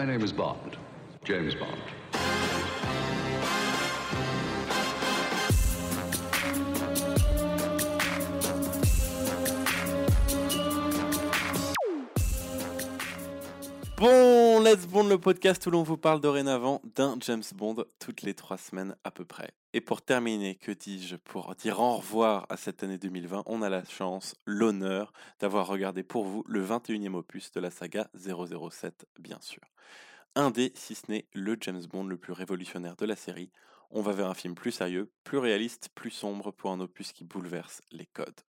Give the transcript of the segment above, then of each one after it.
my name is Bond, James Bond. Bon, Let's Bond, le podcast où l'on vous parle dorénavant d'un James Bond toutes les trois semaines à peu près. Et pour terminer, que dis-je, pour dire au revoir à cette année 2020, on a la chance, l'honneur d'avoir regardé pour vous le 21e opus de la saga 007, bien sûr. Un des, si ce n'est le James Bond le plus révolutionnaire de la série, on va vers un film plus sérieux, plus réaliste, plus sombre pour un opus qui bouleverse les codes.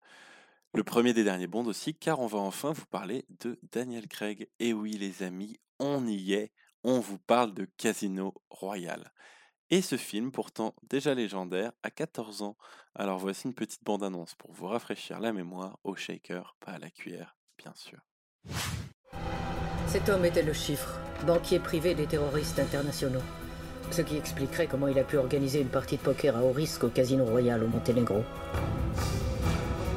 Le premier des derniers Bond aussi, car on va enfin vous parler de Daniel Craig. Et oui les amis, on y est, on vous parle de Casino Royale. Et ce film, pourtant déjà légendaire, a 14 ans. Alors voici une petite bande-annonce pour vous rafraîchir la mémoire au shaker, pas à la cuillère, bien sûr. Cet homme était le chiffre, banquier privé des terroristes internationaux. Ce qui expliquerait comment il a pu organiser une partie de poker à haut risque au Casino Royal au Monténégro.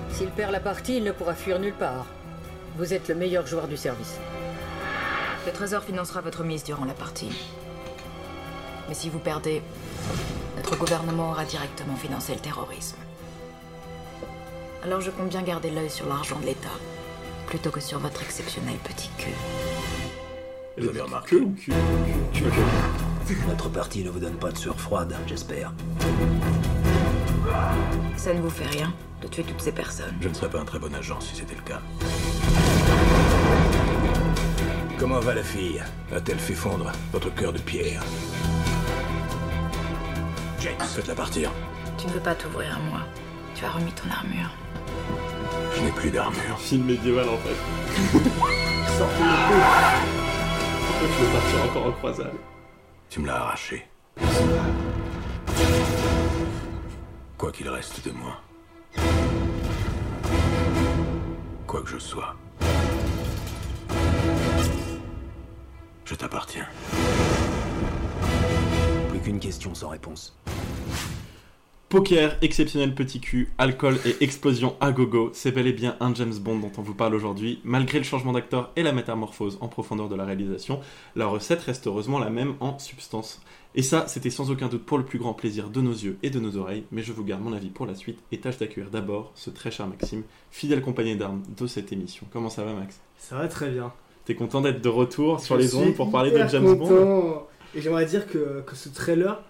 S'il perd la partie, il ne pourra fuir nulle part. Vous êtes le meilleur joueur du service. Le Trésor financera votre mise durant la partie. Mais si vous perdez, notre gouvernement aura directement financé le terrorisme. Alors je compte bien garder l'œil sur l'argent de l'État, plutôt que sur votre exceptionnel petit cul. Vous avez remarqué Notre partie ne vous donne pas de sueur froide, j'espère. Ça ne vous fait rien de tuer toutes ces personnes. Je ne serais pas un très bon agent si c'était le cas. Comment va la fille? A-t-elle fait fondre votre cœur de pierre? James, faites-la partir. Tu ne veux pas t'ouvrir à moi. Tu as remis ton armure. Je n'ai plus d'armure. Film médiéval en fait. Sortez le coup. Pourquoi tu veux partir encore en croisade? Tu me l'as arraché. Quoi qu'il reste de moi. Quoi que je sois. Je t'appartiens. Plus qu'une question sans réponse. Poker, exceptionnel petit cul, alcool et explosion à gogo, c'est bel et bien un James Bond dont on vous parle aujourd'hui. Malgré le changement d'acteur et la métamorphose en profondeur de la réalisation, la recette reste heureusement la même en substance. Et ça, c'était sans aucun doute pour le plus grand plaisir de nos yeux et de nos oreilles, mais je vous garde mon avis pour la suite et tâche d'accueillir d'abord ce très cher Maxime, fidèle compagnie d'armes de cette émission. Comment ça va Max? Ça va très bien. T'es content d'être de retour sur Je les ondes pour parler de James Bond content. Et j'aimerais dire que, que ce trailer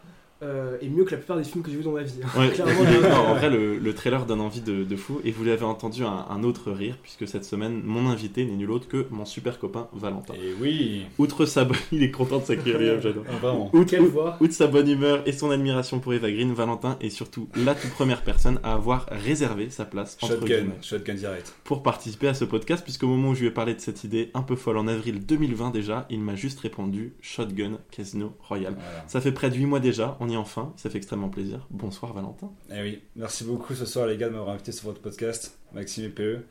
euh, est mieux que la plupart des films que j'ai vus dans ma vie. Ouais, non, en vrai, le, le trailer donne envie de, de fou. Et vous l'avez entendu un, un autre rire, puisque cette semaine, mon invité n'est nul autre que mon super copain Valentin. Et oui, Outre sa bonne... Il est content de s'accueillir, j'adore. ah. Outre, voix outre sa bonne humeur et son admiration pour Eva Green, Valentin est surtout la toute première personne à avoir réservé sa place entre Shotgun, guillemets, shotgun direct. pour participer à ce podcast, puisqu'au moment où je lui ai parlé de cette idée un peu folle en avril 2020 déjà, il m'a juste répondu Shotgun Casino Royale. Voilà. Ça fait près de 8 mois déjà, on y enfin, ça fait extrêmement plaisir. Bonsoir Valentin. Et oui, merci beaucoup ce soir les gars de m'avoir invité sur votre podcast, Maxime et PE.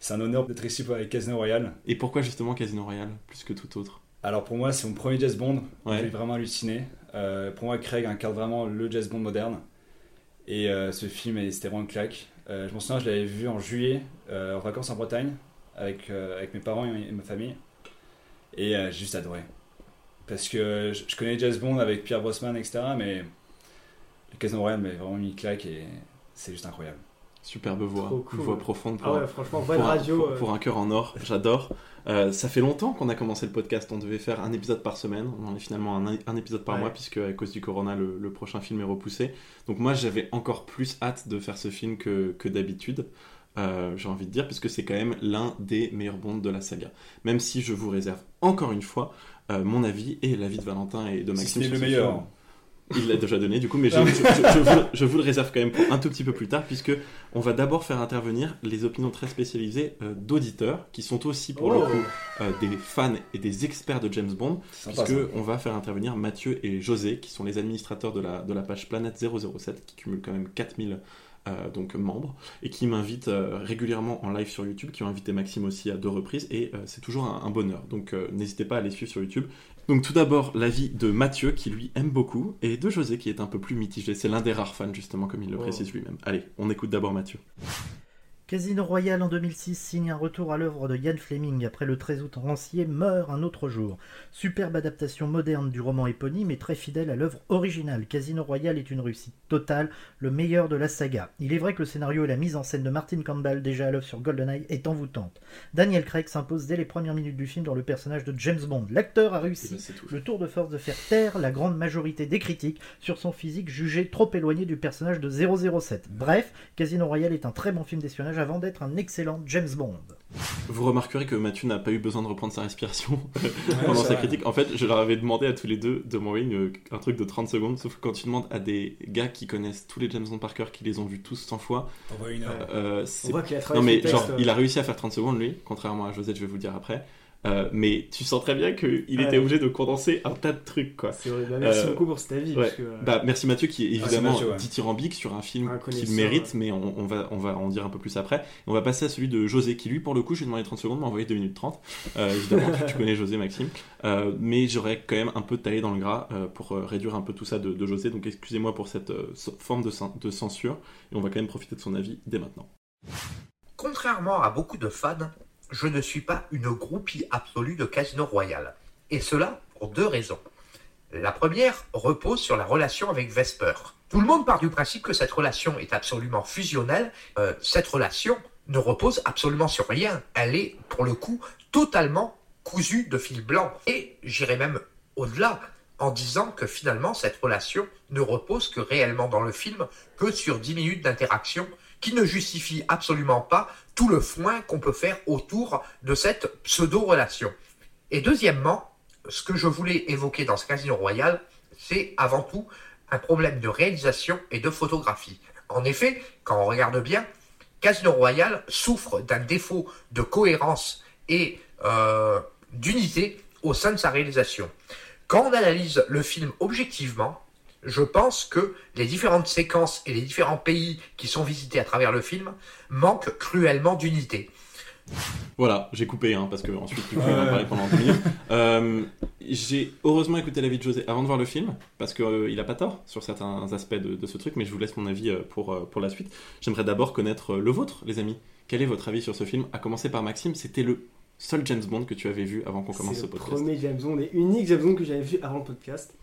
C'est un honneur d'être ici avec Casino Royale. Et pourquoi justement Casino Royale, plus que tout autre? Alors pour moi, c'est mon premier Jazz Bond. Ouais. J'ai vraiment halluciné. Euh, pour moi, Craig incarne vraiment le Jazz Bond moderne. Et euh, ce film, c'était vraiment une claque. Euh, je m'en souviens, je l'avais vu en juillet, en vacances en Bretagne, avec, avec mes parents et, ma famille. Et j'ai juste adoré. Parce que je, connais Jazz Bond avec Pierre Brosnan, etc. Mais le Casino Royale m'a vraiment mis une claque et c'est juste incroyable. Superbe voix, cool. une voix profonde pour, Ah ouais, franchement, pour un, radio. pour- euh, pour un cœur en or, j'adore. Euh, ça fait longtemps qu'on a commencé le podcast, on devait faire un épisode par semaine, on en est finalement un, un épisode par Ouais. mois puisque à cause du corona le, le prochain film est repoussé. Donc moi j'avais encore plus hâte de faire ce film que, que d'habitude. Euh, j'ai envie de dire, puisque c'est quand même l'un des meilleurs bonds de la saga. Même si je vous réserve encore une fois euh, mon avis et l'avis de Valentin et de Maxime. c'est le meilleur. Il l'a déjà donné du coup, mais je, je- je- je vous, je vous le réserve quand même pour un tout petit peu plus tard, puisque on va d'abord faire intervenir les opinions très spécialisées euh, d'auditeurs, qui sont aussi pour le Oh. coup euh, des fans et des experts de James Bond, sympa, puisque on va faire intervenir Mathieu et José, qui sont les administrateurs de la, de la page Planète 007, qui cumule quand même 4000 euh, donc membres, et qui m'invitent euh, régulièrement en live sur YouTube, qui ont invité Maxime aussi à deux reprises, et euh, c'est toujours un, un bonheur. Donc n'hésitez pas à les suivre sur YouTube. Donc tout d'abord l'avis de Mathieu, qui lui aime beaucoup, et de José, qui est un peu plus mitigé. C'est l'un des rares fans, justement, comme il le Oh. précise lui-même. Allez, on écoute d'abord Mathieu. Casino Royale en 2006 signe un retour à l'œuvre de Ian Fleming après le 13 août Rancier meurt un autre jour. Superbe adaptation moderne du roman éponyme et très fidèle à l'œuvre originale. Casino Royale est une réussite totale, le meilleur de la saga. Il est vrai que le scénario et la mise en scène de Martin Campbell, déjà à l'œuvre sur GoldenEye, est envoûtante. Daniel Craig s'impose dès les premières minutes du film dans le personnage de James Bond. L'acteur a réussi ben, c'est tout. le tour de force de faire taire la grande majorité des critiques sur son physique jugé trop éloigné du personnage de 007. Bref, Casino Royale est un très bon film d'espionnage avant d'être un excellent James Bond. Vous remarquerez que Mathieu n'a pas eu besoin de reprendre sa respiration pendant sa vrai. critique. En fait, je leur avais demandé à tous les deux de m'envoyer un truc de 30 secondes. Sauf que quand tu demandes à des gars qui connaissent tous les James Bond par cœur, qui les ont vus tous 100 fois, T'envoies une heure. euh, On voit qu'il a Non travaillé mais genre texte, euh, il a réussi à faire 30 secondes lui, contrairement à Josette, je vais vous le dire après. Euh, mais tu sens très bien qu'il Ouais. était obligé de condenser un tas de trucs quoi. C'est vrai. Bah, merci Euh, beaucoup pour cet avis. Ouais. parce que, euh, Bah, merci Mathieu qui est évidemment Mathieu, ouais. dithyrambique sur un film qu'il mérite, ouais. mais on, on va, on va en dire un peu plus après. On va passer à celui de José qui lui pour le coup je lui ai demandé 30 secondes m'a envoyé 2 minutes 30. Euh, évidemment tu, tu connais José Maxime. Euh, mais j'aurais quand même un peu taillé dans le gras euh, pour réduire un peu tout ça de, de José. Donc excusez-moi pour cette euh, forme de, de censure et on va quand même profiter de son avis dès maintenant. Contrairement à beaucoup de fans, je ne suis pas une groupie absolue de Casino Royale. Et cela pour deux raisons. La première repose sur la relation avec Vesper. Tout le monde part du principe que cette relation est absolument fusionnelle. Euh, cette relation ne repose absolument sur rien. Elle est, pour le coup, totalement cousue de fil blanc. Et j'irai même au-delà en disant que finalement cette relation ne repose que réellement dans le film que sur 10 minutes d'interaction qui ne justifie absolument pas tout le foin qu'on peut faire autour de cette pseudo-relation. Et deuxièmement, ce que je voulais évoquer dans ce Casino Royal, c'est avant tout un problème de réalisation et de photographie. En effet, quand on regarde bien, Casino Royale souffre d'un défaut de cohérence et euh, d'unité au sein de sa réalisation. Quand on analyse le film objectivement, je pense que les différentes séquences et les différents pays qui sont visités à travers le film manquent cruellement d'unité. Voilà, j'ai coupé hein, parce que ensuite tu Ouais. en parler pendant 10 minutes. Euh, j'ai heureusement écouté l'avis de José avant de voir le film parce qu'il a pas tort sur certains aspects de, de ce truc, mais je vous laisse mon avis euh, pour, euh, pour la suite. J'aimerais d'abord connaître euh, le vôtre, les amis. Quel est votre avis sur ce film? À commencer par Maxime, c'était le seul James Bond que tu avais vu avant qu'on commence c'est ce le podcast. premier James Bond et unique James Bond que j'avais vu avant le podcast.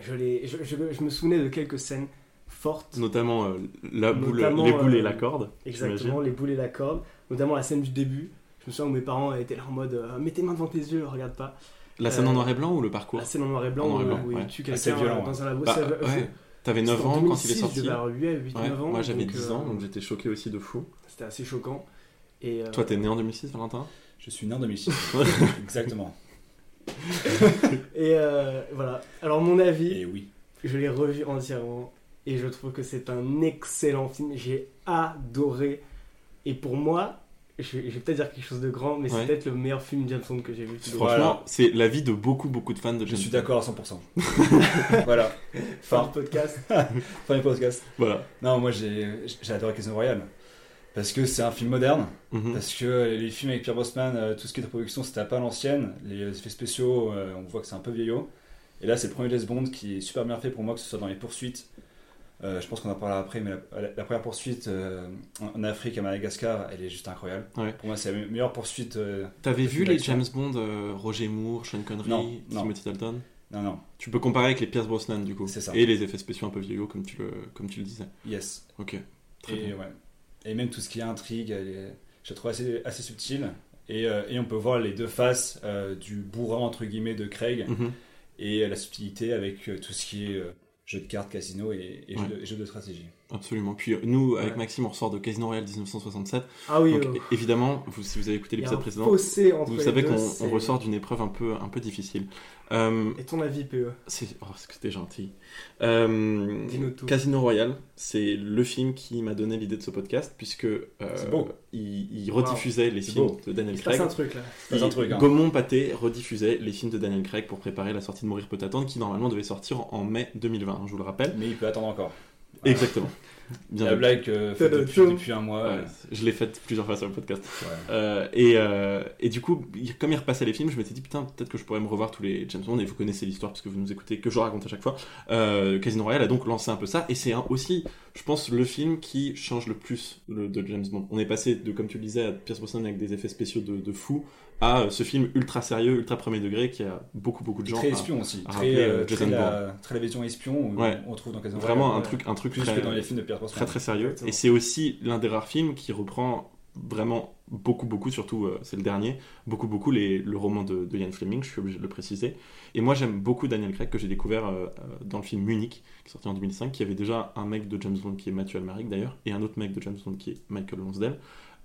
Je, l'ai- je, je- je me souvenais de quelques scènes fortes. Notamment euh, la boule, Notamment, les boules et euh, la corde. Exactement, les boules et la corde. Notamment la scène du début. Je me souviens où mes parents étaient là en mode euh, Mets tes mains devant tes yeux, regarde pas. La scène en noir et blanc ou le parcours La scène en noir et blanc, noir et où- blanc, où ouais. il tue Assez quelqu'un violent, dans un labo. Bah, ouais. T'avais c'était 9 en ans quand il est 2006, sorti. Avoir 8, 8 Ouais, 9 ans. moi j'avais donc, 10 euh, ans, donc j'étais choqué aussi de fou. C'était assez choquant. Et, euh, Toi, t'es né en 2006, Valentin? Je suis né en 2006. Exactement. et euh, voilà. Alors, mon avis, Et oui. je l'ai revu entièrement. Et je trouve que c'est un excellent film. J'ai adoré. Et pour moi, je vais, je vais peut-être dire quelque chose de grand, mais Ouais. c'est peut-être le meilleur film James Bond que j'ai vu. Franchement, Voilà. c'est l'avis de beaucoup, beaucoup de fans de Je James suis Bond. d'accord à 100%. voilà. Fin Fin, du podcast. fin du podcast. Voilà. Non, moi j'ai j'ai adoré Casino Royale. Parce que c'est un film moderne. Mhm. Parce que les films avec Pierre Brosnan, euh, tout ce qui est de production, c'était pas l'ancienne. Les effets spéciaux, euh, on voit que c'est un peu vieillot. Et là, c'est le premier James Bond qui est super bien fait pour moi, que ce soit dans les poursuites. Euh, je pense qu'on en parlera après, mais la, première poursuite euh, en, Afrique, à Madagascar, elle est juste incroyable. Ouais. Pour moi, c'est la me- meilleure poursuite. euh, T'avais vu les. James Bond, euh, Roger Moore, Sean Connery, Non, non. Timothy Dalton? Non, non, Tu peux comparer avec les Pierce Brosnan du coup. C'est ça. Et les effets spéciaux un peu vieillots comme tu le, comme tu le disais. yes. Ok. Très Et, bien. ouais. Et même tout ce qui est intrigue, est- je la trouve assez, assez subtile. Et, euh, et on peut voir les deux faces euh, du bourrin, entre guillemets, de Craig. Mhm. et la subtilité avec euh, tout ce qui est euh, jeu de cartes, casino et, et Ouais. jeu, de, et jeu de stratégie. Absolument. Puis euh, nous, avec Ouais. Maxime, on ressort de Casino Royale 1967. Ah oui, Donc euh, évidemment, vous, si vous avez écouté l'épisode précédent, vous savez qu'on ressort d'une épreuve un peu, un peu difficile. Euh, Et ton avis, PE c'est oh, c'est que c'était gentil. Euh, tout. Casino Royale, c'est le film qui m'a donné l'idée de ce podcast puisque euh, C'est il, il rediffusait les C'est films de Daniel Craig. un truc là. un truc, hein. Gaumont Pâté rediffusait les films de Daniel Craig pour préparer la sortie de Mourir peut attendre qui normalement devait sortir en mai 2020, je vous le rappelle. Mais il peut attendre encore. Exactement. Bien La blague euh, faite depuis, un mois. Ouais, euh, je l'ai faite plusieurs fois sur le podcast. ouais. Euh, et, euh, et du coup, comme il repassait les films, je m'étais dit putain, peut-être que je pourrais me revoir tous les James Bond. Et vous connaissez l'histoire parce que vous nous écoutez, que je raconte à chaque fois. Euh, Casino Royale a donc lancé un peu ça. Et c'est aussi, je pense, le film qui change le plus le- de James Bond. On est passé de, comme tu le disais, à Pierce Brosnan avec des effets spéciaux de, de fou à euh, ce film ultra sérieux, ultra premier degré qui a beaucoup, beaucoup de gens. Très à- espion aussi. à Très, euh, euh, très, la, très la vision espion où Ouais. on retrouve dans Casino Vraiment un ouais. truc, un truc Plus très, que dans les films de Pierre Brosnan. très très sérieux. Exactement. Et c'est aussi l'un des rares films qui reprend vraiment beaucoup, beaucoup, surtout euh, c'est le dernier, beaucoup, beaucoup les, le roman de, de Ian Fleming, je suis obligé de le préciser. Et moi j'aime beaucoup Daniel Craig que j'ai découvert euh, dans le film Munich, qui est sorti en 2005, qui avait déjà un mec de James Bond qui est Matthew Almaric d'ailleurs, et un autre mec de James Bond qui est Michael Lonsdale.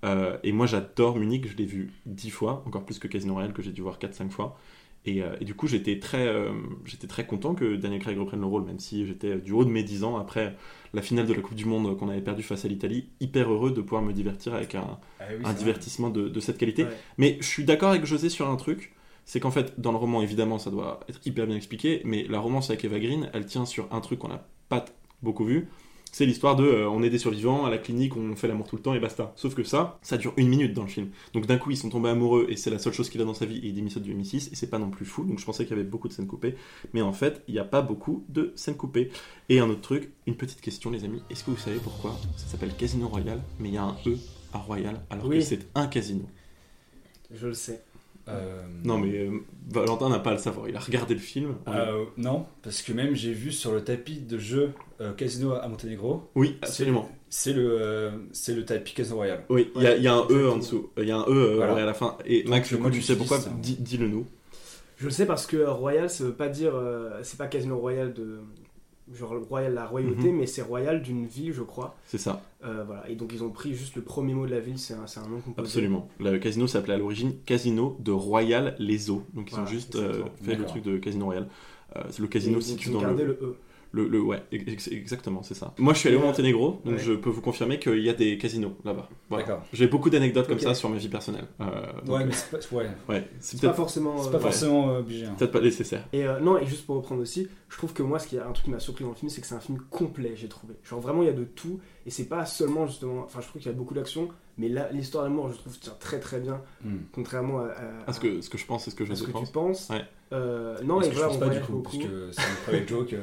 Euh, et moi j'adore Munich, je l'ai vu dix fois, encore plus que Casino Royale que j'ai dû voir 4-5 fois. Et, euh, et du coup j'étais très, euh, j'étais très content que Daniel Craig reprenne le rôle, même si j'étais du haut de mes 10 ans après la finale de la Coupe du Monde qu'on avait perdue face à l'Italie, hyper heureux de pouvoir me divertir avec un, Ah oui, un divertissement de, de cette qualité. Ouais. Mais je suis d'accord avec José sur un truc, c'est qu'en fait, dans le roman, évidemment, ça doit être hyper bien expliqué, mais la romance avec Eva Green, elle tient sur un truc qu'on n'a pas beaucoup vu. C'est l'histoire de euh, on est des survivants, à la clinique, on fait l'amour tout le temps et basta. Sauf que ça, ça dure une minute dans le film. Donc d'un coup, ils sont tombés amoureux et c'est la seule chose qu'il a dans sa vie et il démissionne du MI6 et c'est pas non plus fou. Donc je pensais qu'il y avait beaucoup de scènes coupées. Mais en fait, il n'y a pas beaucoup de scènes coupées. Et un autre truc, une petite question, les amis. Est-ce que vous savez pourquoi ça s'appelle Casino Royal, mais il y a un E à Royal alors Oui. que c'est un casino? Je le sais. Euh, Non, mais euh, Valentin n'a pas à le savoir. Il a regardé le film. Euh, non, parce que même j'ai vu sur le tapis de jeu euh, Casino à Monténégro, Oui, absolument. c'est le, euh, c'est le tapis Casino Royale. Oui, il y, a- il y a un E en dessous. Il y a un E euh, Voilà. à la fin. Et Donc, Max, du coup, moi, tu sais pourquoi. Dis- Dis-le nous. Je le sais parce que Royal, ça veut pas dire. euh, c'est pas Casino Royal de. Genre Royal, la royauté, Mhm. mais c'est Royal d'une ville, je crois. C'est ça, Euh, voilà. Et donc ils ont pris juste le premier mot de la ville, c'est un, un nom composé. absolument. Le casino s'appelait à l'origine Casino de Royal Les Eaux. Donc ils ont juste euh, fait le truc de Casino Royal. Euh, le casino ils ont dans le E. le, le- Ouais, ex- exactement, c'est ça. Moi, je suis allé au. Monténégro, donc Ouais. je peux vous confirmer qu'il y a des casinos là-bas. Voilà. D'accord. J'ai beaucoup d'anecdotes comme ça sur ma vie personnelle. Euh, donc, Ouais, mais c'est pas, ouais, ouais, c'est pas peut-être forcément. euh, pas euh, obligé. hein. peut-être pas nécessaire. Et euh, non, et juste pour reprendre aussi, je trouve que moi, ce qui est un truc qui m'a surpris dans le film, c'est que c'est un film complet, j'ai trouvé. Genre vraiment, il y a de tout, et c'est pas seulement justement. Enfin, je trouve qu'il y a beaucoup d'action, mais là, l'histoire d'amour, je trouve, tient très très bien, Hmm. contrairement à, à- Ah, ce, que, ce que je pense et ce que je à ce que pense. tu penses. Ouais. Euh, non, et voilà, on pense pas du coup, parce que c'est un private joke.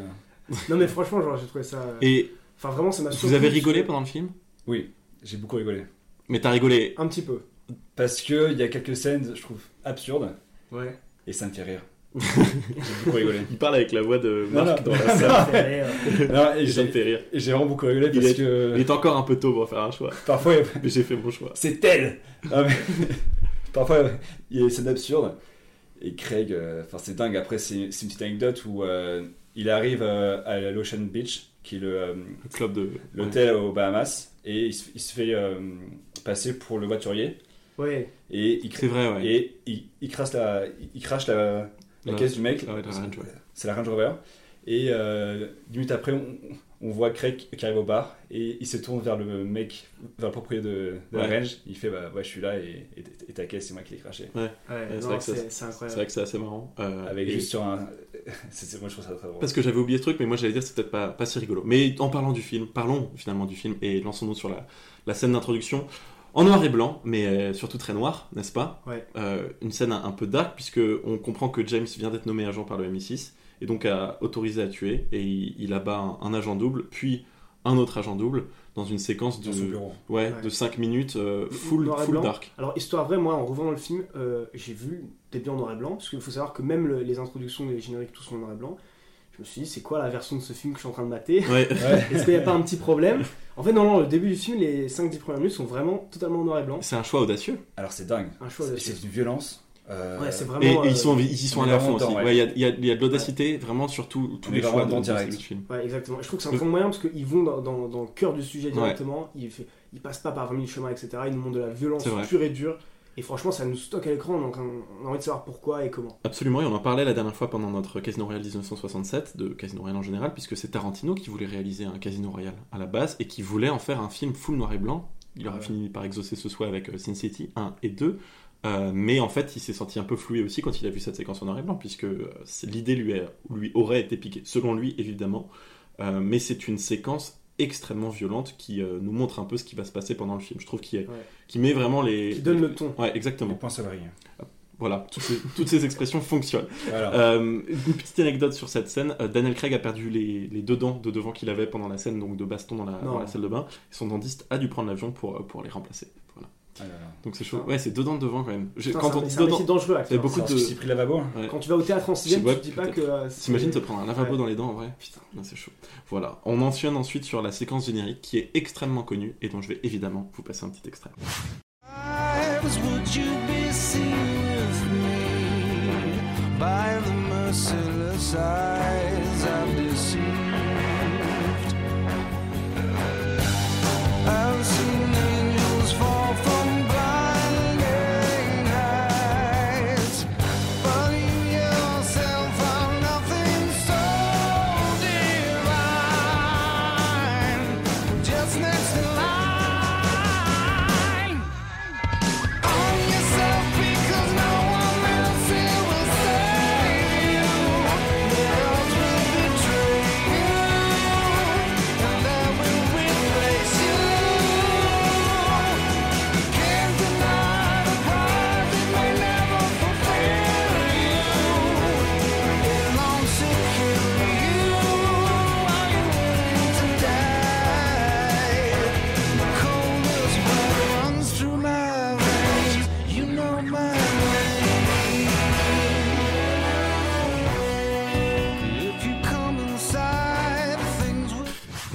Euh. Non, mais franchement, genre, j'ai trouvé ça. Et Enfin, vraiment, ça m'a vous avez rigolé pendant le film? Oui, j'ai beaucoup rigolé. Mais t'as rigolé Un petit peu. Parce que il y a quelques scènes, je trouve, absurdes, Ouais. et ça me fait rire. j'ai beaucoup rigolé. Il parle avec la voix de Marc non. dans la salle. Non, et Et ça me j'ai fait rire. et j'ai vraiment beaucoup rigolé Il parce est- que Il est encore un peu tôt pour faire un choix. parfois, Mais j'ai fait mon choix. c'est elle Ah, mais- Parfois, il y a des scènes absurdes. Et Craig, euh, enfin c'est dingue. Après, c'est c'est une petite anecdote où euh, il arrive euh, à l'Ocean Beach, qui est le, euh, Le club de. l'hôtel aux Bahamas, et il se, il se fait euh, passer pour le voiturier. Ouais. Et il, C'est vrai, ouais. et il, il crache la, il crache la, la Ouais. caisse du mec. C'est la Range Rover. Et euh, dix minutes après, on, on voit Craig qui arrive au bar et il se tourne vers le mec, vers le propriétaire de, de Ouais. la Range. Il fait bah ouais, je suis là et, et, et ta caisse, c'est moi qui l'ai craché. Ouais, c'est vrai que ça- c'est c'est C'est incroyable. vrai que c'est assez marrant. Euh, Avec et- juste sur un. c'est, moi, je trouve ça très drôle. Parce que j'avais oublié ce truc, mais moi j'allais dire que c'est peut-être pas, pas si rigolo. Mais en parlant du film, parlons finalement du film et lançons-nous sur la, la scène d'introduction. En noir et blanc, mais euh, surtout très noir, n'est-ce pas? Ouais. Euh, Une scène un, un peu dark, puisque on comprend que James vient d'être nommé agent par le MI6 et donc a autorisé à tuer. Et il, il abat un, un agent double, puis un autre agent double, dans une séquence de, ouais, Ouais. de 5 minutes, euh, full, Noir et full blanc. dark. Alors, histoire vraie, moi, en revoyant le film, euh, j'ai vu des bien en noir et blanc, parce qu'il faut savoir que même le- les introductions, les génériques, tout sont en noir et blanc. Je me suis dit, c'est quoi la version de ce film que je suis en train de mater? Ouais. Est-ce qu'il n'y a pas un petit problème? En fait, non, non, le début du film, les 5-10 premières minutes sont vraiment totalement en noir et blanc. C'est un choix audacieux. Alors c'est dingue. Un choix C'est, audacieux. c'est une violence. Euh, Ouais, c'est Et, vraiment. et euh, ils, sont, ils y sont à fond aussi. dedans, ouais. Ouais, Il y, a, il y a- il y a de l'audacité vraiment sur tout- tous On les choix ce direct. film. Ouais, exactement. Je trouve que c'est un bon moyen parce qu'ils vont dans, dans, dans le cœur du sujet Ouais. directement. Ils, fait, ils passent pas par 20 000 chemins, etc. Ils nous montrent de la violence pure et dure. Et franchement, ça nous stocke à l'écran, donc on a envie de savoir pourquoi et comment. Absolument, et on en parlait la dernière fois pendant notre Casino Royale 1967, de Casino Royale en général, puisque c'est Tarantino qui voulait réaliser un Casino Royale à la base et qui voulait en faire un film full noir et blanc. Il aura Ouais. fini par exaucer ce souhait avec euh, Sin City 1 et 2. Euh, mais en fait, il s'est senti un peu floué aussi quand il a vu cette séquence en noir et blanc, puisque euh, l'idée lui, aurait été piquée, selon lui évidemment. Euh, mais c'est une séquence extrêmement violente qui euh, nous montre un peu ce qui va se passer pendant le film. Je trouve qu'il Ouais. met vraiment les. Qui donne le ton. Ouais, exactement. point salarié. Voilà, toutes ces, toutes ces expressions fonctionnent. Voilà. Euh, une petite anecdote sur cette scène euh, Daniel Craig a perdu les, les deux dents de devant qu'il avait pendant la scène donc de baston dans la, Non. dans la salle de bain. Et son dentiste a dû prendre l'avion pour, pour les remplacer. Voilà. Ah là là. Donc c'est chaud. Ouais, c'est deux dents de devant quand même. J'ai- Putain, quand on dit c'est métier dangereux. Il y a beaucoup de- c'est pris le lavabo. Ouais. Quand tu vas au théâtre en 6 Ouais, tu te dis pas que. euh, T'imagines te prendre un lavabo Ouais. dans les dents en vrai Putain, c'est chaud. Voilà. On mentionne ensuite sur la séquence générique qui est extrêmement connue et dont je vais évidemment vous passer un petit extrait. lives would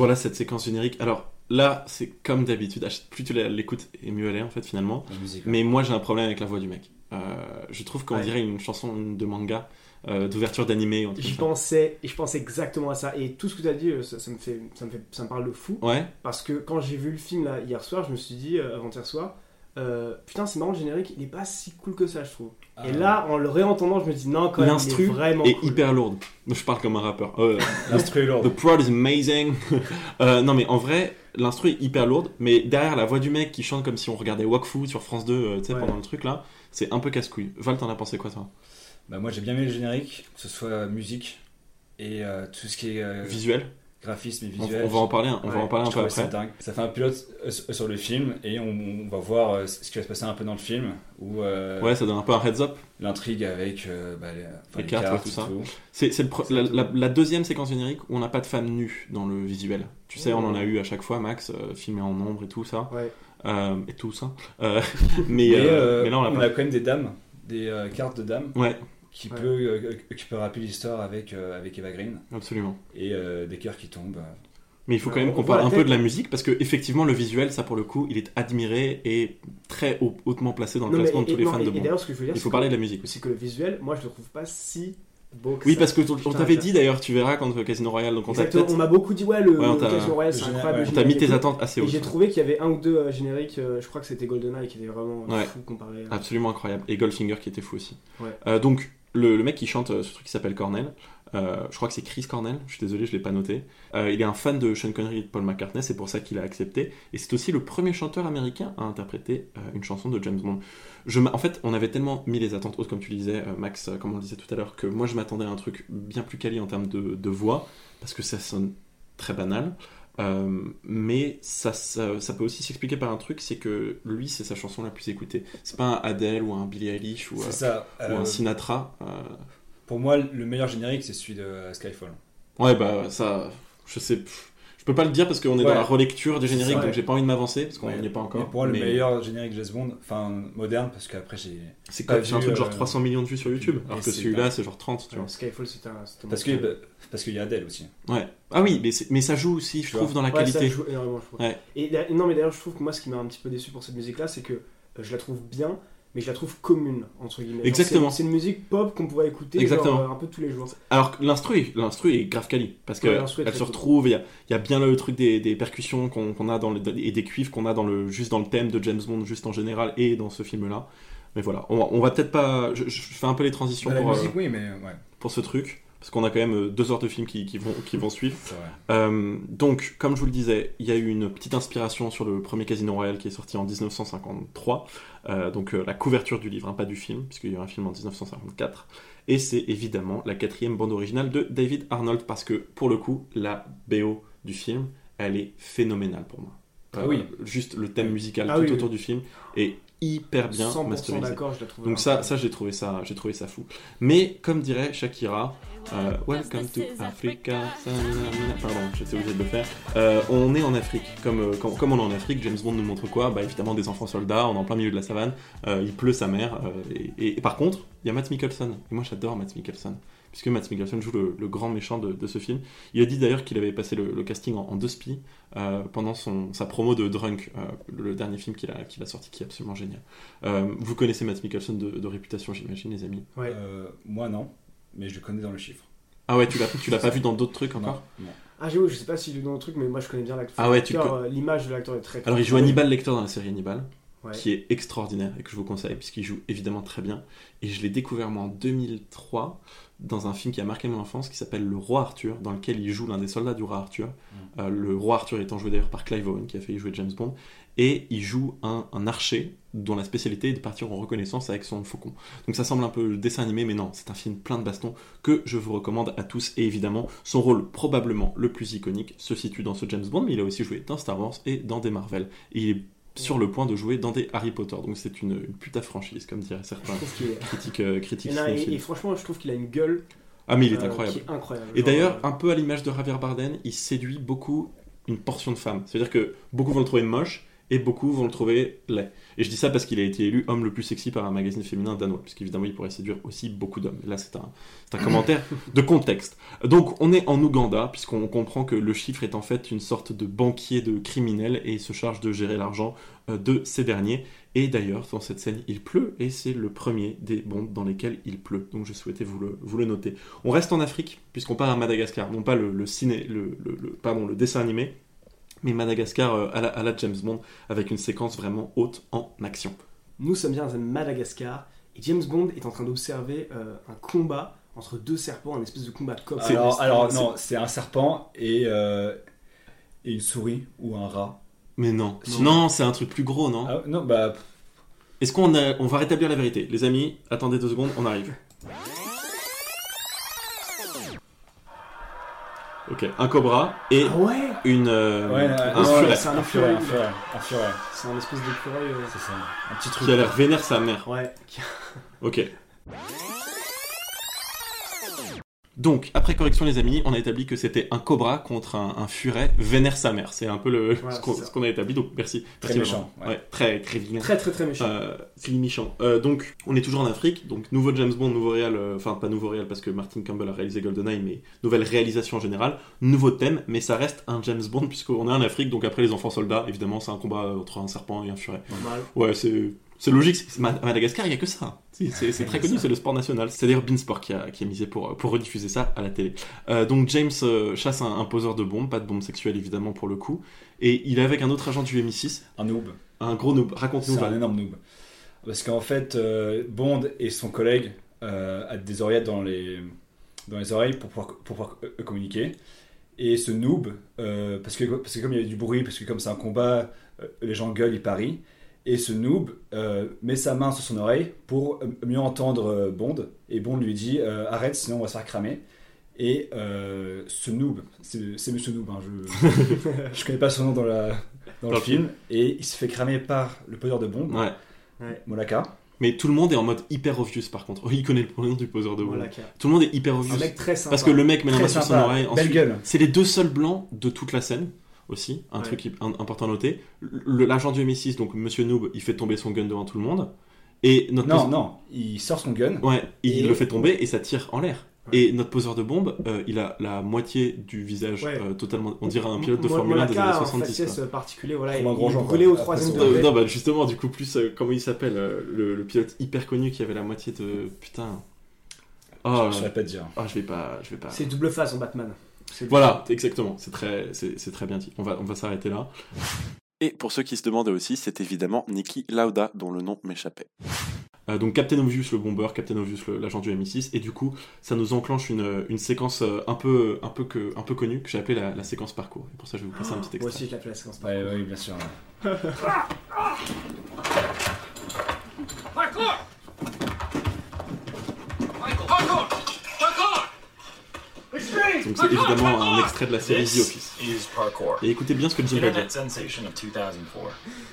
Voilà cette séquence générique. Alors là, c'est comme d'habitude. Plus tu l'écoutes, et mieux elle est en fait finalement. Mais moi, j'ai un problème avec la voix du mec. Euh, je trouve qu'on Ouais. dirait une chanson de manga, euh, d'ouverture d'animé. comme pensais, et je pensais exactement à ça. Et tout ce que tu as dit, euh, ça, ça me fait, ça, me fait, ça me parle de fou. Ouais, Parce que quand j'ai vu le film là, hier soir, je me suis dit, euh, avant-hier soir, euh, putain, c'est marrant, le générique, il est pas si cool que ça, je trouve. Ah, et là, en le réentendant, je me dis, non, quand même, il est vraiment est cool. hyper lourde. Je parle comme un rappeur. Euh, L'instru est lourd. The prod is amazing. Euh, non mais en vrai, l'instru est hyper lourde, mais derrière la voix du mec qui chante comme si on regardait Wakfu sur France 2, euh, tu sais, Ouais. pendant le truc là, c'est un peu casse-couille. Val, t'en as pensé quoi toi? Bah, moi j'ai bien aimé le générique, que ce soit musique et euh, tout ce qui est euh, Visuel graphisme et visuel. on va en parler, un- on va en parler un peu après. dingue. Ça fait un pilote euh, sur le film et on, on va voir euh, ce qui va se passer un peu dans le film où euh, Ouais, ça donne un peu un heads up. l'intrigue avec euh, bah, les, enfin, Les les cartes, cartes, tout ça. C'est c'est le pro- la, la- la deuxième séquence générique où on n'a pas de femme nue dans le visuel. Tu sais, on en a eu à chaque fois, Max, euh, filmé en ombre et tout ça. Ouais. Euh, et tout ça. Euh, mais, Et, euh, euh, mais là, on l'a on pas. a quand même des dames, des euh, cartes de dames Ouais, qui Ouais. peut euh, qui peut rappeler l'histoire avec euh, avec Eva Green absolument. et euh, des cœurs qui tombent. Mais il faut quand même on qu'on parle un peu de la musique parce que effectivement le visuel, ça pour le coup, il est admiré et très haut- hautement placé dans le Non, mais- classement de et- tous les non, fans et- de et Bond. d'ailleurs, ce que je veux dire, Il faut que- parler de la musique aussi. c'est que le visuel, moi, je le trouve pas si beau que Oui, ça. parce que on t'avait dit d'ailleurs, tu verras quand Casino Royale, donc on t'a Exactement, on m'a beaucoup dit, ouais, le, Ouais, le Casino Royale, c'est le incroyable. on t'a mis tes attentes assez Et hautes. j'ai trouvé qu'il y avait un ou deux euh, génériques, euh, je crois que c'était GoldenEye qui était vraiment Ouais. fou comparé. à- Absolument incroyable. Et Goldfinger qui était fou aussi. Ouais. Euh, donc, le, mec qui chante euh, ce truc qui s'appelle Cornell, euh, je crois que c'est Chris Cornell, je suis désolé, je l'ai pas noté. Euh, il est un fan de Sean Connery et de Paul McCartney, c'est pour ça qu'il a accepté. Et c'est aussi le premier chanteur américain à interpréter une chanson de James Bond. En fait, on avait tellement mis les attentes hautes, comme tu disais, Max, comme on le disait tout à l'heure, que moi je m'attendais à un truc bien plus quali en termes de, de voix, parce que ça sonne très banal. Euh, mais ça, ça, ça peut aussi s'expliquer par un truc, c'est que lui, c'est sa chanson la plus écoutée. C'est pas un Adele ou un Billie Eilish ou, euh, ou un Sinatra. euh, pour moi, le meilleur générique, c'est celui de Skyfall. Ouais, bah ça, je sais, je peux pas le dire parce qu'on est Ouais. dans la relecture du générique, donc j'ai pas envie de m'avancer parce qu'on Ouais. n'y est pas Mais encore. pour moi, le meilleur générique James Bond, enfin moderne, parce qu'après j'ai. c'est quoi C'est un truc genre euh, 300 millions de vues sur YouTube, et alors que c'est celui-là pas- c'est genre 30, tu Ouais, Skyfall, c'était un. Parce que bah, parce qu'il y a Adele aussi. vois. Ouais. Ah oui, mais, c'est- mais ça joue aussi, je Tu trouve, dans la Ouais, ça qualité. joue énormément, je trouve. Ouais. Et non, mais d'ailleurs, je trouve que moi, ce qui m'a un petit peu déçu pour cette musique-là, c'est que euh, je la trouve bien, mais je la trouve commune, entre guillemets. Exactement. c'est- une musique pop qu'on pourrait écouter Exactement. genre, euh, un peu tous les jours. Alors que l'instru, l'instru est grave quali parce Ouais, que elle se retrouve. Il y a, il y a bien le truc des, des percussions qu'on a dans le, et des cuivres qu'on a dans le juste dans le thème de James Bond, juste en général et dans ce film-là. Mais voilà, on va, on va peut-être pas. Je, je fais un peu les transitions Bah, la pour, euh, musique, oui, mais ouais, pour ce truc parce qu'on a quand même euh, deux heures de film qui, qui vont qui vont suivre. Euh, donc, comme je vous le disais, il y a eu une petite inspiration sur le premier Casino Royale qui est sorti en 1953. Euh, donc, euh, la couverture du livre, hein, pas du film, puisqu'il y a eu un film en 1954. Et c'est évidemment la quatrième bande originale de David Arnold, parce que pour le coup, la BO du film, elle est phénoménale pour moi. Ah oui. Juste le thème musical Ah tout oui, autour oui. du film est hyper bien 100% masterisé. d'accord, je. Donc ça, ça j'ai trouvé ça, j'ai trouvé ça fou. Mais comme dirait Shakira, euh, Welcome to Africa. Pardon, j'étais obligé de le faire. Euh, on est en Afrique. Comme, euh, comme, comme on est en Afrique, James Bond nous montre quoi? Bah évidemment des enfants soldats. On est en plein milieu de la savane. euh, il pleut sa mère. euh, et, et- et par contre, il y a Matt Mikkelsen. Et moi j'adore Matt Mikkelsen. Puisque Matt Mikkelsen joue le, le grand méchant de, de ce film. Il a dit d'ailleurs qu'il avait passé le, le casting en, en deux spies euh, pendant son, sa promo de Drunk, euh, le dernier film qu'il a, qu'il a sorti qui est absolument génial. Euh, vous connaissez Matt Mikkelsen de, de réputation, j'imagine, les amis? Ouais. Euh, moi non, mais je le connais dans le chiffre. Ah ouais, tu l'as, tu l'as pas vu dans d'autres trucs encore? Non, non. Ah, j'avoue, je sais pas s'il est dans le truc, mais moi je connais bien l'acteur. Ah ouais, tu L'image de l'acteur est très. Alors il joue Hannibal Lecter dans la série Hannibal, Ouais. qui est extraordinaire et que je vous conseille puisqu'il joue évidemment très bien. Et je l'ai découvert moi en 2003 dans un film qui a marqué mon enfance qui s'appelle Le Roi Arthur, dans lequel il joue l'un des soldats du Roi Arthur. Mm. Euh, le Roi Arthur étant joué d'ailleurs par Clive Owen qui a fait jouer James Bond. Et il joue un, un archer dont la spécialité est de partir en reconnaissance avec son faucon. Donc ça semble un peu le dessin animé, mais non, c'est un film plein de bastons que je vous recommande à tous. Et évidemment, son rôle probablement le plus iconique se situe dans ce James Bond, mais il a aussi joué dans Star Wars et dans des Marvel. Et il est sur le point de jouer dans des Harry Potter. Donc c'est une, une putain franchise, comme diraient certains critiques, euh, critiques Et, non, et- cinéphiles. et franchement, je trouve qu'il a une gueule. Ah mais il est euh, incroyable. qui est incroyable. Et d'ailleurs, euh, un peu à l'image de Javier Bardem, il séduit beaucoup une portion de femmes. C'est-à-dire que beaucoup vont le trouver moche et beaucoup vont le trouver laid. Et je dis ça parce qu'il a été élu homme le plus sexy par un magazine féminin danois, puisqu'évidemment il pourrait séduire aussi beaucoup d'hommes. Là, c'est un, un commentaire de contexte. Donc, on est en Ouganda, puisqu'on comprend que le chiffre est en fait une sorte de banquier de criminels et il se charge de gérer l'argent euh, de ces derniers. Et d'ailleurs, dans cette scène, il pleut et c'est le premier des bondes dans lesquels il pleut. Donc, je souhaitais vous le, vous le noter. On reste en Afrique, puisqu'on part à Madagascar, non pas le, le ciné, le, le- le- pardon, le dessin animé, mais Madagascar euh, à, la, à la James Bond, avec une séquence vraiment haute en action. Nous sommes bien à Madagascar et James Bond est en train d'observer euh, un combat entre deux serpents, un espèce de combat de coq. Alors, alors non, c'est un serpent et, euh, et une souris ou un rat. Mais non, non, c'est un truc plus gros, non Ah, non, bah Est-ce qu'on on va rétablir la vérité Les amis, attendez deux secondes, on arrive. Ok, un cobra et Ah ouais une, euh, ouais, un furet ouais, c'est un un furet, un furet. furet, un furet. C'est un espèce d'écureuil. euh, C'est ça, un petit truc. qui a l'air vénère sa mère. Ouais. Ok. Donc, après correction, les amis, on a établi que c'était un cobra contre un, un furet vénère sa mère. C'est un peu le, Voilà, ce qu'on a établi. Donc, merci. Très Merci, méchant, Laurent. ouais. Ouais, très, très vilain. Très très très méchant. Euh, c'est méchant. Euh, donc, on est toujours en Afrique. Donc, nouveau James Bond, nouveau réal. euh, Enfin, pas nouveau réal parce que Martin Campbell a réalisé GoldenEye, mais nouvelle réalisation en général. Nouveau thème, mais ça reste un James Bond puisqu'on est en Afrique. Donc, après les enfants soldats, évidemment, c'est un combat entre un serpent et un furet. Normal. Ouais, c'est. C'est logique, à Madagascar, il n'y a que ça. C'est- très connu, c'est le sport national. C'est d'ailleurs Beansport qui a, qui a misé pour, pour rediffuser ça à la télé. Euh, donc James euh, chasse un, un poseur de bombes, pas de bombes sexuelles évidemment pour le coup, et il est avec un autre agent du MI6, Un noob. un gros noob. Raconte-nous. C'est un énorme noob. Parce qu'en fait, euh, Bond et son collègue euh, a des oreillettes dans les, dans les oreilles pour pouvoir, pour pouvoir euh, communiquer. Et ce noob, euh, parce, que, parce que comme il y avait du bruit, parce que comme c'est un combat, euh, les gens gueulent, ils parient. Et ce noob euh, met sa main sur son oreille pour euh, mieux entendre euh, Bond. Et Bond lui dit euh, Arrête, sinon on va se faire cramer. Et euh, ce noob, c'est Monsieur Noob, hein, je je connais pas son nom dans, la, dans Dans le film. Et il se fait cramer par le poseur de Bond, Ouais. Molaka. Mais tout le monde est en mode hyper obvious par contre. Il connaît le nom du poseur de bombes. Tout le monde est hyper obvious. Un mec très sympa. Parce que le mec met la main sur son oreille. belle ensuite- gueule. C'est les deux seuls blancs de toute la scène aussi, un Ouais. truc un- important à noter. L'agent du MI6, donc Monsieur Noob, il fait tomber son gun devant tout le monde. Et notre Non, poseur- non, il sort son gun. Ouais, il Et- le fait tomber et ça tire en l'air. Ouais. Et notre poseur de bombe, euh, il a la moitié du visage Ouais. euh, totalement. On dirait un pilote de Mo- Formule 1 des années en 70. faciès quoi. particulier, voilà, il, brûlait quoi. au troisième Après, Euh, degré. non, bah justement, du coup, plus euh, comment il s'appelle euh, le, le pilote hyper connu qui avait la moitié de. Putain. Oh, Je saurais pas te dire. ah, je vais pas. Je vais pas. C'est double face en Batman. Voilà, exactement. C'est très, c'est très bien dit. On va, on va s'arrêter là. Et pour ceux qui se demandaient aussi, c'est évidemment Niki Lauda, dont le nom m'échappait. Euh, donc Captain Obvious le bomber, Captain Obvious l'agent du MI6, et du coup ça nous enclenche une, une séquence euh, un peu, un peu, que, un peu connue que j'ai appelée la, la séquence parcours. Et pour ça je vais vous passer un petit Moi extrait. aussi, je la fais la séquence. Ouais, ouais, bien sûr. Michael! Donc c'est évidemment un extrait de la série The Office. Et écoutez bien ce que Jim va dire. Internet sensation of 2004,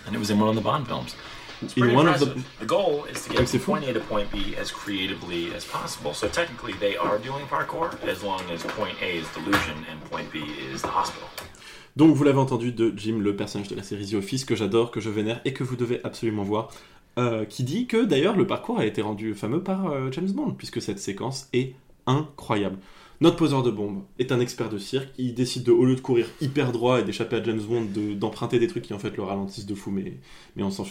and it was in one of the Bond films. It's In pretty one of the- goal is to get from point A to point B as creatively as possible. So technically, they are doing parkour as long as point A is delusion and point B is the hospital. Donc vous l'avez entendu de Jim, le personnage de la série The Office que j'adore, que je vénère et que vous devez absolument voir, euh, qui dit que d'ailleurs le parcours a été rendu fameux par euh, James Bond, puisque cette séquence est incroyable. Notre poseur de bombe est un expert de cirque, il décide de, au lieu de courir hyper droit et d'échapper à James Bond, de- d'emprunter des trucs qui en fait le ralentissent de fou, mais, mais on s'en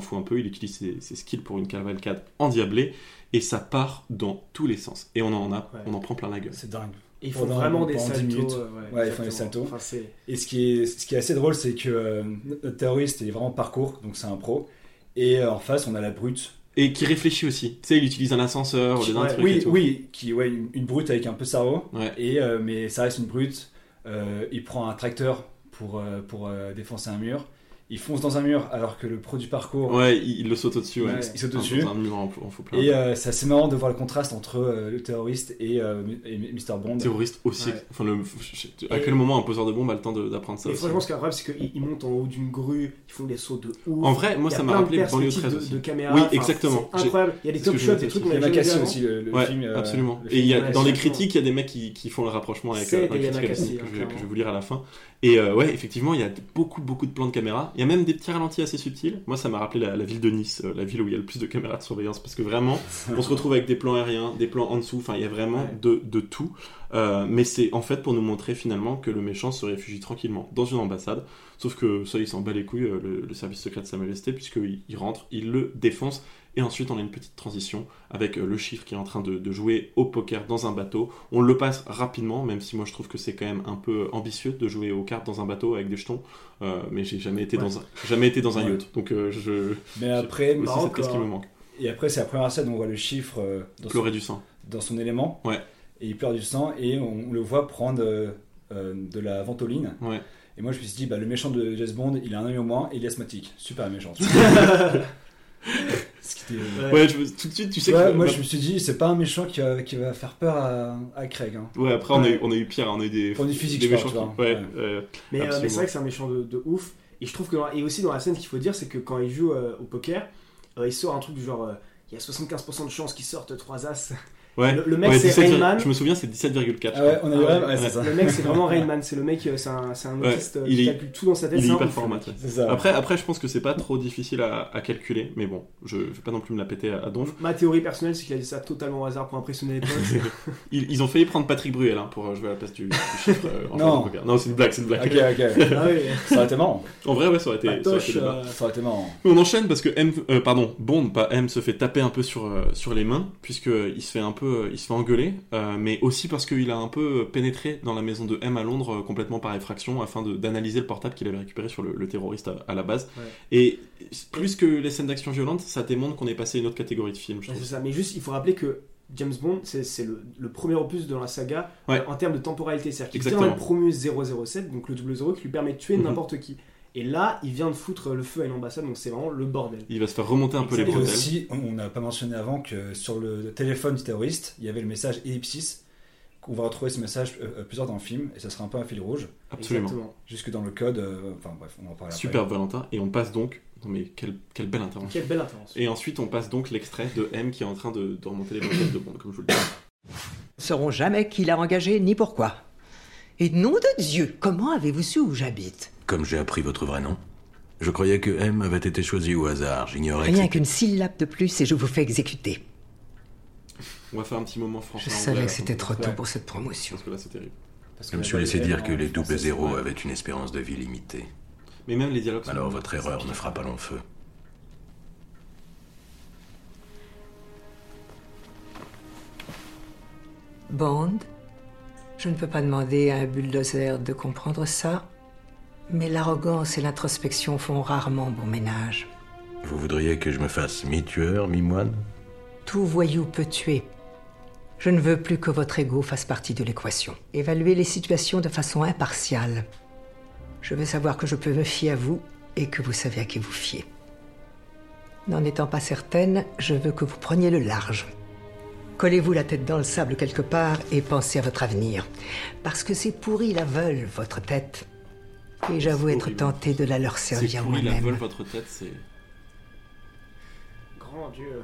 fout un peu, il utilise ses, ses skills pour une cavalcade endiablée, et ça part dans tous les sens. Et on en a, Ouais. on en prend plein la gueule. C'est dingue. Et ils font Pendant- vraiment des pendant 10 saltos. minutes. euh, Ouais, ils font des saltos. Enfin, Et ce qui est, ce qui est assez drôle, c'est que euh, notre terroriste est vraiment parcours, donc c'est un pro. Et euh, en face, on a la brute. Et qui réfléchit aussi. Tu sais, il utilise un ascenseur au lieu d'un Ouais, truc. et oui, tout. oui, qui, ouais, une, une brute avec un peu cerveau. Ouais. Et, euh, mais ça reste une brute. Euh, il prend un tracteur pour, euh, pour défoncer un mur. Il fonce dans un mur alors que le pro du parcours. Ouais, il, il le saute au-dessus. Ouais. Il saute au-dessus. dans Un mur en, en faux plat. Et euh, c'est assez marrant de voir le contraste entre euh, le terroriste et, euh, et Mr. Bond. terroriste aussi. Ouais. Enfin, le, à Et- quel moment un poseur de bombe a le temps de- d'apprendre ça Et franchement, ce qui est incroyable, c'est qu'ils ils montent en haut d'une grue, ils font des sauts de ouf. En vrai, moi, Il y ça m'a plein de rappelé Banlieue perspectives 13 de, aussi. de caméra. Oui, exactement. Incroyable. Il y a des top shots, des trucs dire. qu'on a avant. aussi, le, film. euh, absolument. Et il y dans les critiques, il y a des mecs qui, font le rapprochement avec euh, que, je, hein, je vais vous lire à la fin. Et euh, ouais, effectivement, il y a beaucoup, beaucoup de plans de caméra. Il y a même des petits ralentis assez subtils. Moi, ça m'a rappelé la, la ville de Nice, euh, la ville où il y a le plus de caméras de surveillance, parce que vraiment, on se retrouve avec des plans aériens, des plans en dessous. Enfin, il y a vraiment Ouais. de, de tout. Euh, mais c'est en fait pour nous montrer finalement que le méchant se réfugie tranquillement dans une ambassade. Sauf que ça, il s'en bat les couilles, euh, le, le service secret de Sa Majesté, puisqu'il il rentre, il le défonce. Et ensuite, on a une petite transition avec euh, le chiffre qui est en train de, de jouer au poker dans un bateau. On le passe rapidement, même si moi je trouve que c'est quand même un peu ambitieux de jouer aux cartes dans un bateau avec des jetons. Euh, mais j'ai jamais été Ouais. dans un, jamais été dans un Ouais. yacht. Donc euh, je. Mais après, marrant, c'est presque ce qui me manque. et après c'est la première scène où on voit le chiffre euh, dans, son, Pleurer du sang. dans son élément. Ouais. Et il pleure du sang et on, on le voit prendre de la ventoline. Ouais. Et moi je me suis dit, bah, le méchant de James Bond, il a un œil au moins et il est asthmatique. Super méchant. Ce qui était- Ouais, je tout de suite, tu sais Ouais, que. moi je me suis dit, c'est pas un méchant qui va, qui va faire peur à, à Craig. hein. Ouais, après, on, a eu, on a eu pire, hein, on a eu des. Physique, parle, méchants qui-. Ouais, Ouais. euh, Mais, euh, mais c'est vrai que c'est un méchant de, de ouf. Et je trouve que. dans- Et aussi dans la scène, ce qu'il faut dire, c'est que quand il joue euh, au poker, euh, il sort un truc du genre. euh, il y a 75% de chances qu'il sorte 3 as. Ouais. Le, le mec, Ouais, c'est 17, Rainman. Je me souviens, c'est 17,4. Ah ouais, on a eu Ah ouais. ça. Le mec, c'est vraiment Rainman. C'est le mec, c'est un, c'est un autiste euh, il qui est- calcule tout dans sa tête. Il est c'est un hyper ça. Après, après, je pense que c'est pas trop difficile à, à calculer, mais bon, je vais pas non plus me la péter à, à donf. Ma théorie personnelle, c'est qu'il a dit ça totalement au hasard pour impressionner les potes. Ils, ils ont failli prendre Patrick Bruel hein, pour euh, jouer à la place du, du chiffre. euh, en Non. non, c'est une blague, c'est une blague. Ok, ok. ah oui. ça aurait été marrant. En vrai, ouais, ça aurait été, ça aurait été euh, Ça aurait été marrant. On enchaîne parce que M, euh, pardon, Bond, pas M, se fait taper un peu sur, sur les mains, puisque euh, il se fait un peu, euh, il se fait engueuler, euh, mais aussi parce qu'il a un peu pénétré dans la maison de M à Londres euh, complètement par effraction afin d'analyser le portable qu'il avait récupéré sur le, le terroriste à, à la base. Ouais. Et plus que les scènes d'action violentes, ça démontre qu'on est passé à une autre catégorie de film, Ouais, c'est ça. Mais juste, il faut rappeler que James Bond, c'est le, le premier opus de la saga Ouais. euh, en termes de temporalité. C'est-à-dire qu'il vient Exactement. d'être promu 007, donc le double 0 qui lui permet de tuer Mhm. n'importe qui. Et là, il vient de foutre le feu à une ambassade, donc c'est vraiment le bordel. Il va se faire remonter un peu les Et bretelles. aussi, on n'a pas mentionné avant que sur le téléphone du terroriste, il y avait le message ellipsis. qu'on va retrouver ce message euh, euh, plusieurs dans le film, et ça sera un peu un fil rouge. Absolument. Exactement. Jusque dans le code, euh, enfin bref, on en parle après. Super Valentin. Et on passe donc. Non mais quelle, quelle belle intervention. Quelle belle intervention. Et ensuite, on passe donc l'extrait de M qui est en train de, de remonter les bretelles de Bond, comme je vous le dis. ne sauront jamais qui l'a engagé ni pourquoi. Et nom de Dieu, comment avez-vous su où j'habite? Comme j'ai appris votre vrai nom Je croyais que M avait été choisi au hasard. J'ignorais Rien qu'une syllabe de plus et je vous fais exécuter. On va faire un petit moment français. Je savais que c'était trop tôt Ouais. pour cette promotion. Parce que là, c'est terrible. Parce Je me suis laissé dire que les double français, zéros avaient une espérance de vie limitée. Mais même les dialogues sont- Alors votre erreur ne fera pas long feu. Bond, je ne peux pas demander à un bulldozer de comprendre ça, mais l'arrogance et l'introspection font rarement bon ménage. Vous voudriez que je me fasse mi-tueur, mi-moine? Tout voyou peut tuer. Je ne veux plus que votre ego fasse partie de l'équation. Évaluez les situations de façon impartiale. Je veux savoir que je peux me fier à vous et que vous savez à qui vous fiez. N'en étant pas certaine, je veux que vous preniez le large. Collez-vous la tête dans le sable quelque part et pensez à votre avenir. Parce que ces pourris la veulent, votre tête. Et j'avoue être tenté de la leur servir moi-même. vol votre tête, c'est. Grand Dieu.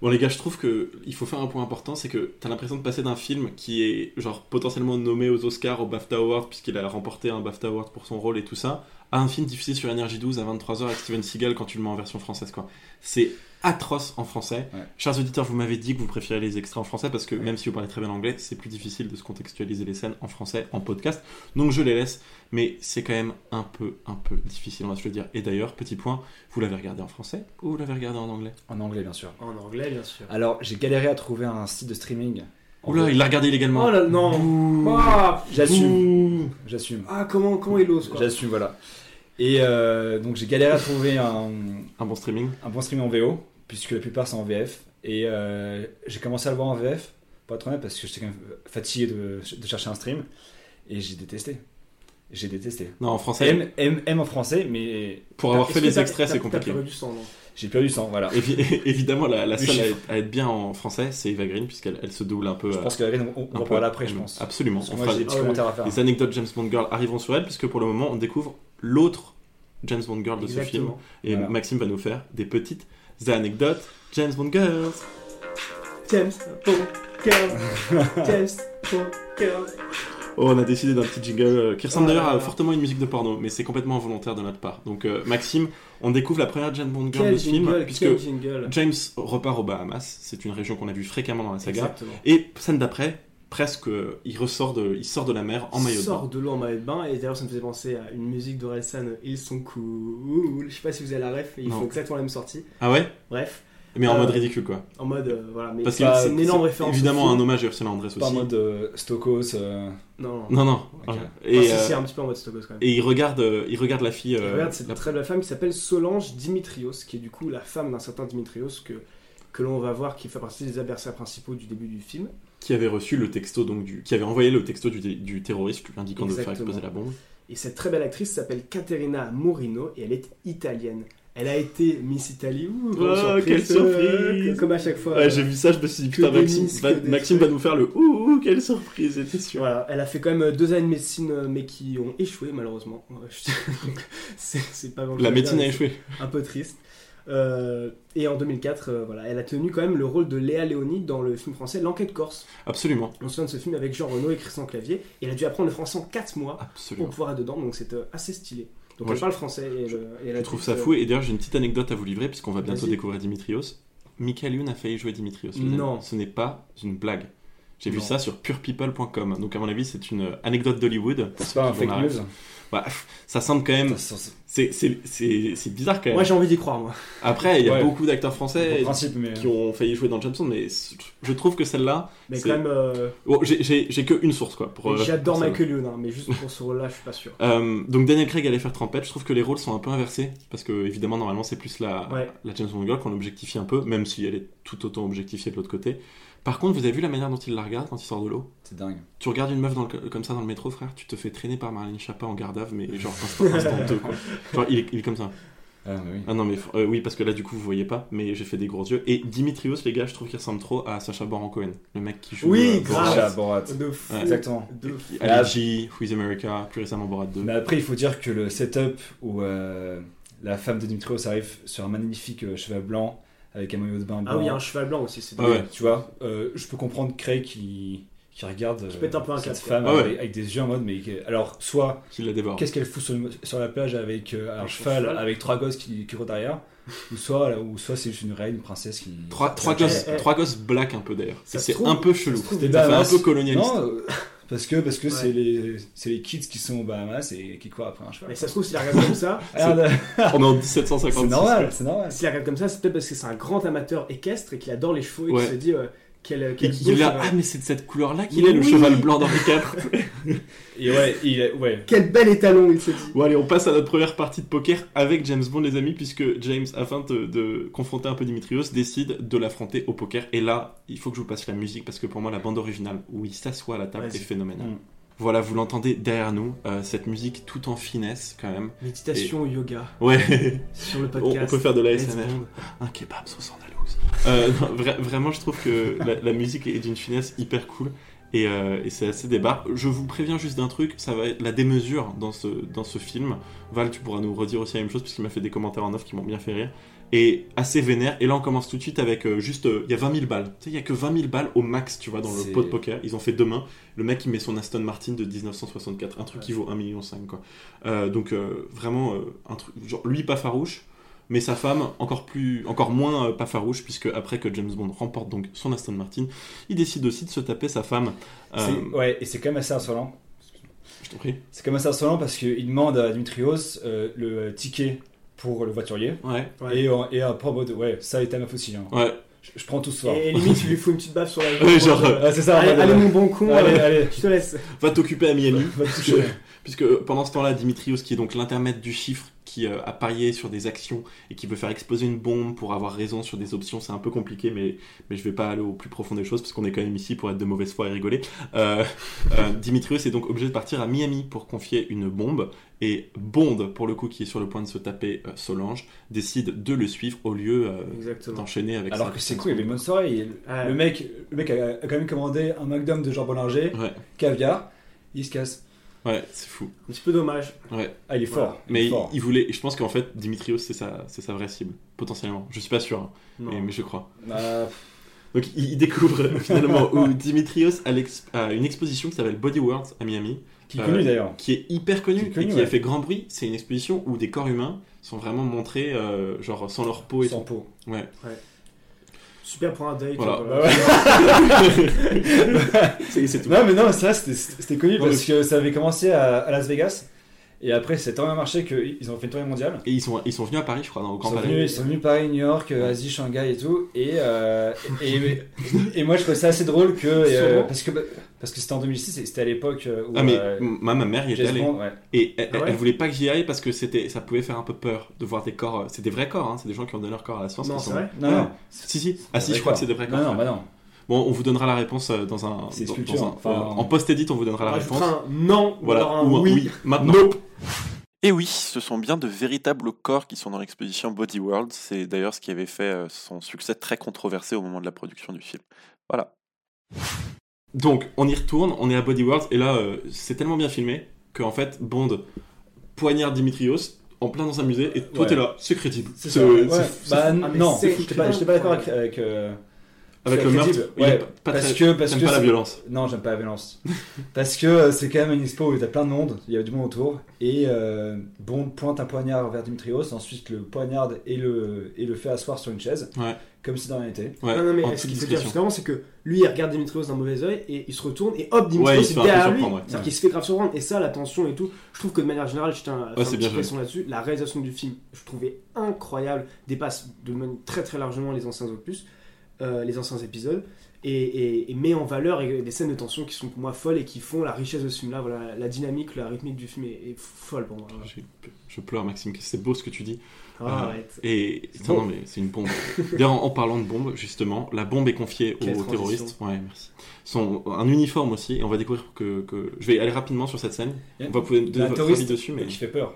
Bon les gars, je trouve que il faut faire un point important, c'est que t'as l'impression de passer d'un film qui est genre potentiellement nommé aux Oscars, au BAFTA Award, puisqu'il a remporté un BAFTA Award pour son rôle et tout ça, à un film diffusé sur Energy 12 à 23h avec Steven Seagal quand tu le mets en version française quoi. C'est atroce en français. Ouais. Chers auditeurs, vous m'avez dit que vous préférez les extraits en français parce que même si vous parlez très bien anglais, c'est plus difficile de se contextualiser les scènes en français en podcast. Donc je les laisse, mais c'est quand même un peu, un peu difficile, on va se le dire. Et d'ailleurs, petit point, vous l'avez regardé en français ou vous l'avez regardé en anglais? En anglais, bien sûr. En anglais, bien sûr. Alors, j'ai galéré à trouver un site de streaming. Oula, il l'a regardé illégalement. Oh là, non. Ah, J'assume. J'assume. Ah, comment, comment il ose, quoi. J'assume, voilà. Et euh, donc, j'ai galéré à trouver un, Un bon streaming un bon streaming en VO, puisque la plupart c'est en VF. Et euh, j'ai commencé à le voir en VF, pour être honnête, parce que j'étais quand même fatigué de, de chercher un stream. Et j'ai détesté. J'ai détesté. Non, en français. M, M, M en français, mais Pour avoir fait les extraits, c'est compliqué. perdu du sang, non j'ai perdu du sang, voilà. Évi- évidemment, la, la Le seule à être, à être bien en français, c'est Eva Green, puisqu'elle elle se double un peu. Je euh, pense qu'on on, on va parler après, je pense. Absolument. Parce que On moi, fera j'ai des petits ouais. commentaires à faire. les anecdotes James Bond Girl arriveront sur elle, puisque pour le moment, on découvre l'autre James Bond Girl de ce film. Et Voilà. Maxime va nous faire des petites anecdotes James Bond Girls. James Bond Girl. James Bond Girl. Oh, on a décidé d'un petit jingle euh, qui ressemble d'ailleurs à fortement à une musique de porno, mais c'est complètement involontaire de notre part. Donc, euh, Maxime, on découvre la première James Bond Girl Quel de ce film, puisque jingle. James repart aux Bahamas. C'est une région qu'on a vue fréquemment dans la saga. Exactement. Et scène d'après, presque, euh, il ressort de, il sort de la mer en maillot de sort bain. de l'eau en maillot de bain et d'ailleurs ça me faisait penser à une musique d'Orelsan Ils sont cool je sais pas si vous avez la ref ils Non. font exactement la même sortie Ah ouais? Bref Mais en Euh, mode ridicule quoi. en mode euh, voilà mais Parce c'est que c'est une énorme référence Évidemment un hommage à Ursula Andress Pas en aussi. mode euh, Stokos. euh, non Non non. Et, Enfin, si, euh, c'est un petit peu en mode Stokos quand même et il regarde, euh, il regarde la fille. Euh, regarde cette la- très belle femme qui s'appelle Solange Dimitrios qui est du coup la femme d'un certain Dimitrios que que l'on va voir qui fait partie des adversaires principaux du début du film qui avait reçu le texto donc du, qui avait envoyé le texto du, du terroriste lui indiquant de faire exploser la bombe. et cette très belle actrice s'appelle Caterina Morino et elle est italienne elle a été Miss Italie Ouh, Oh, quelle surprise. euh, comme à chaque fois Ouais, j'ai vu ça, je me suis dit putain Maxime, miss, va, Maxime va nous faire le ouh, quelle surprise, j'étais sûr. Voilà, elle a fait quand même deux années de médecine, euh, mais qui ont échoué malheureusement. C'est pas La médecine a échoué. Un peu triste. Euh, et en 2004, euh, voilà, elle a tenu quand même le rôle de Léa Léoni dans le film français L'Enquête Corse. Absolument, On se souvient de ce film avec Jean Reno et Christian Clavier. Et elle a dû apprendre le français en 4 mois absolument. pour pouvoir être dedans, donc c'est euh, assez stylé. Donc Moi, elle je- parle français et, le- et elle a Je trouve ça fou et d'ailleurs j'ai une petite anecdote à vous livrer puisqu'on va bientôt découvrir Dimitrios. Michael Youn a failli jouer Dimitrios. Non. Ce n'est pas une blague. J'ai vu ça sur purepeople.com. Donc à mon avis c'est une anecdote d'Hollywood. C'est pas un fake news. Bah, ça semble quand même. C'est c'est- c'est- c'est bizarre quand même. Moi j'ai envie d'y croire, moi. Après il y a Ouais. beaucoup d'acteurs français le principe, mais. qui ont failli jouer dans James Bond, mais je trouve que celle-là. Mais quand même, euh, Bon, j'ai- j'ai j'ai que une source quoi. Euh, j'adore. Michael Youn, hein, mais juste pour ce rôle-là, je suis pas sûr. Euh, donc Daniel Craig allait faire Trompette. Je trouve que les rôles sont un peu inversés parce que évidemment normalement c'est plus la, Ouais. la James Bond girl qu'on objectifie un peu, même si elle est tout autant objectifiée de l'autre côté. Par contre, vous avez vu la manière dont il la regarde quand il sort de l'eau C'est dingue. Tu regardes une meuf dans le- comme ça dans le métro, frère, tu te fais traîner par Marlène Chapa en garde mais genre instant, instanteux, quoi. Genre il est, il est comme ça. Ah, mais oui. Ah non mais euh, oui parce que là du coup vous voyez pas, mais j'ai fait des gros yeux. Et Dimitrios les gars, je trouve qu'il ressemble trop à Sacha Baron Cohen, le mec qui joue. Oui, euh. Borat. Sacha Borat. De fou. Ouais. Exactement. De fou. Allergy, Who is America, plus récemment Borat 2. Mais après, il faut dire que le setup où euh, la femme de Dimitrios arrive sur un magnifique euh, cheval blanc avec un maillot de bain blanc. Ah oui, il y a un cheval blanc aussi, c'est Ah ouais. Tu vois, euh, je peux comprendre Craig qui, qui regarde Qui euh, pète un peu un cette câble, femme. Ah ouais. avec, avec des yeux en mode mais alors soit qu'est-ce qu'elle fout sur, sur la plage avec euh, un cheval cheval. avec trois gosses qui, qui courent derrière ou soit ou soit c'est juste une reine une princesse qui Trois, trois, gosses, eh. trois gosses black un peu d'ailleurs. C'est un peu chelou. fait un peu colonialiste. non euh, parce que parce que Ouais. c'est les c'est les kids qui sont aux Bahamas et qui courent après un cheval Mais ça se trouve, s'il la regarde comme ça, Regarde, On est en c'est 1756. normal c'est normal s'il la regarde comme ça, c'est peut-être parce que c'est un grand amateur équestre et qu'il adore les chevaux et Ouais. qu'il se dit euh, quel, Et quel qu'il là, cheval. ah mais c'est de cette couleur-là qu'il Mais est le cheval blanc d'Henri IV. et ouais il est- ouais Quel bel étalon, il se dit. bon allez, on passe à notre première partie de poker avec James Bond les amis, puisque James, afin de, de confronter un peu Dimitrios, décide de l'affronter au poker. Et là, il faut que je vous passe la musique, parce que pour moi la bande originale, où il s'assoit à la table, est phénoménale. Mm. Voilà, vous l'entendez derrière nous, euh, cette musique tout en finesse quand même. Méditation yoga Ouais, sur le on, on podcast. peut faire de l'ASMR. Bond. Un kebab sauce andalouse. Euh, non, vra- vraiment, je trouve que la, la musique est d'une finesse hyper cool. Et, euh, et c'est assez débat. Je vous préviens juste d'un truc, ça va être la démesure dans ce, dans ce film. Val, tu pourras nous redire aussi la même chose, puisqu'il m'a fait des commentaires en off qui m'ont bien fait rire. Et assez vénère. Et là, on commence tout de suite avec euh, juste. euh, Il y a 20 000 balles. Tu sais, il y a que 20 000 balles au max, tu vois, dans le pot de poker. Ils ont fait demain. Le mec, il met son Aston Martin de 1964. Un truc qui vaut 1,5 million, quoi. Donc, vraiment, un truc. Genre, lui, pas farouche. Mais sa femme, encore, plus, encore moins euh, pas farouche, puisque après que James Bond remporte donc son Aston Martin, il décide aussi de se taper sa femme. Euh, C'est- Ouais, et c'est quand même assez insolent. Je t'en prie. C'est quand même assez insolent parce qu'il demande à Dimitrios euh, le ticket pour le voiturier. Ouais. Et, en- et après, en mode, ouais, ça a été ma faute aussi. hein. Ouais. Je, je prends tout ce soir. Et limite, tu lui fous une petite baffe sur la Ouais, genre, Ah, c'est ça, allez, allez, mon bon con, Allez, allez. je te laisse. va t'occuper à Miami. Va toucher. puisque pendant ce temps-là, Dimitrios, qui est donc l'intermède du chiffre, qui euh, a parié sur des actions et qui veut faire exploser une bombe pour avoir raison sur des options, c'est un peu compliqué, mais, mais je vais pas aller au plus profond des choses, parce qu'on est quand même ici pour être de mauvaise foi et rigoler. Euh, euh, Dimitrios est donc obligé de partir à Miami pour confier une bombe, et Bond, pour le coup, qui est sur le point de se taper euh, Solange, décide de le suivre au lieu euh, d'enchaîner avec Alors que c'est cool, il y avait une bonne soirée. Le mec, le mec a, quand même commandé un McDonald's de jambon Bollinger, Ouais, caviar, il se casse. Ouais, c'est fou. Un petit peu dommage. Ouais. Ah, il est fort. Mais il, fort. il voulait, je pense qu'en fait, Dimitrios, c'est sa, c'est sa vraie cible, potentiellement. Je suis pas sûr, hein, mais, mais je crois. Bah, Donc il, il découvre finalement où Dimitrios a, une exposition qui s'appelle Body Worlds à Miami, qui est Euh, connu d'ailleurs. qui est hyper connue connue, et qui ouais. a fait grand bruit. C'est une exposition où des corps humains sont vraiment montrés, euh, genre sans leur peau et Sans tout. peau. Ouais. Super pour un date. Voilà. Bah ouais. c'est tout. Non, mais non, ça c'était connu Non, parce que ça avait commencé à, à Las Vegas. Et après, c'est tellement marché qu'ils ont fait une tournée mondiale. Et ils sont, ils sont venus à Paris, je crois, dans le Ils Grand Palais. venus, ils sont venus Paris, New York, euh, Asie, Shanghai et tout. Et, euh, et, et, et moi, je trouvais ça assez drôle que. euh, parce que parce que c'était en 2006 et c'était à l'époque où. Ah mais euh, ma, ma mère y était allée Bond, ouais. et elle, Ah ouais elle voulait pas que j'y aille parce que c'était ça pouvait faire un peu peur de voir des corps c'est des vrais corps hein, c'est des gens qui ont donné leur corps à la science Non, c'est sont- vrai Non, Ouais. non. si si ah si je crois que c'est des vrais corps Non, non, bah non. bon on vous donnera la réponse dans un C'est dans- sculpture, dans un- enfin, en post-edit on vous donnera la On réponse un non ou voilà ou un oui. maintenant Et oui, ce sont bien de véritables corps qui sont dans l'exposition Body World. C'est d'ailleurs ce qui avait fait euh, son succès très controversé au moment de la production du film. Voilà. Donc, on y retourne, on est à Body Worlds, et là, euh, c'est tellement bien filmé qu'en fait, Bond poignarde Dimitrios en plein dans un musée, et toi, Ouais. t'es là, c'est crédible. C'est. Ouais. Bah Ah, non, c'est j'étais pas, pas d'accord avec. avec, euh, Avec le meurtre, Ouais, pas- parce très- que parce que pas la c'est- violence. Non, j'aime pas la violence. parce que euh, c'est quand même une expo où il y a plein de monde, il y a du monde autour, et euh, Bond pointe un poignard vers Dimitrios, ensuite le poignarde et le et le fait asseoir sur une chaise, Ouais. comme si de rien n'était. Ouais, non, non, mais ce qu'il faut dire justement, c'est que lui, il regarde Dimitrios d'un mauvais oeil et il se retourne et hop, Ouais, Dimitrios il se fait est un derrière lui. C'est-à-dire qu'il se fait grave surprendre. Et ça, la tension et tout, je trouve que de manière générale, à faire Ouais, là-dessus. La réalisation du film, je trouvais incroyable, dépasse de très très largement les anciens opus, euh, les anciens épisodes. Et, et- et met en valeur des scènes de tension qui sont pour moi folles et qui font la richesse de ce film-là. Voilà, la dynamique, la rythmique du film est, est folle pour moi. Je pleure, Maxime, c'est beau ce que tu dis. Ah, Euh, arrête. Et Bon. non, mais c'est une bombe. D'ailleurs, en, en parlant de bombe, justement, la bombe est confiée Quelle aux transition. terroristes. Ouais, merci. Son, un uniforme aussi, et on va découvrir que, que- Je vais aller rapidement sur cette scène. On va pouvoir donner votre avis dessus, mais. qui fait peur.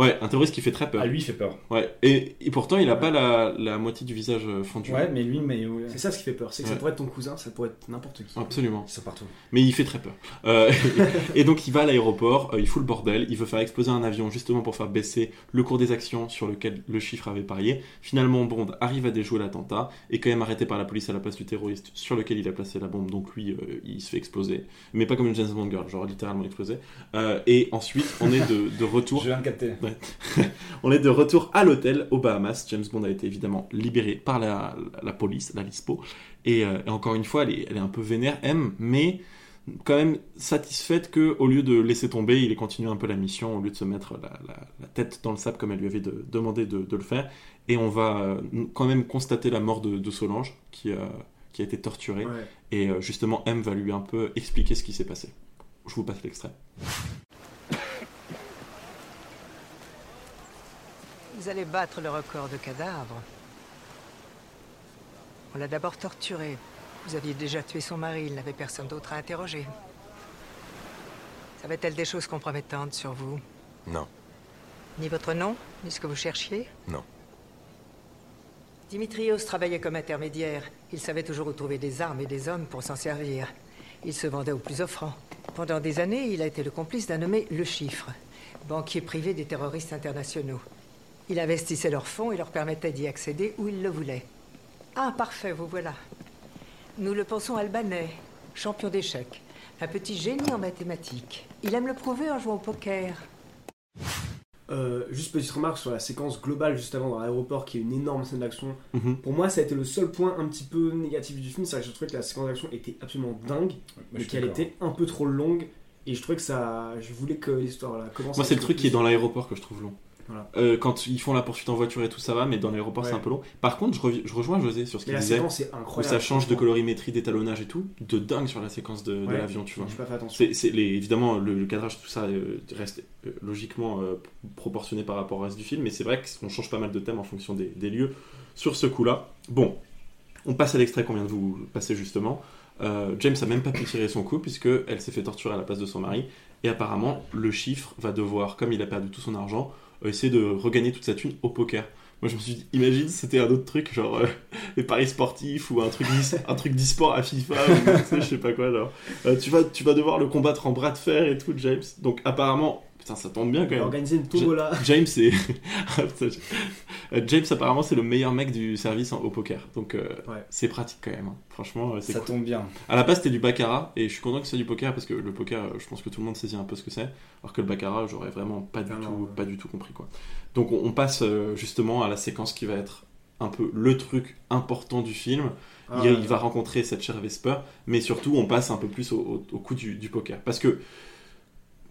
Ouais, un terroriste qui fait très peur. À lui, il fait peur. Ouais, et, et pourtant, il a pas la, la moitié du visage euh, fondu. Ouais, mais lui, mais C'est ça ce qui fait peur, c'est que Ouais. ça pourrait être ton cousin, ça pourrait être n'importe qui. Absolument. ils sont partout. Mais il fait très peur. Euh, et donc il va à l'aéroport, euh, il fout le bordel, il veut faire exploser un avion justement pour faire baisser le cours des actions sur lequel le chiffre avait parié. Finalement, Bond arrive à déjouer l'attentat, est quand même arrêté par la police à la place du terroriste sur lequel il a placé la bombe. Donc lui, euh, il se fait exploser. Mais pas comme une James Bond girl, genre littéralement explosé. Euh, et ensuite, on est de, de retour. Je viens de capter. On est de retour à l'hôtel aux Bahamas. James Bond a été évidemment libéré par la, la police, la LISPO. Et, euh, et encore une fois, elle est, elle est un peu vénère, M, mais quand même satisfaite que au lieu de laisser tomber, il ait continué un peu la mission, au lieu de se mettre la, la- la tête dans le sable comme elle lui avait de- demandé de, de le faire. Et on va euh, quand même constater la mort de, de Solange, qui, euh, qui a été torturée. Ouais. Et justement, M va lui un peu expliquer ce qui s'est passé. Je vous passe l'extrait. Vous allez battre le record de cadavres. On l'a d'abord torturé. Vous aviez déjà tué son mari, il n'avait personne d'autre à interroger. Savait-elle des choses compromettantes sur vous? Non, Ni votre nom, ni ce que vous cherchiez? Non. Dimitrios travaillait comme intermédiaire. Il savait toujours où trouver des armes et des hommes pour s'en servir. Il se vendait au plus offrant. Pendant des années, il a été le complice d'un nommé Le Chiffre, banquier privé des terroristes internationaux. Il investissait leurs fonds et leur permettait d'y accéder où ils le voulaient. Ah, parfait, vous voilà. Nous le pensons albanais, champion d'échecs, un petit génie en mathématiques. Il aime le prouver en jouant au poker. Euh, juste petite remarque sur la séquence globale juste avant dans l'aéroport qui est une énorme scène d'action. Mhm. Pour moi, ça a été le seul point un petit peu négatif du film, c'est que je trouvais que la séquence d'action était absolument dingue, mais qu'elle était un peu trop longue. Et je trouvais que ça. Je voulais que l'histoire là, commence. Moi, c'est le truc qui est dans l'aéroport que je trouve long. Voilà. Euh, quand ils font la poursuite en voiture et tout ça va, mais dans l'aéroport c'est Ouais. un peu long. Par contre, je, je rejoins José sur ce qu'il disait. où incroyable. ça change de colorimétrie, d'étalonnage et tout. De dingue sur la séquence de, l'avion, tu vois. J'ai pas fait attention. C'est, c'est les, évidemment, le, le cadrage, tout ça euh, reste euh, logiquement proportionné par rapport au reste du film, mais c'est vrai qu'on change pas mal de thèmes en fonction des, des lieux sur ce coup-là. Bon, on passe à l'extrait qu'on vient de vous passer justement. Euh, James a même pas pu tirer son coup puisque elle s'est fait torturer à la place de son mari et apparemment le chiffre va devoir, comme il a perdu tout son argent, essayer de regagner toute sa thune au poker. Moi je me suis dit, imagine c'était un autre truc genre euh, les paris sportifs ou un truc d'e-sport à FIFA ou je sais pas quoi genre. Euh, tu vas tu vas devoir le combattre en bras de fer et tout James. Donc apparemment putain ça tombe bien quand même. organiser une tombola. Ja- James c'est Euh, James apparemment c'est le meilleur mec du service en- au poker. Donc euh, Ouais. c'est pratique quand même. hein. Franchement euh, c'est Ça cool. tombe bien. À la base, c'était du baccarat, et je suis content que c'est du poker parce que le poker, je pense que tout le monde saisit un peu ce que c'est, alors que le baccarat, j'aurais vraiment pas du Ah non, tout, ouais. pas du tout compris quoi. Donc on, on passe euh, justement à la séquence qui va être un peu le truc important du film. Ah, il, ouais. il va rencontrer cette chère Vesper, mais surtout on passe un peu plus au, au- au coup du, du poker, parce que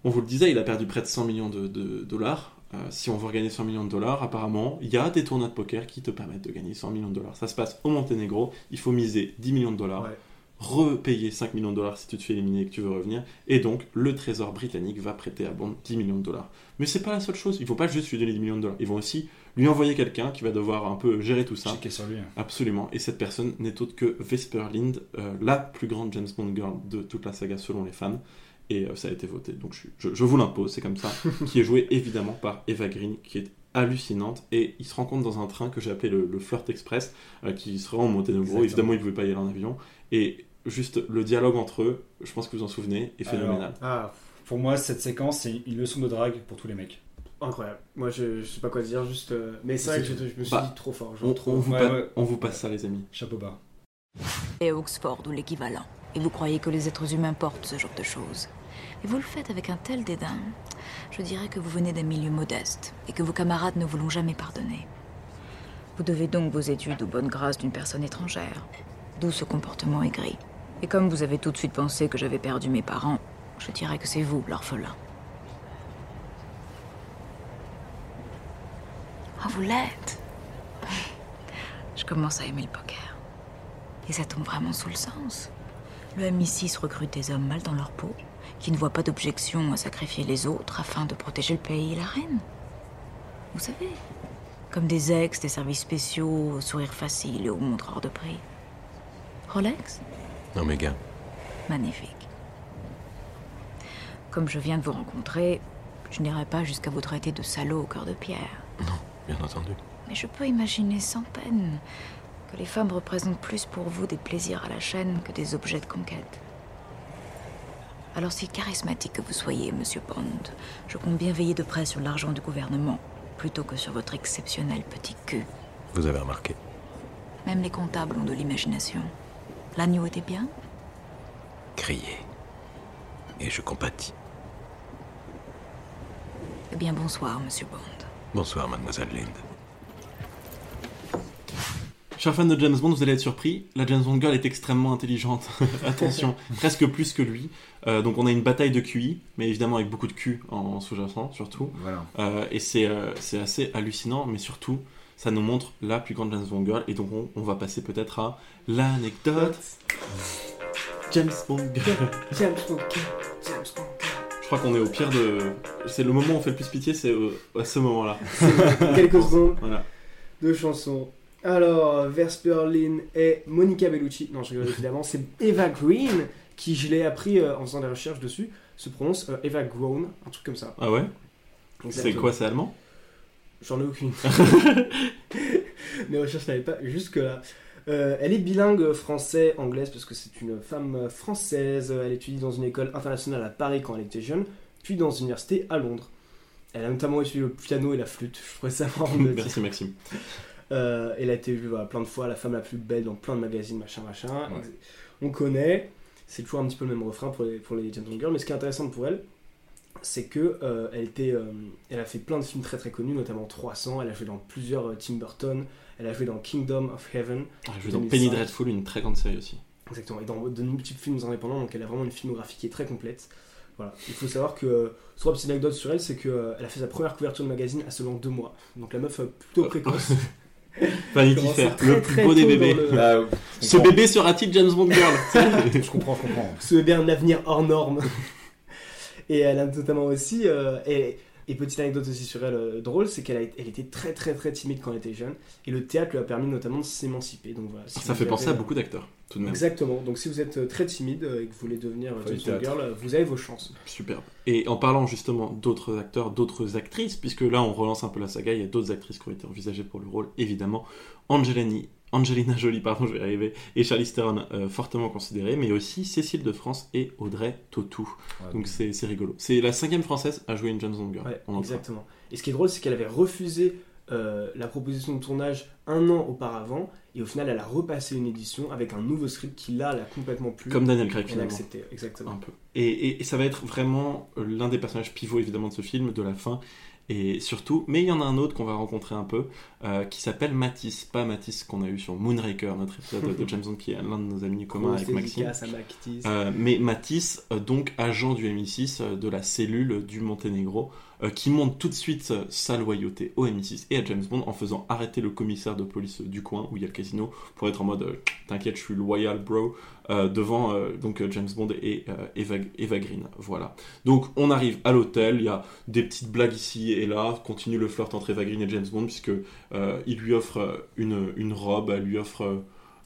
on vous le disait, il a perdu près de 100 millions de, de dollars. Euh, si on veut gagner 100 millions de dollars, apparemment, il y a des tournois de poker qui te permettent de gagner 100 millions de dollars. Ça se passe au Monténégro, il faut miser 10 millions de dollars, Ouais. repayer 5 millions de dollars si tu te fais éliminer et que tu veux revenir, et donc le trésor britannique va prêter à Bond 10 millions de dollars. Mais c'est pas la seule chose, ils vont pas juste lui donner 10 millions de dollars, ils vont aussi lui envoyer quelqu'un qui va devoir un peu gérer tout ça. Sur lui. Absolument, et cette personne n'est autre que Vesper Lind, euh, la plus grande James Bond girl de toute la saga selon les fans, et euh, ça a été voté, donc je, je- je vous l'impose, c'est comme ça, qui est jouée évidemment par Eva Green, qui est hallucinante, et ils se rencontrent dans un train que j'ai appelé le, le Flirt Express, euh, qui se rend au Monténégro, évidemment ils ne pouvaient pas y aller en avion, et juste le dialogue entre eux, je pense que vous en souvenez, est Alors, phénoménal. Ah, Pour moi, cette séquence, c'est une leçon de drague pour tous les mecs. incroyable. Moi, je, je sais pas quoi dire, juste. euh, Mais c'est vrai que je, je me suis Bah, dit trop fort. genre On, trop on vous Ouais, pa- ouais. on vous passe ça les amis. Chapeau bas. Et Oxford ou l'équivalent. Et vous croyez que les êtres humains portent ce genre de choses? Et vous le faites avec un tel dédain. Je dirais que vous venez d'un milieu modeste et que vos camarades ne vous l'ont jamais pardonné. Vous devez donc vos études aux bonnes grâces d'une personne étrangère. D'où ce comportement aigri. Et comme vous avez tout de suite pensé que j'avais perdu mes parents, je dirais que c'est vous, l'orphelin. Ah, vous l'êtes Je commence à aimer le poker. Et ça tombe vraiment sous le sens. Le MI6 recrute des hommes mal dans leur peau, qui ne voient pas d'objection à sacrifier les autres afin de protéger le pays et la reine. Vous savez, comme des ex des services spéciaux, au sourire facile et aux montres hors de prix. Rolex Omega. Magnifique. Comme je viens de vous rencontrer, je n'irai pas jusqu'à vous traiter de salaud au cœur de pierre. Bien entendu. Mais je peux imaginer sans peine que les femmes représentent plus pour vous des plaisirs à la chaîne que des objets de conquête. Alors si charismatique que vous soyez, monsieur Bond, je compte bien veiller de près sur l'argent du gouvernement, plutôt que sur votre exceptionnel petit cul. Vous avez remarqué. Même les comptables ont de l'imagination. L'agneau était bien? Crier. Et je compatis. Eh bien bonsoir, monsieur Bond. Bonsoir, mademoiselle Lind. Chers fans de James Bond, vous allez être surpris. La James Bond girl est extrêmement intelligente. Attention, presque plus que lui. Euh, donc on a une bataille de QI, mais évidemment avec beaucoup de Q en sous-jacent surtout. Voilà. Euh, et c'est euh, c'est assez hallucinant, mais surtout ça nous montre la plus grande James Bond girl. Et donc on, on va passer peut-être à l'anecdote James Bond girl. James Bond, James Bond. Je crois qu'on est au pire de. C'est le moment où on fait le plus pitié, c'est à ce moment-là. Quelques secondes Voilà. de chansons. Alors, Vesper Lynn et Monica Bellucci. Non, je rigole évidemment. C'est Eva Green qui, je l'ai appris euh, en faisant des recherches dessus, se prononce euh, Eva Grown, un truc comme ça. Ah ouais? C'est quoi, c'est allemand? J'en ai aucune. Mes recherches n'allaient pas jusque-là. Euh, elle est bilingue français-anglaise parce que c'est une femme française. Elle étudie dans une école internationale à Paris quand elle était jeune, puis dans une université à Londres. Elle a notamment étudié le piano et la flûte. Je trouvais ça marrant de le dire. Merci Maxime. Euh, elle a été vue voilà, plein de fois, la femme la plus belle dans plein de magazines, machin, machin. Ouais. On connaît. C'est toujours un petit peu le même refrain pour les, pour les Girls. Mais ce qui est intéressant pour elle, c'est que euh, elle, était, euh, elle a fait plein de films très très connus, notamment 300. Elle a joué dans plusieurs Tim Burton. Elle a joué dans Kingdom of Heaven. Elle a joué dans 2005. Penny Dreadful, une très grande série aussi. Exactement, et dans de multiples films indépendants, donc elle a vraiment une filmographie qui est très complète. Voilà. Il faut savoir que, euh, trois petites anecdotes sur elle, c'est qu'elle a fait sa première couverture de magazine à seulement deux mois. Donc la meuf euh, plutôt précoce. Vanity Commence Fair, très, le plus beau des bébés. le- je Ce bébé sera-t-il James Bond Girl Je comprends, je comprends. Ce bébé a un avenir hors norme. et elle a notamment aussi, euh, et, et petite anecdote aussi sur elle euh, drôle, c'est qu'elle a- elle était très très très timide quand elle était jeune, et le théâtre lui a permis notamment de s'émanciper. Donc voilà. si Ça vous fait avez- penser à beaucoup d'acteurs, tout de même. Exactement. Donc si vous êtes euh, très timide euh, et que vous voulez devenir euh, Faut du James Bond théâtre. Girl, euh, vous avez vos chances. Superbe. Et en parlant justement d'autres acteurs, d'autres actrices, puisque là on relance un peu la saga, il y a d'autres actrices qui ont été envisagées pour le rôle, évidemment. Angelini, Angelina Jolie, pardon, je vais y arriver, et Charlize Theron, euh, fortement considérées, mais aussi Cécile de France et Audrey Tautou. Ouais, Donc c'est c'est rigolo. C'est la cinquième française à jouer une James Bond Girl. Ouais, exactement. Et ce qui est drôle, c'est qu'elle avait refusé euh, la proposition de tournage un an auparavant, et au final, elle a repassé une édition avec un nouveau script qui là l'a complètement plu. Comme Daniel Craig Elle a finalement. accepté, exactement. Un peu. Et, et- et ça va être vraiment euh, l'un des personnages pivots évidemment de ce film, de la fin. Et surtout, mais il y en a un autre qu'on va rencontrer un peu, euh, qui s'appelle Matisse, pas Matisse qu'on a eu sur Moonraker, notre épisode de James Bond qui est l'un de nos amis communs avec Maxime. Euh, mais Matisse, euh, donc agent du MI6 euh, de la cellule du Monténégro, euh, qui montre tout de suite sa loyauté au MI6 et à James Bond en faisant arrêter le commissaire de police du coin où il y a le casino pour être en mode euh, t'inquiète, je suis loyal, bro, euh, devant euh, donc James Bond et euh, Eva, Eva Green. Voilà. Donc on arrive à l'hôtel, il y a des petites blagues ici et là, continue le flirt entre Eva Green et James Bond puisque euh, il lui offre une, une robe, elle lui offre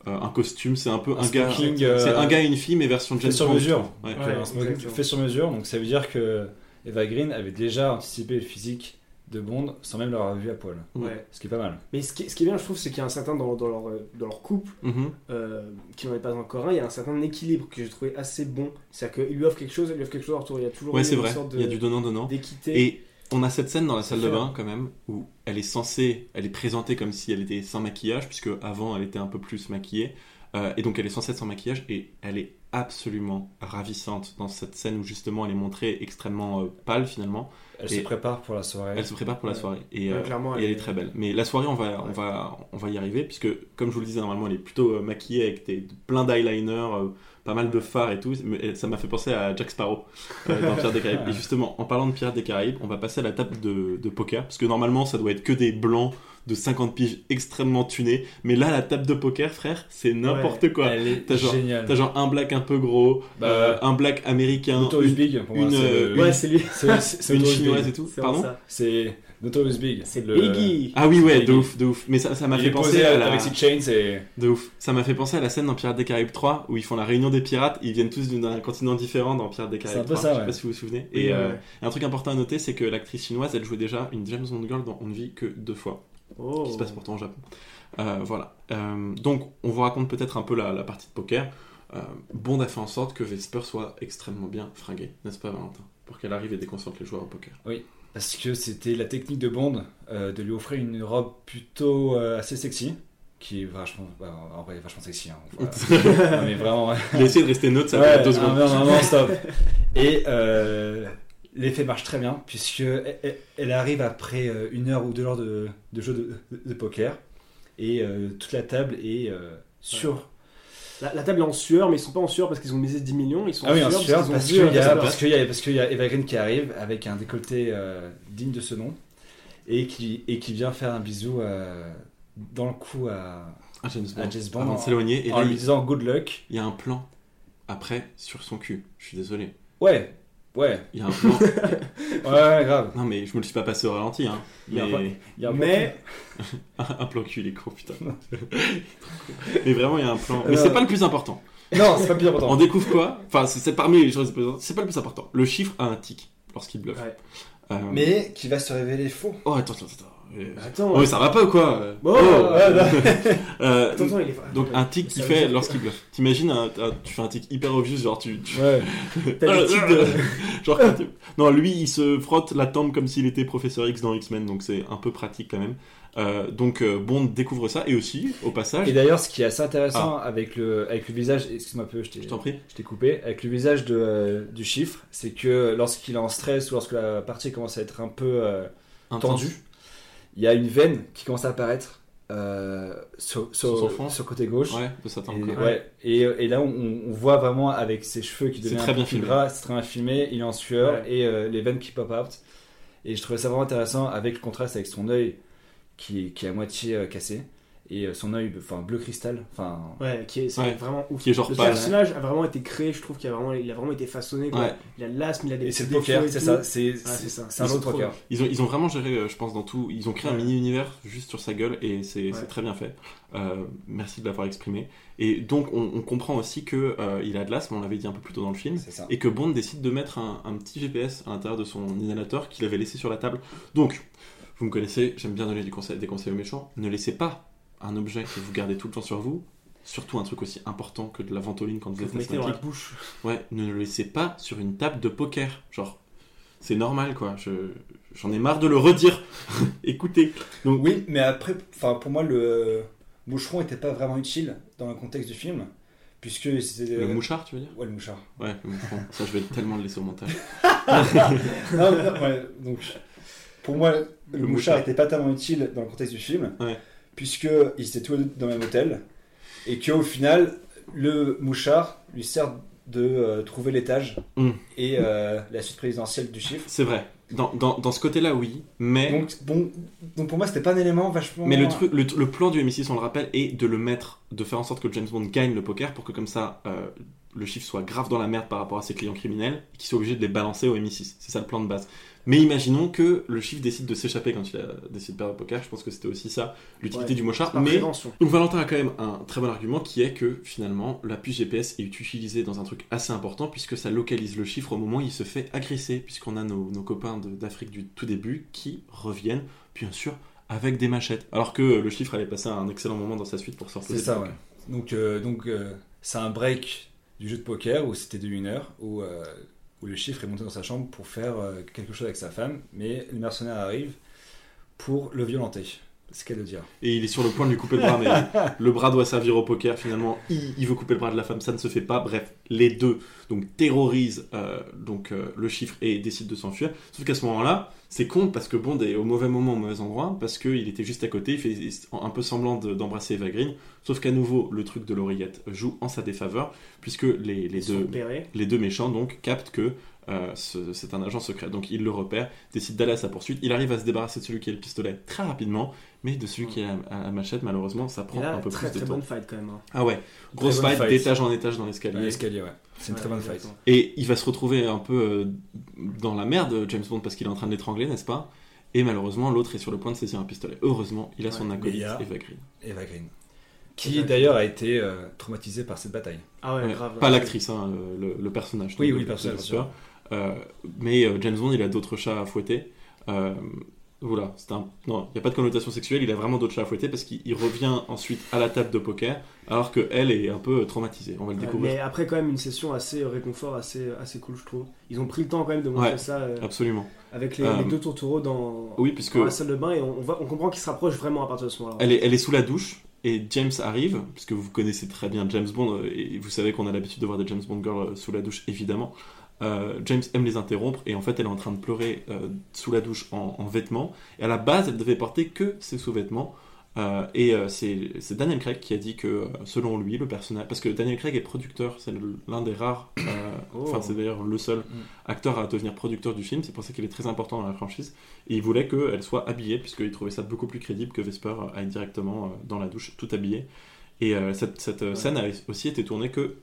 euh, un costume, c'est un peu un, Un gars, euh, c'est un gars et une fille mais version fait James sur Bond. mesure. Ouais. Ouais, un smoking exactement. fait sur mesure, donc ça veut dire que Eva Green avait déjà anticipé le physique de Bond sans même l'avoir vu à poil. Ouais. Ce qui est pas mal. Mais ce qui, ce qui est bien, je trouve, c'est qu'il y a un certain dans, dans leur, euh, dans leur couple, Mhm. euh, qui n'en est pas encore un, il y a un certain équilibre que j'ai trouvé assez bon. C'est-à-dire qu'il lui offre quelque chose, elle lui offre quelque chose en retour. Il y a toujours Ouais, une vrai. sorte de- Il y a du donnant-donnant. d'équité. Et on a cette scène dans la salle de bain quand même où elle est censée, elle est présentée comme si elle était sans maquillage puisque avant elle était un peu plus maquillée. Euh, et donc elle est censée être sans maquillage et elle est absolument ravissante dans cette scène où justement elle est montrée extrêmement euh, pâle finalement. Elle Et se prépare pour la soirée. Elle se prépare pour la Ouais. soirée et, Ouais, euh, clairement, et elle est est- très belle. Mais la soirée on va, on va, on va y arriver puisque comme je vous le disais normalement elle est plutôt euh, maquillée avec des, plein d'eyeliner, euh, pas mal de fards et tout. Mais ça m'a fait penser à Jack Sparrow euh, dans Pirates des Caraïbes. Et justement en parlant de Pirates des Caraïbes, on va passer à la table de, de poker parce que normalement ça doit être que des blancs de 50 piges extrêmement tunés. Mais là la table de poker frère c'est n'importe quoi. Elle est T'as genre, t'as genre un black un peu gros, Bah, euh, un black américain, Notorious une, Big, pour moi, une, c'est euh, Ouais, c'est lui. c'est- c'est- c'est une chinoise et tout. C'est Pardon ça. C'est Notorious Big. C'est Le- Biggie. Ah oui ouais, de ouf, de ouf. Mais ça ça m'a Il fait est penser posé à la... avec ses chains et. De ouf. Ça m'a fait penser à la scène dans Pirates des Caraïbes 3 où ils font la réunion des pirates. Ils viennent tous d'un continent différent dans Pirates des Caraïbes C'est un peu 3. ça, Je sais ouais. pas si vous vous souvenez. Et ouais, euh, ouais. un truc important à noter, c'est que l'actrice chinoise, elle jouait déjà une James Bond girl dont on ne vit que deux fois, Oh. qui se passe pourtant au Japon. Euh, voilà. Euh, donc, on vous raconte peut-être un peu la, la partie de poker. Euh, Bond a fait en sorte que Vesper soit extrêmement bien fringuée, n'est-ce pas, Valentin? Pour qu'elle arrive et déconcentre les joueurs au poker. Oui, parce que c'était la technique de Bond euh, de lui offrir une robe plutôt euh, assez sexy, qui est vachement, bah, en vrai, vachement sexy. hein, voilà. Non, mais vraiment. Il a essayé de rester neutre, ça Ouais, fait deux secondes. non, non, non, stop. Et euh, l'effet marche très bien, puisque elle, elle- elle arrive après euh, une heure ou deux heures de, de jeu de, de- de poker, et euh, toute la table est euh, sur. La, la table est en sueur, mais ils sont pas en sueur parce qu'ils ont misé 10 millions. Ils sont Ah oui, en en sueur sueur, parce qu'il y, a- Vesper. parce qu'il y, y a Eva Green qui arrive avec un décolleté euh, digne de ce nom et qui, et qui vient faire un bisou euh, dans le cou à, James Bond. à James Bond Avant de en- s'éloigner. Et en lui disant good luck. il y a un plan après sur son cul. Je suis désolé. Ouais, ouais, Il y a un plan. ouais, grave. non, mais je me le suis pas passé au ralenti. Hein. Il y a un Mais... Il y a un Mais un plan cul, il est con, putain. mais vraiment, il y a un plan. Mais Non. c'est pas le plus important. Non, c'est pas le plus On important. découvre quoi? Enfin, c'est c'est parmi les choses les plus importantes. C'est pas le plus important. Le chiffre a un tic lorsqu'il bluffe. Ouais. Euh, Mais qui va se révéler faux. Oh, attends, attends, attends. Euh, Attends. oh, mais ça va pas ou quoi euh, Bon, oh, ouais, ouais. euh, Attends, il est- Donc un tic qu'il fait lorsqu'il bluffe. T'imagines, un- un- tu fais un tic hyper obvious, genre tu... tu- Ouais. T'as des tics de- genre, quand tu- Non, lui, il se frotte la tempe comme s'il était Professeur X dans X-Men, donc c'est un peu pratique quand même. Euh, donc euh, Bond découvre ça, et aussi, au passage... Et d'ailleurs, ce qui est assez intéressant avec, le, avec le visage, excuse-moi un peu, je t'ai, Je t'ai coupé, avec le visage de, euh, du chiffre, c'est que lorsqu'il est en stress ou lorsque la partie commence à être un peu euh, tendue, il y a une veine qui commence à apparaître euh, sur, sur, Sur côté gauche. Ouais, de Et, ouais. et, et là, on, on voit vraiment avec ses cheveux qui deviennent très bien filmé. gras, c'est très bien filmé, il est en sueur Ouais. et euh, les veines qui pop out. Et je trouvais ça vraiment intéressant avec le contraste avec son œil qui, qui est à moitié euh, cassé et euh, son œil enfin bleu cristal enfin Ouais, qui est, c'est Ouais. vraiment ouf. Qui est genre le personnage a vraiment été créé, je trouve qu'il a vraiment, il a vraiment été façonné. Quoi. Ouais. Il a de l'asthme, il a des et c'est petits le poker c'est ça c'est Ah, c'est ça. c'est un Ils autre trop poker Ils ont, ils ont vraiment géré, euh, je pense, dans tout. Ils ont créé un Ouais. mini-univers juste sur sa gueule et c'est c'est Ouais. très bien fait. Euh, merci de l'avoir exprimé. Et donc, on, on comprend aussi que euh, il a de l'asthme, on l'avait dit un peu plus tôt dans le film, et que Bond décide de mettre un, un petit GPS à l'intérieur de son inhalateur qu'il avait laissé sur la table. Donc, vous me connaissez, j'aime bien donner du conseil, des conseils aux méchants. Ne laissez pas un objet que vous gardez tout le temps sur vous, surtout un truc aussi important que de la ventoline quand vous êtes mettez dans la bouche. Ouais, ne le laissez pas sur une table de poker. Genre, c'est normal quoi. Je, j'en ai marre de le redire. Écoutez. Donc, oui mais après enfin pour moi le moucheron était pas vraiment utile dans le contexte du film puisque c'était le mouchard, tu veux dire? Ouais le mouchard Ouais, le mouchard. Ça, je vais tellement le laisser au montage. non, non, ouais, donc pour moi le, Le mouchard mouchard. était pas tellement utile dans le contexte du film Ouais. Puisque ils étaient tous les deux dans le même hôtel et qu'au final le mouchard lui sert de euh, trouver l'étage Mm. et euh, la suite présidentielle du chiffre C'est vrai. Dans, dans, dans ce côté-là, oui. Mais, donc bon donc pour moi c'était pas un élément vachement mais le, truc, le, le plan du MI6, on le rappelle, est de le mettre, de faire en sorte que James Bond gagne le poker pour que comme ça, euh, le chiffre soit grave dans la merde par rapport à ses clients criminels et qu'il soit obligé de les balancer au MI6. C'est ça le plan de base. Mais imaginons que le chiffre décide de s'échapper quand il a décidé de perdre au poker. Je pense que c'était aussi ça, l'utilité Ouais, du c'est par Mais donc Valentin a quand même un très bon argument qui est que finalement la puce GPS est utilisée dans un truc assez important puisque ça localise le chiffre au moment où il se fait agresser puisqu'on a nos, nos copains d'Afrique du tout début qui reviennent bien sûr avec des machettes alors que le chiffre allait passer un excellent moment dans sa suite pour reposer. c'est ça ouais. donc euh, donc euh, c'est un break du jeu de poker où c'était de une heure où euh, où le chiffre est monté dans sa chambre pour faire euh, quelque chose avec sa femme mais les mercenaires arrivent pour le violenter. C'est ce qu'elle de dire. Et il est sur le point de lui couper le bras mais le bras doit servir au poker. Finalement il, il veut couper le bras de la femme. Ça ne se fait pas. Bref les deux donc terrorisent euh, donc euh, le chiffre et décident de s'enfuir. Sauf qu'à ce moment-là c'est con parce que Bond est au mauvais moment au mauvais endroit parce qu'il était juste à côté il fait un peu semblant de- d'embrasser Eva Green sauf qu'à nouveau le truc de l'oreillette joue en sa défaveur puisque les, deux repérés. les deux méchants donc captent que euh, ce- c'est un agent secret. Donc il le repère, décide d'aller à sa poursuite. Il arrive à se débarrasser de celui qui a le pistolet très rapidement, mais de celui qui a la, la machette, malheureusement, ça prend là, un peu très plus de très temps. bonne fight quand même. hein. Ah ouais, grosse fight, fight. d'étage en étage dans Dans l'escalier. l'escalier ouais c'est une Ouais, très bonne fight. Et il va se retrouver un peu euh, dans la merde, James Bond, parce qu'il est en train de l'étrangler, n'est-ce pas? Et malheureusement, l'autre est sur le point de saisir un pistolet. Heureusement, il a son acolyte, a- Eva Green. Eva Green qui d'ailleurs a été euh, traumatisée par cette bataille Ah ouais, Ouais, grave. pas l'actrice, hein, euh, le, le personnage. Oui, oui, le personnage, sûr. Euh, mais euh, James Bond, il a d'autres chats à fouetter. Euh, voilà, c'est un... non, il n'y a pas de connotation sexuelle, il a vraiment d'autres chats à fouetter parce qu'il il revient ensuite à la table de poker alors qu'elle est un peu traumatisée. On va le Ouais, découvrir. mais après, quand même, une session assez euh, réconfort, assez, assez cool, je trouve. Ils ont pris le temps quand même de montrer Ouais, ça euh, Absolument. avec les, Euh, les deux tourtereaux dans, Oui, puisque dans la salle de bain et on, on voit, on comprend qu'ils se rapprochent vraiment à partir de ce moment-là. elle est, elle est sous la douche et James arrive, puisque vous connaissez très bien James Bond euh, et vous savez qu'on a l'habitude de voir des James Bond girls euh, sous la douche, évidemment. Euh, James aime les interrompre et en fait elle est en train de pleurer euh, sous la douche en, en vêtements. Et à la base elle devait porter que ses sous-vêtements. Euh, et c'est Daniel Craig qui a dit que selon lui le personnage parce que Daniel Craig est producteur c'est l'un des rares euh, Oh. enfin c'est d'ailleurs le seul acteur à devenir producteur du film. C'est pour ça qu'il est très important dans la franchise. Et il voulait qu'elle soit habillée puisqu'il trouvait ça beaucoup plus crédible que Vesper aille directement dans la douche tout habillée. Et cette, cette, scène a aussi été tournée que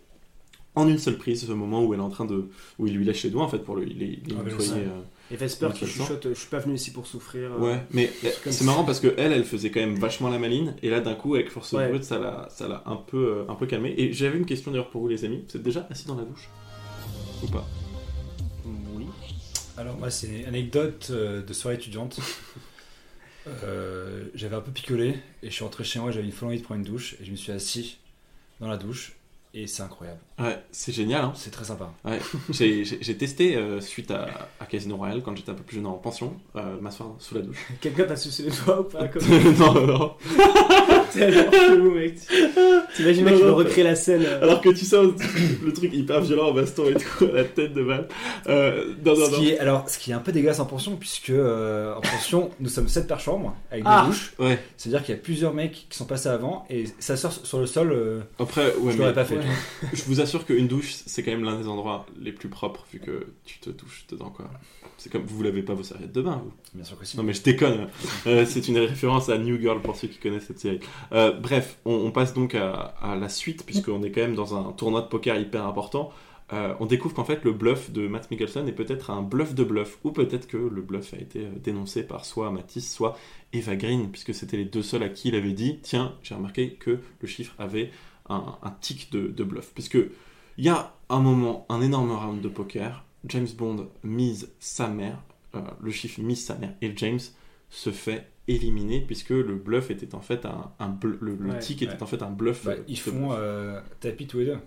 en une seule prise, ce moment où elle est en train de. où il lui lèche les doigts en fait pour lui les, les Ah, nettoyer. euh, Et Vesper qui chuchote euh, Je suis pas venu ici pour souffrir. euh, Ouais, mais c'est marrant parce que elle, elle faisait quand même vachement la maline, et là d'un coup avec force Ouais. brute, ça l'a, ça l'a un peu, euh, un peu calmé. Et j'avais une question d'ailleurs pour vous les amis, vous êtes déjà assis dans la douche? Ou pas? Oui. Alors moi c'est une anecdote de soirée étudiante. Euh, j'avais un peu picolé et je suis rentré chez moi, j'avais une folle envie de prendre une douche et je me suis assis dans la douche et c'est incroyable. Ouais, c'est génial. Hein C'est très sympa. Ouais, j'ai testé euh, suite à, à Casino Royale quand j'étais un peu plus jeune en pension, euh, m'asseoir sous la douche. Quelqu'un t'a sucé les doigts ou pas comme... non, non, genre chelou, mec. T'imagines, mec, je me non. recrée la scène. euh. Alors que tu sens le truc hyper violent en baston et tout, à la tête de balle. Euh, non, non, Ce non. qui est, alors, ce qui est un peu dégueulasse en pension, puisque euh, en pension, nous sommes 7 par chambre avec Ah. deux douches. Ouais. C'est-à-dire qu'il y a plusieurs mecs qui sont passés avant et ça sort sur le sol. euh, Après, ouais, je mais l'aurais pas fait. ouais. je vous assure qu'une douche, c'est quand même l'un des endroits les plus propres vu que tu te douches dedans, quoi. C'est comme vous lavez pas vos serviettes de bain, vous. Bien sûr que si. Non, mais je déconne. Euh, c'est une référence à New Girl pour ceux qui connaissent cette série. Euh, bref, on, passe donc à, la suite puisqu'on est quand même dans un tournoi de poker hyper important. Euh, on découvre qu'en fait le bluff de Matt Mikkelsen est peut-être un bluff de bluff, ou peut-être que le bluff a été euh, dénoncé par soit Matisse, soit Eva Green, puisque c'était les deux seuls à qui il avait dit Tiens, j'ai remarqué que le chiffre avait un, tic de, bluff. Puisque il y a un moment, un énorme round de poker, James Bond mise sa mère, le chiffre mise sa mère, et James se fait éliminer puisque le bluff était en fait un, un le, le Ouais, tic était ouais. en fait un bluff. Bah, euh, ils font bluff. euh, tapis tous les deux.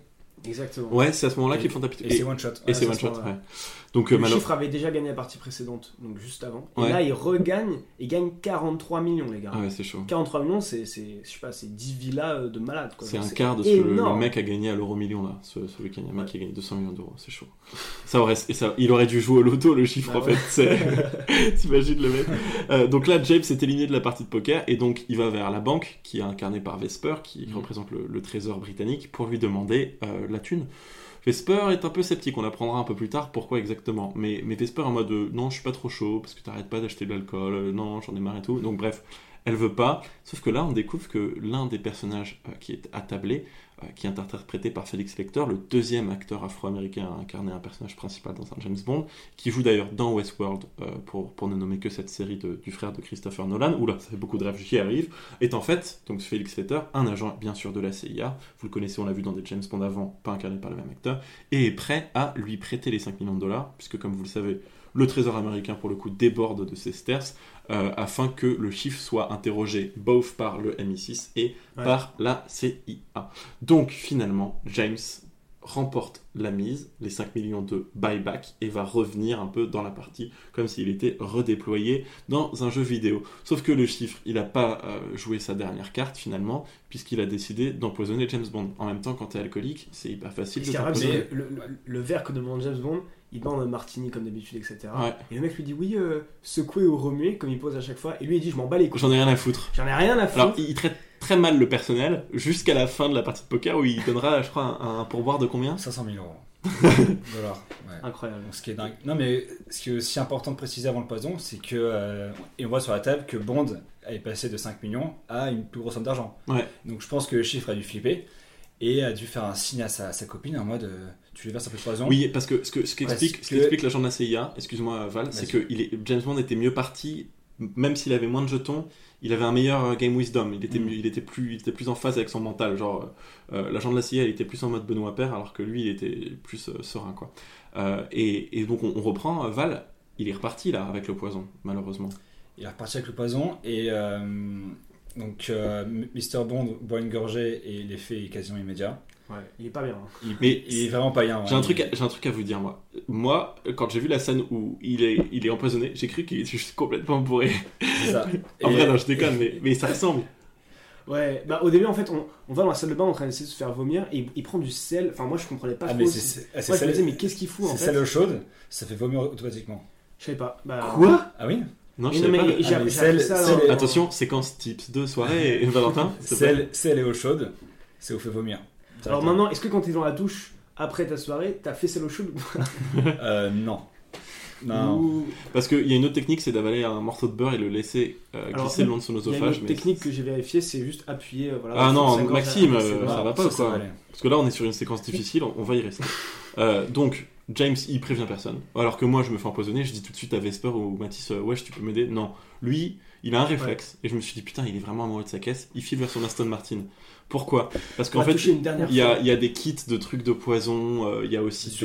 Exactement. Ouais, c'est à ce moment-là Et- qu'ils font tapis. et c'est one shot. Et Ouais, c'est c'est à one shot. Donc euh, le malo- chiffre avait déjà gagné la partie précédente, donc juste avant. Et Ouais. là, il regagne, il gagne 43 millions, les gars. Ah ouais, c'est chaud. 43 millions, c'est, c'est, je sais pas, c'est 10 villas euh, de malades. C'est un quart de ce que le, mec a gagné à l'euro million là, ce, ce week-end. Il y a un mec qui a gagné 200 millions d'euros, c'est chaud. Ça aurait, et ça, il aurait dû jouer au loto le chiffre Bah en ouais. fait. T'imagines le mec. Euh, donc là, James est éliminé de la partie de poker et donc il va vers la banque qui est incarnée par Vesper, qui Mhm. représente le, le trésor britannique, pour lui demander euh, la thune. Vesper est un peu sceptique, on apprendra un peu plus tard pourquoi exactement. Mais, mais Vesper en mode euh, non, je suis pas trop chaud parce que t'arrêtes pas d'acheter de l'alcool, euh, non, j'en ai marre et tout. Donc bref, elle veut pas. Sauf que là, on découvre que l'un des personnages euh, qui est attablé, euh, qui est interprété par Félix Lecter, le deuxième acteur afro-américain à incarner un personnage principal dans un James Bond, qui joue d'ailleurs dans Westworld, euh, pour, ne nommer que cette série du frère de Christopher Nolan, oula, ça fait beaucoup de rêves, j'y arrive, est en fait, donc Félix Lecter, un agent bien sûr de la CIA, vous le connaissez, on l'a vu dans des James Bond avant, pas incarné par le même acteur, et est prêt à lui prêter les 5 millions de dollars, puisque comme vous le savez, le trésor américain pour le coup déborde de ses sterces, euh, afin que le chiffre soit interrogé both par le MI6 et Ouais. par la CIA. Donc finalement, James remporte la mise, les 5 millions de buyback, et va revenir un peu dans la partie comme s'il était redéployé dans un jeu vidéo. Sauf que le chiffre, il n'a pas euh, joué sa dernière carte finalement, puisqu'il a décidé d'empoisonner James Bond. En même temps, quand tu es alcoolique, c'est hyper facile de t'empoisonner. le, le verre que demande James Bond, il demande un martini comme d'habitude, etc. Ouais. Et le mec lui dit oui, euh, secouer ou remuer, comme il pose à chaque fois. Et lui il dit je m'en bats les couilles. J'en ai rien à foutre. J'en ai rien à foutre. Alors, il traite très mal le personnel jusqu'à la fin de la partie de poker où il donnera, je crois, un, un pourboire de combien? 500 000 euros. dollars. Ouais. Incroyable. Donc, ce qui est dingue. Non, mais ce qui est aussi important de préciser avant le poison, c'est que. euh, et on voit sur la table que Bond est passé de 5 millions à une plus grosse somme d'argent. Ouais. Donc je pense que le chiffre a dû flipper et a dû faire un signe à sa, sa copine en mode euh, tu lui verses un peu de poison. Oui, parce que ce que ce qu'explique ce que- qu'explique l'agent de la CIA, excuse-moi Val, c'est que Vas-y. il est, James Bond était mieux parti, même s'il avait moins de jetons, il avait un meilleur euh, game wisdom, il était, Mm. il était, plus, il était plus en phase avec son mental. Genre, euh, l'agent de la CIA, il était plus en mode Benoît Père, alors que lui, il était plus euh, serein. quoi. Euh, et, et donc, on, on reprend, euh, Val, il est reparti là avec le poison, malheureusement. Il est reparti avec le poison et euh, donc euh, Mr. Bond boit une gorgée et l'effet est quasiment immédiat. Ouais, il est pas bien. hein. Il, Mais il est vraiment pas bien. ouais. J'ai un, truc à, j'ai un truc à vous dire, moi. Moi, quand j'ai vu la scène où il est, il est empoisonné, j'ai cru qu'il était juste complètement bourré. C'est ça. en Et- vrai, non, je déconne, mais, mais ça ressemble. Ouais, bah au début en fait on, on va dans la salle de bain en train d'essayer de se faire vomir et il, il prend du sel. Enfin moi je comprenais pas Ah, trop. mais c'est- c'est- ah, c'est Moi je me sel- disais mais qu'est-ce qu'il fout en C'est fait celle eau chaude, ça fait vomir automatiquement. Je savais pas. Bah, Quoi? Ah oui? Non, Mais je non, savais mais pas. j'ai Ah, mais celle- ça est- Attention, séquence tips de soirée, et Valentin. Sel, sel et eau chaude, c'est au fait vomir. Alors maintenant, est-ce que quand t'es dans la douche après ta soirée, t'as fait celle au chaud Euh, non. Non. Ou- Parce qu'il y a une autre technique, c'est d'avaler un morceau de beurre et le laisser euh, Alors, glisser le long de son Il y a une oesophage. autre mais- technique que j'ai vérifié, c'est juste appuyer. euh, Voilà, Ah non, Maxime, euh, bon. ça va pas ça, ça quoi. Parce que là, on est sur une séquence difficile, on, on va y rester. Euh, donc, James, il prévient personne. Alors que moi, je me fais empoisonner, je dis tout de suite à Vesper ou Mathis, euh, wesh, tu peux m'aider Non. Lui, il a un réflexe. Et je me suis dit, putain, il est vraiment amoureux de sa caisse. Il file vers son Aston Martin. Pourquoi? Parce qu'en fait, il y, a, y des kits de trucs de poison, euh, il y a aussi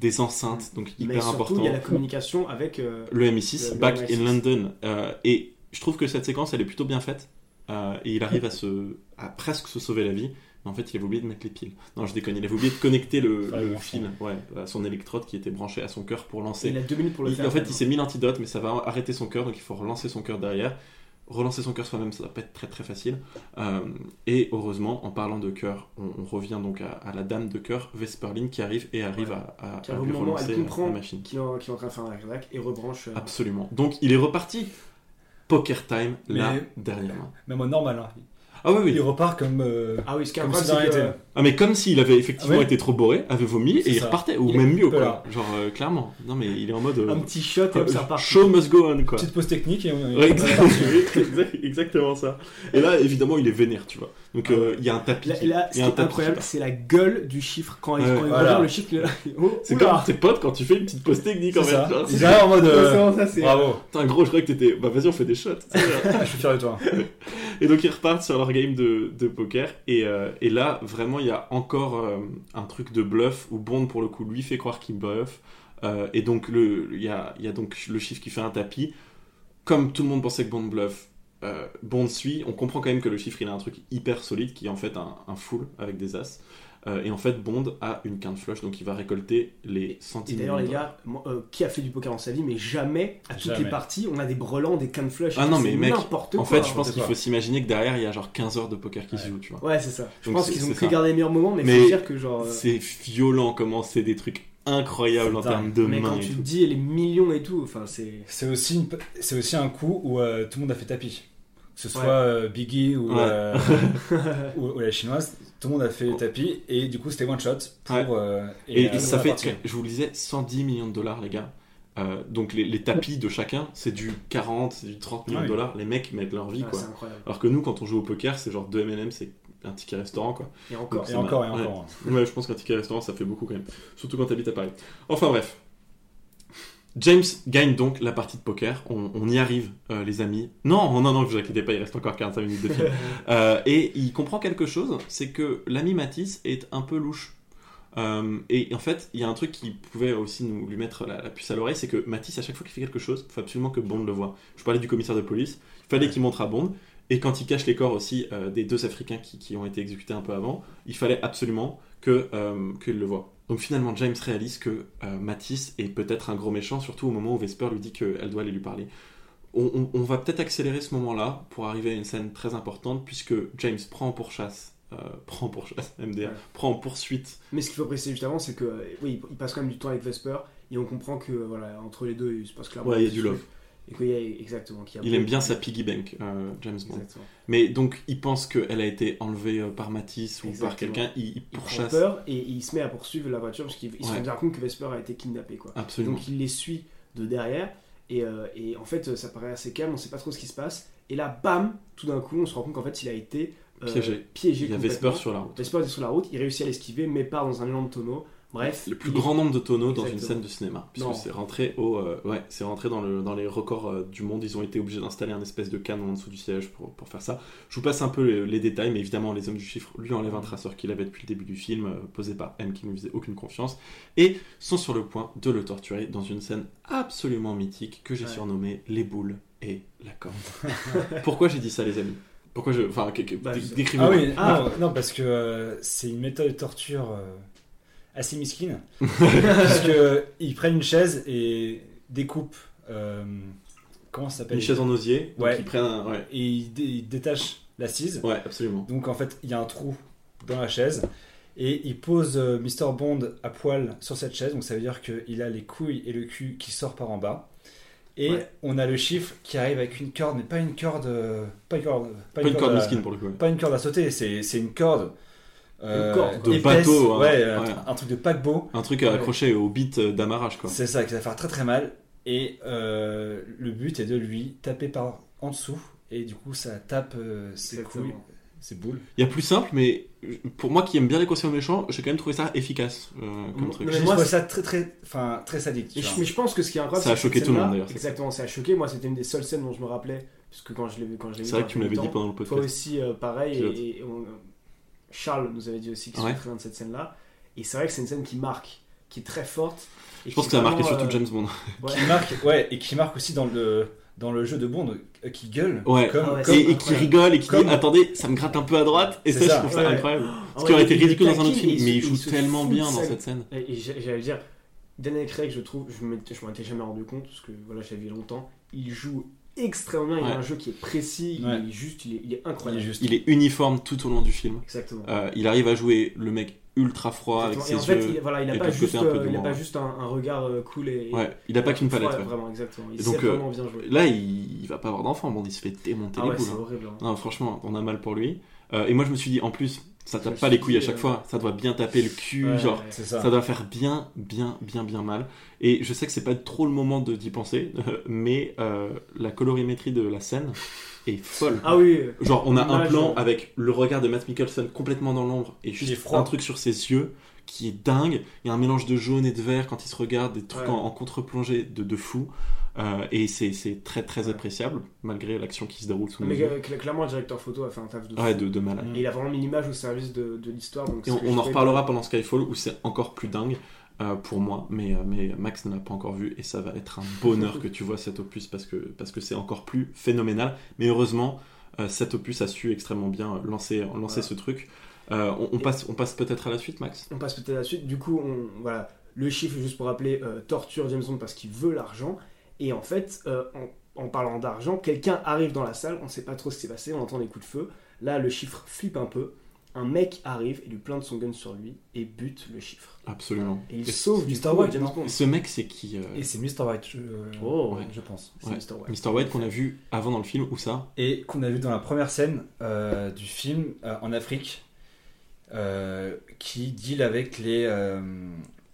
des enceintes, donc Mais hyper surtout, important. il y a la communication avec. euh, Le MI6, Le- le back MI6. in London. Euh, et je trouve que cette séquence, elle est plutôt bien faite. euh, et il arrive à, se, à presque se sauver la vie. Mais en fait, il avait oublié de mettre les piles. Non, je déconne. Il avait oublié de connecter le, Enfin, le fil, ouais, à son électrode qui était branché à son cœur pour lancer. Il a deux minutes pour le Il- faire. En fait, il s'est mis l'antidote, mais ça va arrêter son cœur, donc il faut relancer son cœur derrière. Relancer son cœur soi-même, ça va pas être très très facile. Euh, et heureusement, en parlant de cœur, on, on revient donc à, à la dame de cœur, Vesperline, qui arrive et arrive à, à- Qui à à lui moment, relancer elle comprend la machine. qu'il est, en- train de faire un arnaque et rebranche. euh, Absolument. Donc il est reparti. Poker time, là, Mais- derrière. Même en normal. hein. Ah oui, oui. Il repart comme. euh, Ah oui, comme si de c'est rien que- n'était. Ah mais comme s'il avait effectivement Ah été trop bourré, avait vomi C'est et il ça. repartait, ou Il même mieux quoi. Genre euh, clairement. Non mais il est en mode euh, Un petit shot et hop, ça repart. show must go on quoi. Petite pause technique et on Ouais, exact- exact- exactement ça. Et là évidemment il est vénère tu vois. Donc euh, il y a un tapis. Là, qui- là, ce y qui est incroyable, c'est la gueule du chiffre. Quand il, Ouais, quand il voilà. le chiffre, il est là. Oh, C'est comme tes potes quand tu fais une petite pause technique en C'est fait. ça. Ils arrivent en mode. Euh, c'est ça, c'est- Bravo. Putain gros je croyais que t'étais. Bah vas-y on fait des shots. Je suis fier de toi. Et donc ils repartent sur leur game de, de poker. Et, euh, et là, vraiment, il y a encore euh, un truc de bluff où Bond, pour le coup, lui fait croire qu'il bluffe. Euh, et donc le- il y a, il y a donc le chiffre qui fait un tapis. Comme tout le monde pensait que Bond bluffe, euh, Bond suit. On comprend quand même que le chiffre, il a un truc hyper solide qui est en fait un, un full avec des as. Euh, et en fait, Bond a une quinte flush, donc il va récolter les Et centimes. d'ailleurs, de les gars, moi, euh, qui a fait du poker dans sa vie, mais jamais, à toutes Jamais. les parties, on a des brelans, des cannes flush. Ah non, mais mec, n'importe en quoi. fait, je pense qu'il faut s'imaginer que derrière, il y a genre 15 heures de poker qui se joue, tu vois. Ouais, c'est ça. Je Donc pense qu'ils ont pris garder les meilleurs moments, mais, Mais faut dire que genre. euh, C'est violent comment c'est des trucs incroyables en termes de mais mains quand et tu tout. te dis les millions et tout, enfin c'est. C'est aussi, une- c'est aussi un coup où euh, tout le monde a fait tapis. Que ce soit Ouais. euh, Biggie ou, Ouais. euh, ou, ou la chinoise, tout le monde a fait tapis et du coup c'était one shot pour. Ouais. euh, Et, ça fait, je vous le disais, 110 millions de dollars, les gars. Euh, donc les, les tapis de chacun, c'est du 40, c'est du 30 millions Ouais. de dollars. Les mecs mettent leur vie, Ah, quoi. c'est incroyable. Alors que nous, quand on joue au poker, c'est genre 2 M&M, c'est un ticket restaurant, quoi. Et encore. Donc, Et encore, et Ouais. encore. Ouais, je pense qu'un ticket restaurant, ça fait beaucoup quand même. Surtout quand t'habites à Paris. Enfin bref. James gagne donc la partie de poker. On, on y arrive, euh, les amis. Non, non, non, vous inquiétez pas, il reste encore 45 minutes de film. Euh, et il comprend quelque chose, c'est que l'ami Matisse est un peu louche. Euh, et en fait, il y a un truc qui pouvait aussi nous lui mettre la, la puce à l'oreille, c'est que Matisse, à chaque fois qu'il fait quelque chose, il faut absolument que Bond le voit. Je parlais du commissaire de police, il fallait qu'il montre à Bond. Et quand il cache les corps aussi des deux Africains qui, qui ont été exécutés un peu avant, il fallait absolument que qu'il le voit. Donc finalement, James réalise que euh, Matisse est peut-être un gros méchant, surtout au moment où Vesper lui dit qu'elle doit aller lui parler. On, on- on va peut-être accélérer ce moment-là pour arriver à une scène très importante, puisque James prend en pourchasse, euh, prend en pourchasse, MDR, Ouais. prend en poursuite. Mais ce qu'il faut préciser juste avant, c'est que euh, oui, il passe quand même du temps avec Vesper et on comprend que voilà entre les deux, il se passe clairement. Ouais, il y a du love. Et qu'il y a exactement. qu'il y a Il aime bien sa piggy bank, euh, James Bond. Exactement. Mais donc, il pense qu'elle a été enlevée euh, par Matisse ou par quelqu'un, il, il Il prend pourchasse. peur et il se met à poursuivre la voiture parce qu'il il se rend bien compte que Vesper a été kidnappé quoi. Absolument. Donc il les suit de derrière et, euh, et en fait ça paraît assez calme, on sait pas trop ce qui se passe. Et là, bam, tout d'un coup, on se rend compte qu'en fait il a été euh, Piégé. piégé Il y a. Vesper sur la route. Vesper est sur la route, il réussit à l'esquiver, mais part dans un énorme tonneau. Bref, Le plus grand nombre de tonneaux dans une scène de cinéma. Puisque c'est rentré au. euh, ouais, c'est rentré dans, le, dans les records euh, du monde. Ils ont été obligés d'installer un espèce de canon en dessous du siège pour, pour faire ça. Je vous passe un peu les, les détails, mais évidemment, les hommes du chiffre lui enlèvent un traceur qu'il avait depuis le début du film, euh, posé par M qui ne lui faisait aucune confiance, et sont sur le point de le torturer dans une scène absolument mythique que j'ai Ouais. surnommée Les boules et la corde. Pourquoi j'ai dit ça, les amis? Pourquoi je. Enfin, Bah, décrivez-moi. Ah oui, Ah. Non, non, parce que euh, c'est une méthode de torture euh, assez mesquine. puisque ils prennent une chaise et découpent. euh, comment ça s'appelle Une chaise en osier, Ouais. ils prennent un. Ouais, Et ils, dé- ils détachent l'assise. ouais absolument. Donc en fait, il y a un trou dans la chaise. Et il pose euh, Mr. Bond à poil sur cette chaise. Donc ça veut dire qu'il a les couilles et le cul qui sort par en bas. Et Ouais. on a le chiffre qui arrive avec une corde, mais pas une corde. euh, Pas une corde. Pas une corde à- mesquine pour le coup. Pas une corde à sauter, c'est une corde. Euh, De épaisse, bateau, hein. ouais, un- Ouais. Un, truc de paquebot. Un truc à Ouais. accrocher au bit euh, d'amarrage, quoi. C'est ça qui va faire très très mal. Et euh, le but est de lui taper par en dessous. Et du coup, ça tape euh, ses Exactement. couilles, ses boules. Il y a plus simple, mais pour moi qui aime bien les conseils méchants, j'ai quand même trouvé ça efficace euh, comme truc. mais moi, c'est- ça très très, enfin très sadique. Mais je, mais je pense que ce qui est incroyable, Ça a que choqué tout le monde, d'ailleurs, Exactement, ça a choqué. Moi, c'était une des seules scènes dont je me rappelais, puisque quand je l'ai vu, quand je l'ai vu. C'est vrai que tu me l'avais dit pendant le Toi podcast. aussi, euh, pareil. Pilote. Et, et on- Charles nous avait dit aussi qu'il se Ouais. souvenait de cette scène-là. Et c'est vrai que c'est une scène qui marque, qui est très forte. et Je pense que ça a marqué surtout euh, James Bond. ouais. Qui marque, ouais, et qui marque aussi dans le, dans le jeu de Bond, euh, qui gueule. Ouais, comme, Ah ouais, comme- et, et qui rigole et qui Comme- dit attendez, ça me gratte un peu à droite. Et ça, C'est je ça. trouve ça incroyable. Ce ouais, qui aurait été ridicule dans un autre film, il mais se- il joue se tellement bien dans cette scène. Et, et j'a- j'allais dire, Daniel Craig, je trouve, je m'en étais jamais rendu compte, parce que voilà, vu longtemps, il joue extrêmement bien, il Ouais. a un jeu qui est précis, il est juste, il est, il est Il est incroyable. juste. Il est uniforme tout au long du film. Exactement. Euh, il arrive à jouer le mec ultra froid avec Exactement. ses Et en fait, yeux. il, voilà, il a et pas juste, côté un peu euh, il a pas juste un, un regard euh, cool et. Ouais, il a pas qu'une palette. Ouais. Vraiment, exactement. Il Et sait donc, euh, vraiment bien jouer. Là, il, il va pas avoir d'enfant. Bon, il se fait démonter ah les ouais, boules. c'est hein. horrible. hein. Non, franchement, on a mal pour lui. Et moi, je me suis dit, en plus, ça tape pas les couilles à chaque euh, fois. Ça doit bien taper le cul. Ouais, genre, ça. ça doit faire bien, bien, bien, bien mal. Et je sais que c'est pas trop le moment de d'y penser, mais euh, la colorimétrie de la scène est folle. Ah oui. Genre, on a un plan ouais. avec le regard de Matt Mikkelsen complètement dans l'ombre et juste froid. un truc sur ses yeux qui est dingue. Il y a un mélange de jaune et de vert quand il se regarde, des trucs Ouais. en, en contre-plongée de, de fou. Euh, et c'est c'est très très appréciable malgré l'action qui se déroule sous nos Mais yeux. euh, cl- clairement, le directeur photo a fait un taf de fou. Ouais, de, de malade. Et il a vraiment mis l'image au service de, de l'histoire. c'est on, en reparlera pendant Skyfall où c'est encore plus dingue euh, pour moi, mais, euh, mais Max ne l'a pas encore vu et ça va être un bonheur que tu vois cet opus parce que parce que c'est encore plus phénoménal. Mais heureusement, euh, cet opus a su extrêmement bien lancer, lancer Voilà. ce truc. Euh, on, on passe, on passe peut-être à la suite, Max? On passe peut-être à la suite. Du coup, on, voilà, le chiffre, juste pour rappeler, torture James Bond parce qu'il veut l'argent. Et en fait, euh, en, en parlant d'argent, quelqu'un arrive dans la salle, on ne sait pas trop ce qui s'est passé, on entend des coups de feu. Là, le chiffre flippe un peu. Un mec arrive et lui plante son gun sur lui et bute le chiffre. Absolument. Et il Et sauve du Mr. White, James non Bond. Ce mec, c'est qui euh, Et c'est Mr. White, je, Oh. je pense. C'est ouais. Mr. White. Mr. White qu'on a vu avant dans le film, où ça Et qu'on a vu dans la première scène euh, du film euh, en Afrique, euh, qui deal avec les, euh,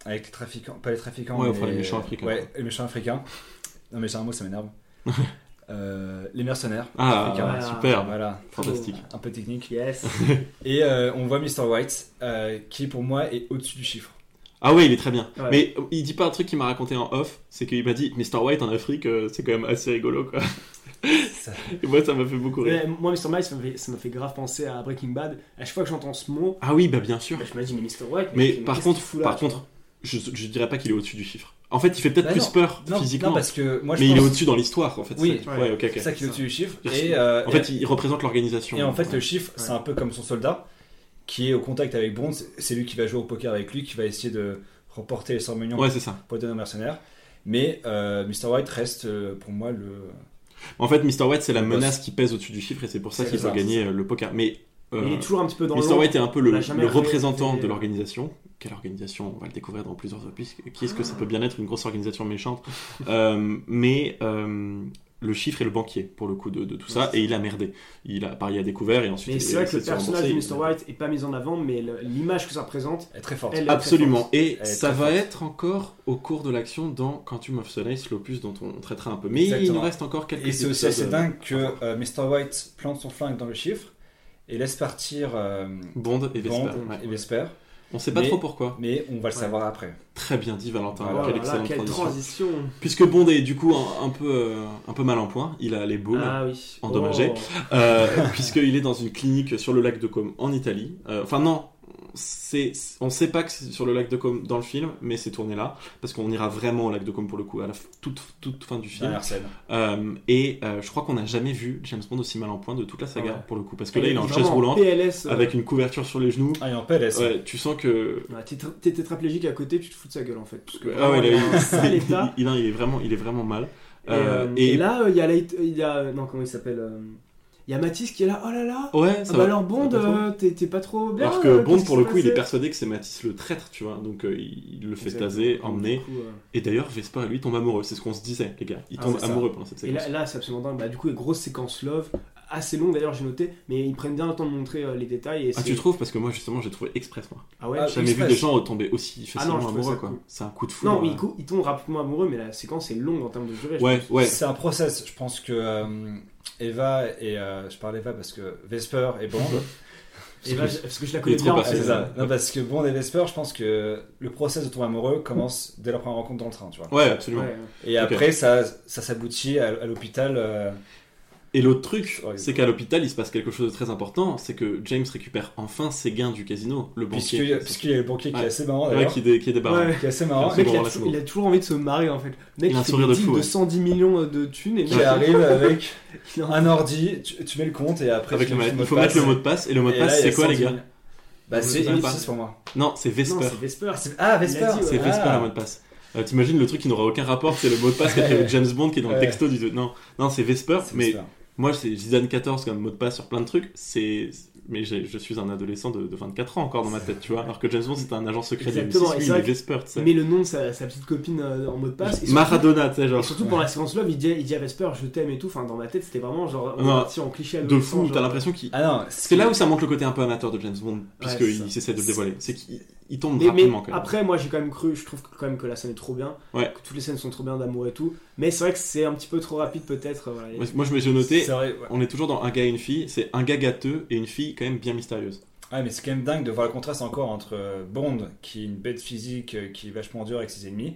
avec les trafiquants, pas les trafiquants, Ouais, mais enfin, les méchants africains, Ouais, les méchants africains. Non, mais c'est un mot, ça m'énerve. Euh, les mercenaires. Ah, africains. Voilà. super, Voilà, fantastique. un peu technique. Yes. Et euh, on voit Mr. White, euh, qui pour moi est au-dessus du chiffre. Ah ouais, il est très bien. Ouais. Mais il dit pas un truc qu'il m'a raconté en off, c'est qu'il m'a dit Mr. White en Afrique, euh, c'est quand même assez rigolo quoi. Ça- Et moi, ça m'a fait beaucoup rire. Mais, moi, Mr. Miles, ça m'a fait, ça m'a fait grave penser à Breaking Bad. À chaque fois que j'entends ce mot, Ah oui, bah bien sûr. bah, je me dis, mais Mr. White. Mais par contre, fout là, par contre, je, je dirais pas qu'il est au-dessus du chiffre. En fait, il fait peut-être Bah plus non. peur non, physiquement, non, parce que moi je mais il est au-dessus dans l'histoire en fait. Oui, c'est ça. ouais, ok, ok. C'est ça qui est au-dessus du chiffre. Et, euh, En et- fait, il, il représente l'organisation. Et en fait, Ouais. le chiffre, c'est un peu comme son soldat, qui est au contact avec Bond. C'est- lui qui va jouer au poker avec lui, qui va essayer de remporter les 100 millions Ouais, c'est ça. pour les donner aux mercenaires. Mais euh, Mr. White reste euh, pour moi le. En fait, Mr. White, c'est la menace qui pèse au-dessus du chiffre et c'est pour ça C'est qu'il ça, peut gagner euh, le poker. Mais euh, Il est toujours un petit peu dans Mr. White est un peu le, représentant fait- de l'organisation. Quelle organisation? On va le découvrir dans plusieurs opus. Qui est-ce que ça peut bien être Une grosse organisation méchante? Euh, mais euh, le chiffre est le banquier, pour le coup, de, de tout ça. Et il a merdé. Il a parié à découvert et ensuite. Mais c'est a vrai que le personnage de. Mr. White est pas mis en avant, mais l'image que ça représente, est très forte. elle est très Absolument. forte. Et ça va forte. être encore au cours de l'action dans Quantum of Solace, l'opus dont on traitera un peu. Mais il nous reste encore quelques Et c'est aussi assez dingue que euh, Mr. White plante son flingue dans le chiffre et laisse partir euh, Bond et Vesper. Bond ouais. et Vesper. On sait pas Mais- trop pourquoi. Mais on va le Ouais. savoir après. Très bien dit, Valentin. Voilà, quelle excellente quelle transition. transition. Puisque Bond est du coup un, un peu, euh, un peu mal en point, il a les boules. Ah oui. endommagé. Oh. Euh, puisqu'il est dans une clinique sur le lac de Côme en Italie. Euh, Enfin non, c'est, on sait pas que c'est sur le lac de Côme dans le film, mais c'est tourné là, parce qu'on ira vraiment au lac de Côme pour le coup, à la toute, toute fin du film. Euh, et euh, je crois qu'on n'a jamais vu James Bond aussi mal en point de toute la saga, Ouais. pour le coup, parce que là il est en chaise roulante, PLS, euh, avec une couverture sur les genoux. Ah, il est en PLS. Ouais, tu sens que... ouais, t'es tra- T'es tétraplégique à côté, tu te fous de sa gueule en fait. Parce que Ah ouais, il est il, il- état. il- il est vraiment, il est vraiment mal. Et, et- et là, euh, il y a, il y a. Non, comment il s'appelle euh, Il y a Mathis qui est là. Oh là là Ouais, Ah ça bah va. alors Bond, euh, t'es pas trop bien. Alors que euh, Bond, pour le coup, il est persuadé que c'est Matisse le traître, tu vois. Donc euh, il il le fait Exactement. taser, emmener. coup, Et d'ailleurs, Vesper et lui tombent amoureux. C'est ce qu'on se disait, les gars. Ils Ah, ça. amoureux pendant cette Et séquence. là, là c'est absolument dingue. Bah, du coup, grosse séquence love, assez longue d'ailleurs, j'ai noté, mais ils prennent bien le temps de montrer euh, les détails. Et Ah, tu trouves? Parce que moi, justement, j'ai trouvé express, moi. Ah ouais? Ah, J'ai jamais vu des gens retomber aussi Ah facilement non, amoureux, quoi. cool. C'est un coup de foudre. Non, mais euh. ils, cou- ils tombent rapidement amoureux, mais la séquence est longue en termes de durée. Ouais, ouais. C'est un process. Je pense que euh, Eva et euh, je parle Eva parce que Vesper et Bond. Et là, je- parce que je la connais bien. en passé, ça. Non, parce que Bond et Vesper, je pense que le process de tomber amoureux commence dès leur première rencontre dans le train, tu vois. Ouais, absolument. Ouais. Et après, ça, ça s'aboutit à, à l'hôpital. Et l'autre truc, c'est qu'à l'hôpital, il se passe quelque chose de très important, c'est que James récupère enfin ses gains du casino, le banquier. Puisqu'il y a- puisqu'il y a le banquier qui est assez marrant, Ouais, qui, qui est débarrassé. Ouais. Qui est assez marrant. Le mec, il, a toujours- bon. il a toujours envie de se marrer en fait. Le mec, Il a un sourire de fou, de ouais. 110 millions de thunes et Qui arrive avec Il un ordi, tu, tu mets le compte et après Avec tu le mets mot- il faut mettre le mot de passe, et le mot de passe, il c'est quoi, les 110 gars 000. Bah, c'est pour moi. Non, c'est Vesper. Ah, Il Vesper. C'est Vesper Ah. le mot de passe. Euh, T'imagines le truc qui n'aura aucun rapport, c'est le mot de passe qu'a fait James Bond qui est dans le texto du. Non, non c'est Vesper, mais Vesper. Moi c'est Zidane 14 comme mot de passe sur plein de trucs. C'est. Mais je suis un adolescent de, de 24 ans encore dans ma tête, tu vois. Alors que James Bond c'était un agent secret de Exactement, M6, est que- Vesper, tu sais. Il met le nom de sa, sa petite copine euh, en mot de passe. surtout- Maradona, tu sais, genre. Et surtout pendant la séquence love, il dit, il dit à Vesper, je t'aime et tout. Enfin, dans ma tête, c'était vraiment genre. on est Non, parti en cliché de fou, t'as l'impression qu'il. Ah non, C'est là où ça manque le côté un peu amateur de James Bond, Ouais, puisqu'il s'essaie de le dévoiler. C'est qu'il il tombe Mais, mais rapidement quand même. après, moi j'ai quand même cru, je trouve quand même que la scène est trop bien, Ouais. que toutes les scènes sont trop bien d'amour et tout. Mais c'est vrai que c'est un petit peu trop rapide peut-être. euh, Voilà. Moi, Moi je me suis noté, C'est vrai, ouais. on est toujours dans un gars et une fille, c'est un gars gâteux et une fille quand même bien mystérieuse. Ouais, mais c'est quand même dingue de voir le contraste encore entre euh, Bond, qui est une bête physique, euh, qui est vachement dur avec ses ennemis,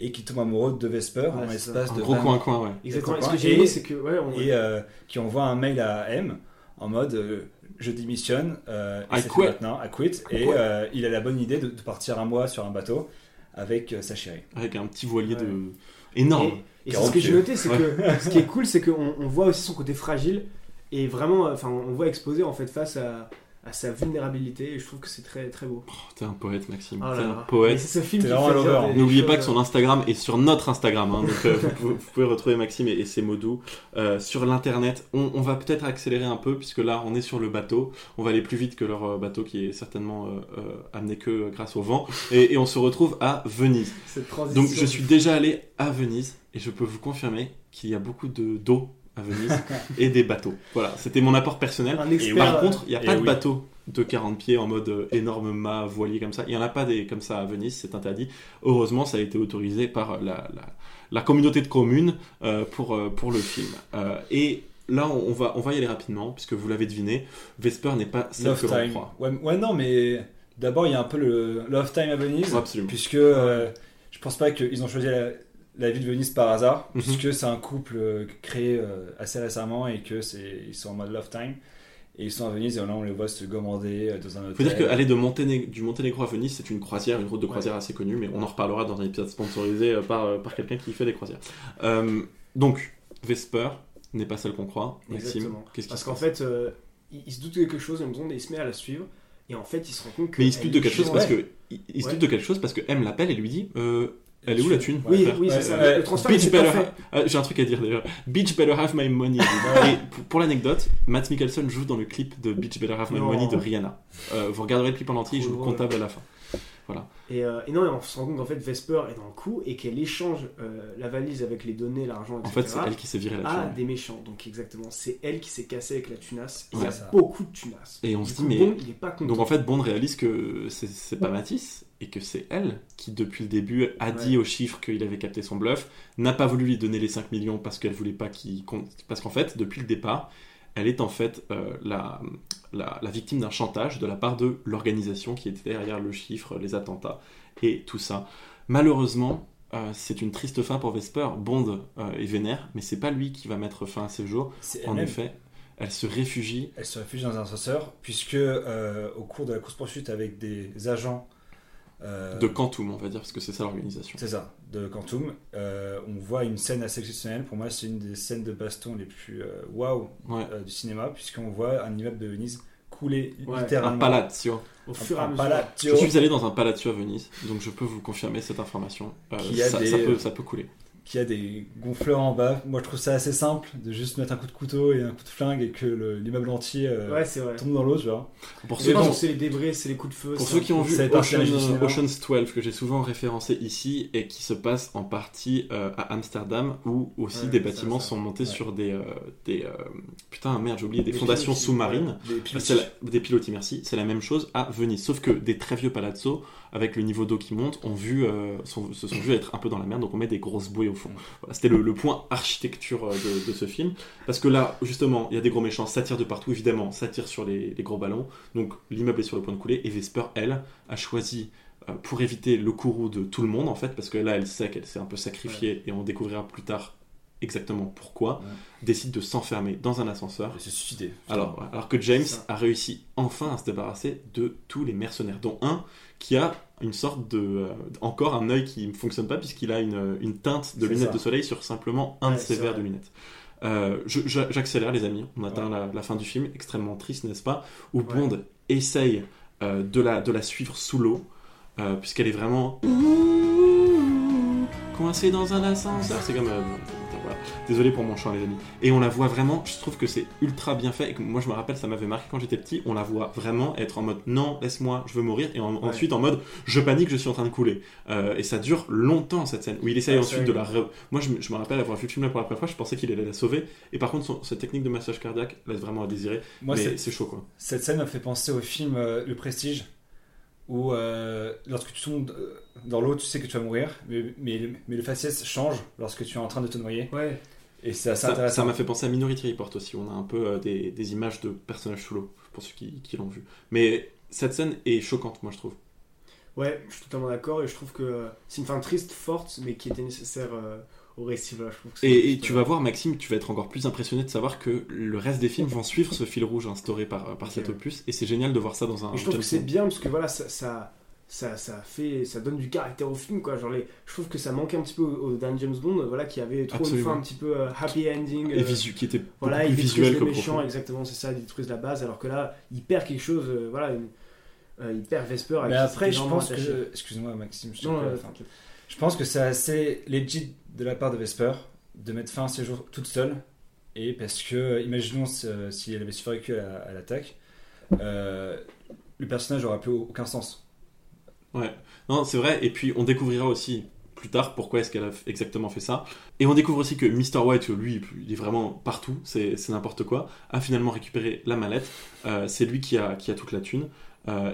et qui tombe amoureux de Vesper Ouais, en l'espace Un de gros vingt- coin-coin, ouais. Exactement. ce coin. que j'ai aimé, c'est que ouais, on- et euh, qui envoie un mail à M en mode euh, je démissionne, euh, et I c'est quit. maintenant, I quit, et quit. euh, il a la bonne idée de, de partir un mois sur un bateau avec euh, sa chérie. Avec un petit voilier Ouais. de. énorme. Et, et c'est ce que j'ai noté, c'est que ce qui est cool, c'est qu'on on voit aussi son côté fragile et vraiment, enfin, on voit exposé en fait face à, à sa vulnérabilité. Et je trouve que c'est très très beau. Oh, T'es un poète, Maxime. Oh T'es un poète. c'est ce film qui fait N'oubliez pas que son Instagram est sur notre Instagram, hein, donc euh, vous, pouvez- vous pouvez retrouver Maxime et, et ses mots doux euh, sur l'internet. On, on va peut-être accélérer un peu puisque là on est sur le bateau. On va aller plus vite que leur euh, bateau qui est certainement euh, euh, amené que grâce au vent. Et, et on se retrouve à Venise. cette transition. Donc je suis déjà allé à Venise et je peux vous confirmer qu'il y a beaucoup de d'eau à Venise et des bateaux. Voilà, c'était mon apport personnel. Et expert. par contre, il n'y a pas de oui. bateau de 40 pieds en mode euh, énorme mât voilier comme ça. Il n'y en a pas des comme ça à Venise, c'est interdit. Heureusement, ça a été autorisé par la, la, la communauté de communes euh, pour, euh, pour le film. Euh, et là, on on va, on va y aller rapidement, puisque vous l'avez deviné, Vesper n'est pas celle Love que l'on Time. croit. Ouais, ouais, non, mais d'abord il y a un peu le Love Time à Venise, Absolument. puisque euh, je pense pas qu'ils ont choisi la, la ville de Venise par hasard, Mhm. puisque c'est un couple euh, créé euh, assez récemment et que c'est ils sont en mode Love Time. Et ils sont à Venise et là on les voit se gomander euh, dans un hôtel. Il faut dire qu'aller Monténég- du Monténégro à Venise, c'est une croisière, une route de croisière assez connue, mais on en reparlera dans un épisode sponsorisé par, par quelqu'un qui fait des croisières. Euh, donc, Vesper n'est pas celle qu'on croit. Maxime, Exactement. Parce qu'en fait, euh, il, il se doute de quelque chose, et il se met à la suivre. Et en fait, il se rend compte que. Mais il se doute de quelque chose parce que il, il se Ouais. doute de quelque chose parce que M l'appelle et lui dit euh, elle est où la thune Oui, oui, c'est Ouais, ça. ouais. Le transfert, pas better ha- Ah, J'ai un truc à dire d'ailleurs. Bitch better have my money. et pour, l'anecdote, Matt Mikkelsen joue dans le clip de Bitch better have my Non. money de Rihanna. Euh, vous regarderez le clip en entier, il joue le comptable à la fin. Et, euh, et non, et on se rend compte qu'en fait, Vesper est dans le coup et qu'elle échange euh, la valise avec les données, l'argent, etc. En fait, c'est elle qui s'est virée la thune. des méchants. Donc, exactement, c'est elle qui s'est cassée avec la tunasse. Il y a ça. beaucoup de tunasses. Et on Du se dit, coup, mais- Bond, il est pas content. Donc en fait, Bond réalise que c'est- c'est pas Matisse et que c'est elle qui, depuis le début, a dit Ouais. aux chiffres qu'il avait capté son bluff, n'a pas voulu lui donner les 5 millions parce qu'elle voulait pas qu'il compte. Parce qu'en fait, depuis le départ, elle est en fait euh, la, la, la victime d'un chantage de la part de l'organisation qui était derrière le chiffre, les attentats et tout ça. Malheureusement, euh, c'est une triste fin pour Vesper. Bond euh, est vénère, mais c'est pas lui qui va mettre fin à ses jours. En effet, elle se réfugie Elle se réfugie dans un ascenseur, puisque euh, au cours de la course-poursuite avec des agents euh, de Quantum, on va dire, parce que c'est ça l'organisation. C'est ça, de Quantum. Euh, on voit une scène assez exceptionnelle. Pour moi, c'est une des scènes de baston les plus euh, Ouais. euh, du cinéma, puisqu'on voit un immeuble de Venise couler Ouais, littéralement. Un palazzo. Au Un- fur et à mesure. palazzo Je suis allé dans un palazzo à Venise, donc je peux vous confirmer cette information. Euh, Qui a ça, des- ça peut, ça peut couler. Qui a des gonfleurs en bas. Moi, je trouve ça assez simple de juste mettre un coup de couteau et un coup de flingue et que le- l'immeuble entier euh, Ouais, tombe dans l'eau, tu vois. Pour ceux, c'est les débris, c'est les coups de feu. pour ceux qui ont vu Ocean-. Ocean's 12, que j'ai souvent référencé ici, et qui se passe en partie euh, à Amsterdam, où aussi Ouais, des bâtiments ça. sont montés Ouais. sur des... euh, des euh, putain, merde, j'ai oublié, des, Des fondations sous-marines. Des pilotis. c'est la- des pilotis, merci. C'est la même chose à Venise. Sauf que des très vieux palazzo, avec le niveau d'eau qui monte, ont vu, euh, sont- se sont vus être un peu dans la merde, donc on met des grosses bouées au fond. Voilà, C'était le, le point architecture euh, de, de ce film. Parce que là, justement, il y a des gros méchants, ça tire de partout, évidemment, ça tire sur les, les gros ballons. Donc l'immeuble est sur le point de couler, et Vesper, elle, a choisi. euh, Pour éviter le courroux de tout le monde, en fait, parce que là, elle sait qu'elle s'est un peu sacrifiée, et on découvrira plus tard exactement pourquoi, décide de s'enfermer dans un ascenseur. Et se suicider. Alors, alors que James a réussi enfin à se débarrasser de tous les mercenaires, dont un qui a une sorte de. euh, encore un œil qui ne fonctionne pas, puisqu'il a une, une teinte de lunettes ça. de soleil sur simplement un Ouais, de ses verres de lunettes. Euh, J'accélère, les amis. On atteint la, la fin du film, extrêmement triste, n'est-ce pas? Où Bond essaye euh, de, la, de la suivre sous l'eau, euh, puisqu'elle est vraiment coincée dans un ascenseur. C'est comme. Voilà. Désolé pour mon chant, les amis. Et on la voit vraiment, je trouve que c'est ultra bien fait. Et que moi, je me rappelle, ça m'avait marqué quand j'étais petit. On la voit vraiment être en mode non, laisse-moi, je veux mourir. Et en- ensuite en mode je panique, je suis en train de couler. Euh, et ça dure longtemps cette scène où il essaye Ouais, ensuite de la. re- Moi, je, me- je me rappelle avoir vu le film là pour la première fois, je pensais qu'il allait la sauver. Et par contre, son- cette technique de massage cardiaque laisse vraiment à désirer. Moi, mais c'est- c'est chaud quoi. Cette scène m'a fait penser au film euh, Le Prestige, où euh, lorsque tu tombes euh, dans l'eau, tu sais que tu vas mourir, mais, mais, mais le faciès change lorsque tu es en train de te noyer. Ouais. Et c'est assez Ça intéressant. ça m'a fait penser à Minority Report aussi. On a un peu euh, des, des images de personnages sous l'eau, pour ceux qui, qui l'ont vu. Mais cette scène est choquante, moi je trouve. Ouais, je suis totalement d'accord et je trouve que c'est une fin triste, forte, mais qui était nécessaire euh, au récit. Voilà, je trouve que c'est Et, et tu euh, vas voir, Maxime, tu vas être encore plus impressionné de savoir que le reste des films vont suivre ce fil rouge instauré par, par cet opus. Et c'est génial de voir ça dans un. Et je trouve que c'est bien parce que voilà, ça, ça, ça, ça fait, ça donne du caractère au film quoi. Genre les, je trouve que ça manquait un petit peu au, au dernier James Bond, voilà, qui avait trop Absolument. une fin un petit peu euh, happy ending. Et euh, visu- qui était voilà, plus visuel le que méchant, profond. exactement, c'est ça, ils détruisent la base. Alors que là, il perd quelque chose, euh, voilà, une- euh, il perd Vesper. Mais après, je pense attaché. que. Excuse-moi, Maxime, je Non, euh. Je pense que c'est assez legit de la part de Vesper de mettre fin à ses jours toute seule. Et parce que, euh, imaginons si, euh, si elle avait survécu à, à l'attaque, euh, le personnage n'aurait plus aucun sens. Ouais, non, c'est vrai. Et puis on découvrira aussi plus tard pourquoi est-ce qu'elle a exactement fait ça. Et on découvre aussi que Mr. White, lui, il est vraiment partout, c'est n'importe quoi, a finalement récupéré la mallette. C'est lui qui a, qui a toute la thune.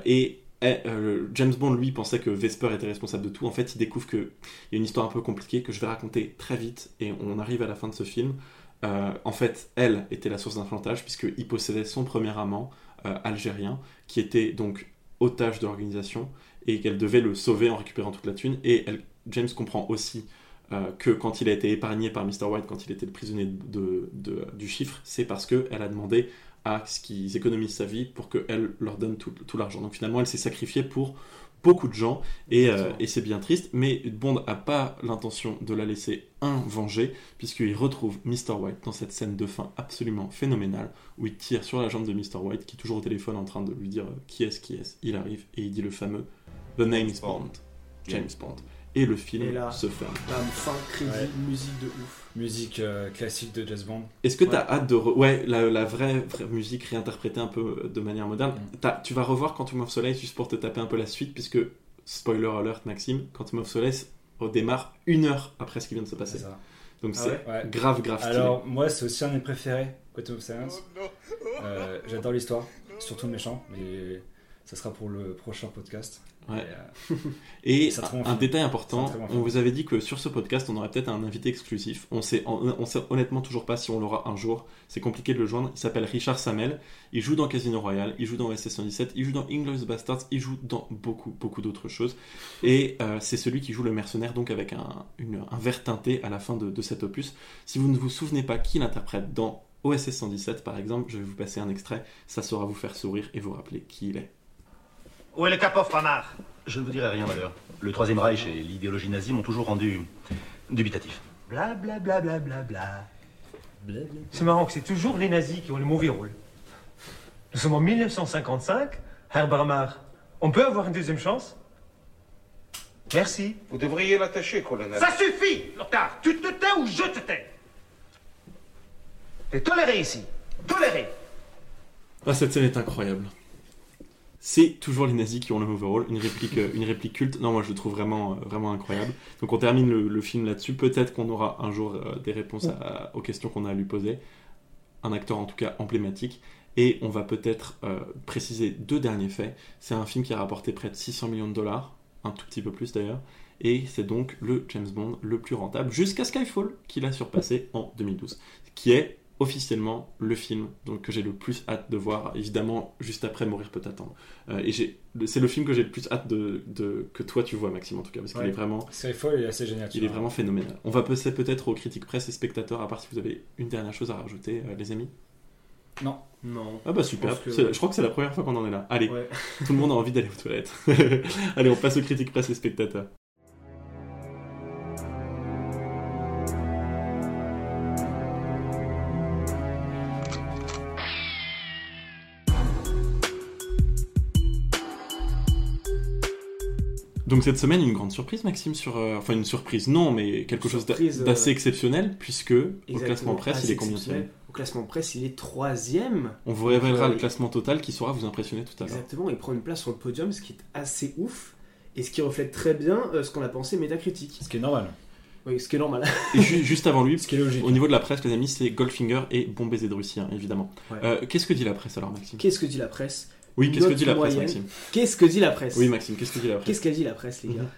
Et eh, euh, James Bond, lui, pensait que Vesper était responsable de tout. En fait, il découvre qu'il y a une histoire un peu compliquée que je vais raconter très vite. Et on arrive à la fin de ce film. Euh, en fait, elle était la source d'inflantage puisqu'il possédait son premier amant euh, algérien qui était donc otage de l'organisation et qu'elle devait le sauver en récupérant toute la thune. Et James comprend aussi que quand il a été épargné par Mr. White, quand il était le prisonnier du chiffre, c'est parce qu'elle a demandé à ce qu'ils économisent sa vie pour qu'elle leur donne tout, tout l'argent. Donc finalement, elle s'est sacrifiée pour beaucoup de gens et, euh, et c'est bien triste, mais Bond n'a pas l'intention de la laisser un venger, puisqu'il retrouve Mr. White dans cette scène de fin absolument phénoménale où il tire sur la jambe de Mr. White qui est toujours au téléphone en train de lui dire euh, qui est-ce, qui est-ce. Il arrive et il dit le fameux The name is Bond, James Bond. Et le film Et là, se ferme. bam, fin, crédit, Ouais. musique de ouf. Musique euh, classique de James Bond. Est-ce que tu as hâte de... re- Ouais, la, la vraie, vraie musique réinterprétée un peu euh, de manière moderne. Mm. T'as- Tu vas revoir Quantum of Solace juste pour te taper un peu la suite, puisque, spoiler alert Maxime, Quantum of Solace redémarre une heure après ce qui vient de se passer. C'est ça. Donc Ah c'est ouais? Ouais. grave, grave stylé. Alors, moi, c'est aussi un de mes préférés, Quantum of Silence. Euh, J'adore l'histoire, surtout le méchant, mais ça sera pour le prochain podcast. Ouais. Et, euh, Et un détail important, on vous avait dit que sur ce podcast, on aurait peut-être un invité exclusif. On sait, on, on sait honnêtement toujours pas si on l'aura un jour. C'est compliqué de le joindre. Il s'appelle Richard Samel. Il joue dans Casino Royale, il joue dans OSS 117, il joue dans Inglourious Bastards, il joue dans beaucoup, beaucoup d'autres choses. Et euh, c'est celui qui joue le mercenaire, donc avec un, une- un vert teinté à la fin de, de cet opus. Si vous ne vous souvenez pas qui l'interprète dans OSS 117, par exemple, je vais vous passer un extrait. Ça saura vous faire sourire et vous rappeler qui il est. Où est le capot Fanard Je ne vous dirai rien d'ailleurs. Le Troisième Reich et l'idéologie nazie m'ont toujours rendu dubitatif. Bla bla bla bla bla bla. C'est marrant que c'est toujours les nazis qui ont le mauvais rôle. Nous sommes en 1955. Herr Bramar, on peut avoir une deuxième chance? Merci. Vous devriez l'attacher, colonel. Ça suffit, Lothar Tu te tais ou je te tais T'es toléré ici. Toléré. Ah, cette scène est incroyable. C'est toujours les nazis qui ont le rôle, une réplique, euh, une réplique culte. Non, moi je le trouve vraiment, euh, vraiment incroyable. Donc on termine le, le film là-dessus. Peut-être qu'on aura un jour euh, des réponses à- aux questions qu'on a à lui poser. Un acteur en tout cas emblématique. Et on va peut-être euh, préciser deux derniers faits. C'est un film qui a rapporté près de 600 millions de dollars, un tout petit peu plus d'ailleurs. Et c'est donc le James Bond le plus rentable jusqu'à Skyfall, qu'il a surpassé en 2012. Qui est officiellement le film donc, que j'ai le plus hâte de voir. Évidemment, juste après Mourir peut attendre. Euh, et c'est le film que j'ai le plus hâte de, de- que toi tu vois, Maxime, en tout cas, parce qu'il est vraiment. Est assez génial. Il est vraiment phénoménal. On va passer peut-être aux critiques presse et spectateurs, à part si vous avez une dernière chose à rajouter, euh, les amis. Non. Non. Ah bah super, Je que- crois que c'est la première fois qu'on en est là. Allez, Ouais. tout le monde a envie d'aller aux toilettes. Allez, on passe aux critiques presse et spectateurs. Donc cette semaine, une grande surprise, Maxime, sur... euh, enfin une surprise, non, mais quelque chose d'a- Surprise, euh, d'assez exceptionnel, puisque au classement presse, il est combien. Au classement presse, il est troisième. On vous révélera le classement total qui saura vous impressionner tout à l'heure. Exactement, il prend une place sur le podium, ce qui est assez ouf. Et ce qui reflète très bien euh, ce qu'on a pensé Metacritic. Ce qui est normal. Oui, ce qui est normal. Et ju- juste avant lui, Ce qui est logique. au niveau de la presse, les amis, c'est Goldfinger et Bon baiser de Russie, hein, évidemment. Ouais. Euh, qu'est-ce que dit la presse alors, Maxime? Qu'est-ce que dit la presse? Oui, qu'est-ce que dit la presse, moyenne. Maxime Qu'est-ce que dit la presse Oui, Maxime, qu'est-ce que dit la presse Qu'est-ce qu'elle dit la presse, les gars Mhm.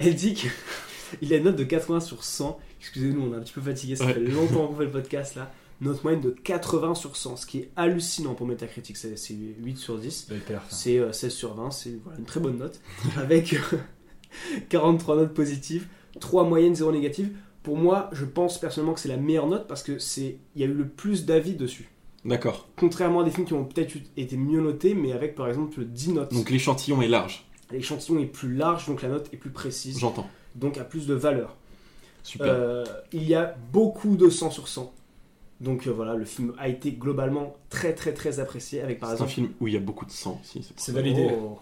Elle dit qu'il a une note de 80 sur 100. Excusez-nous, on est un petit peu fatigué, ça Ouais. fait longtemps qu'on fait le podcast là. Note moyenne de 80 sur 100, ce qui est hallucinant pour Metacritic, c'est c'est 8 sur 10. Belle perf, ça. C'est euh, 16 sur 20, c'est voilà, une très bonne note. Avec euh, 43 notes positives, 3 moyennes, 0 négatives. Pour moi, je pense personnellement que c'est la meilleure note parce que c'est il y a eu le plus d'avis dessus. D'accord. Contrairement à des films qui ont peut-être eu- été mieux notés, mais avec par exemple 10 notes. Donc l'échantillon est large. L'échantillon est plus large, donc la note est plus précise. J'entends. Donc a plus de valeur. Super. Euh, il y a beaucoup de 100 sur 100. Donc euh, voilà, le film a été globalement très très très apprécié avec par c'est un exemple film où il y a beaucoup de sang aussi. c'est validé. Oh.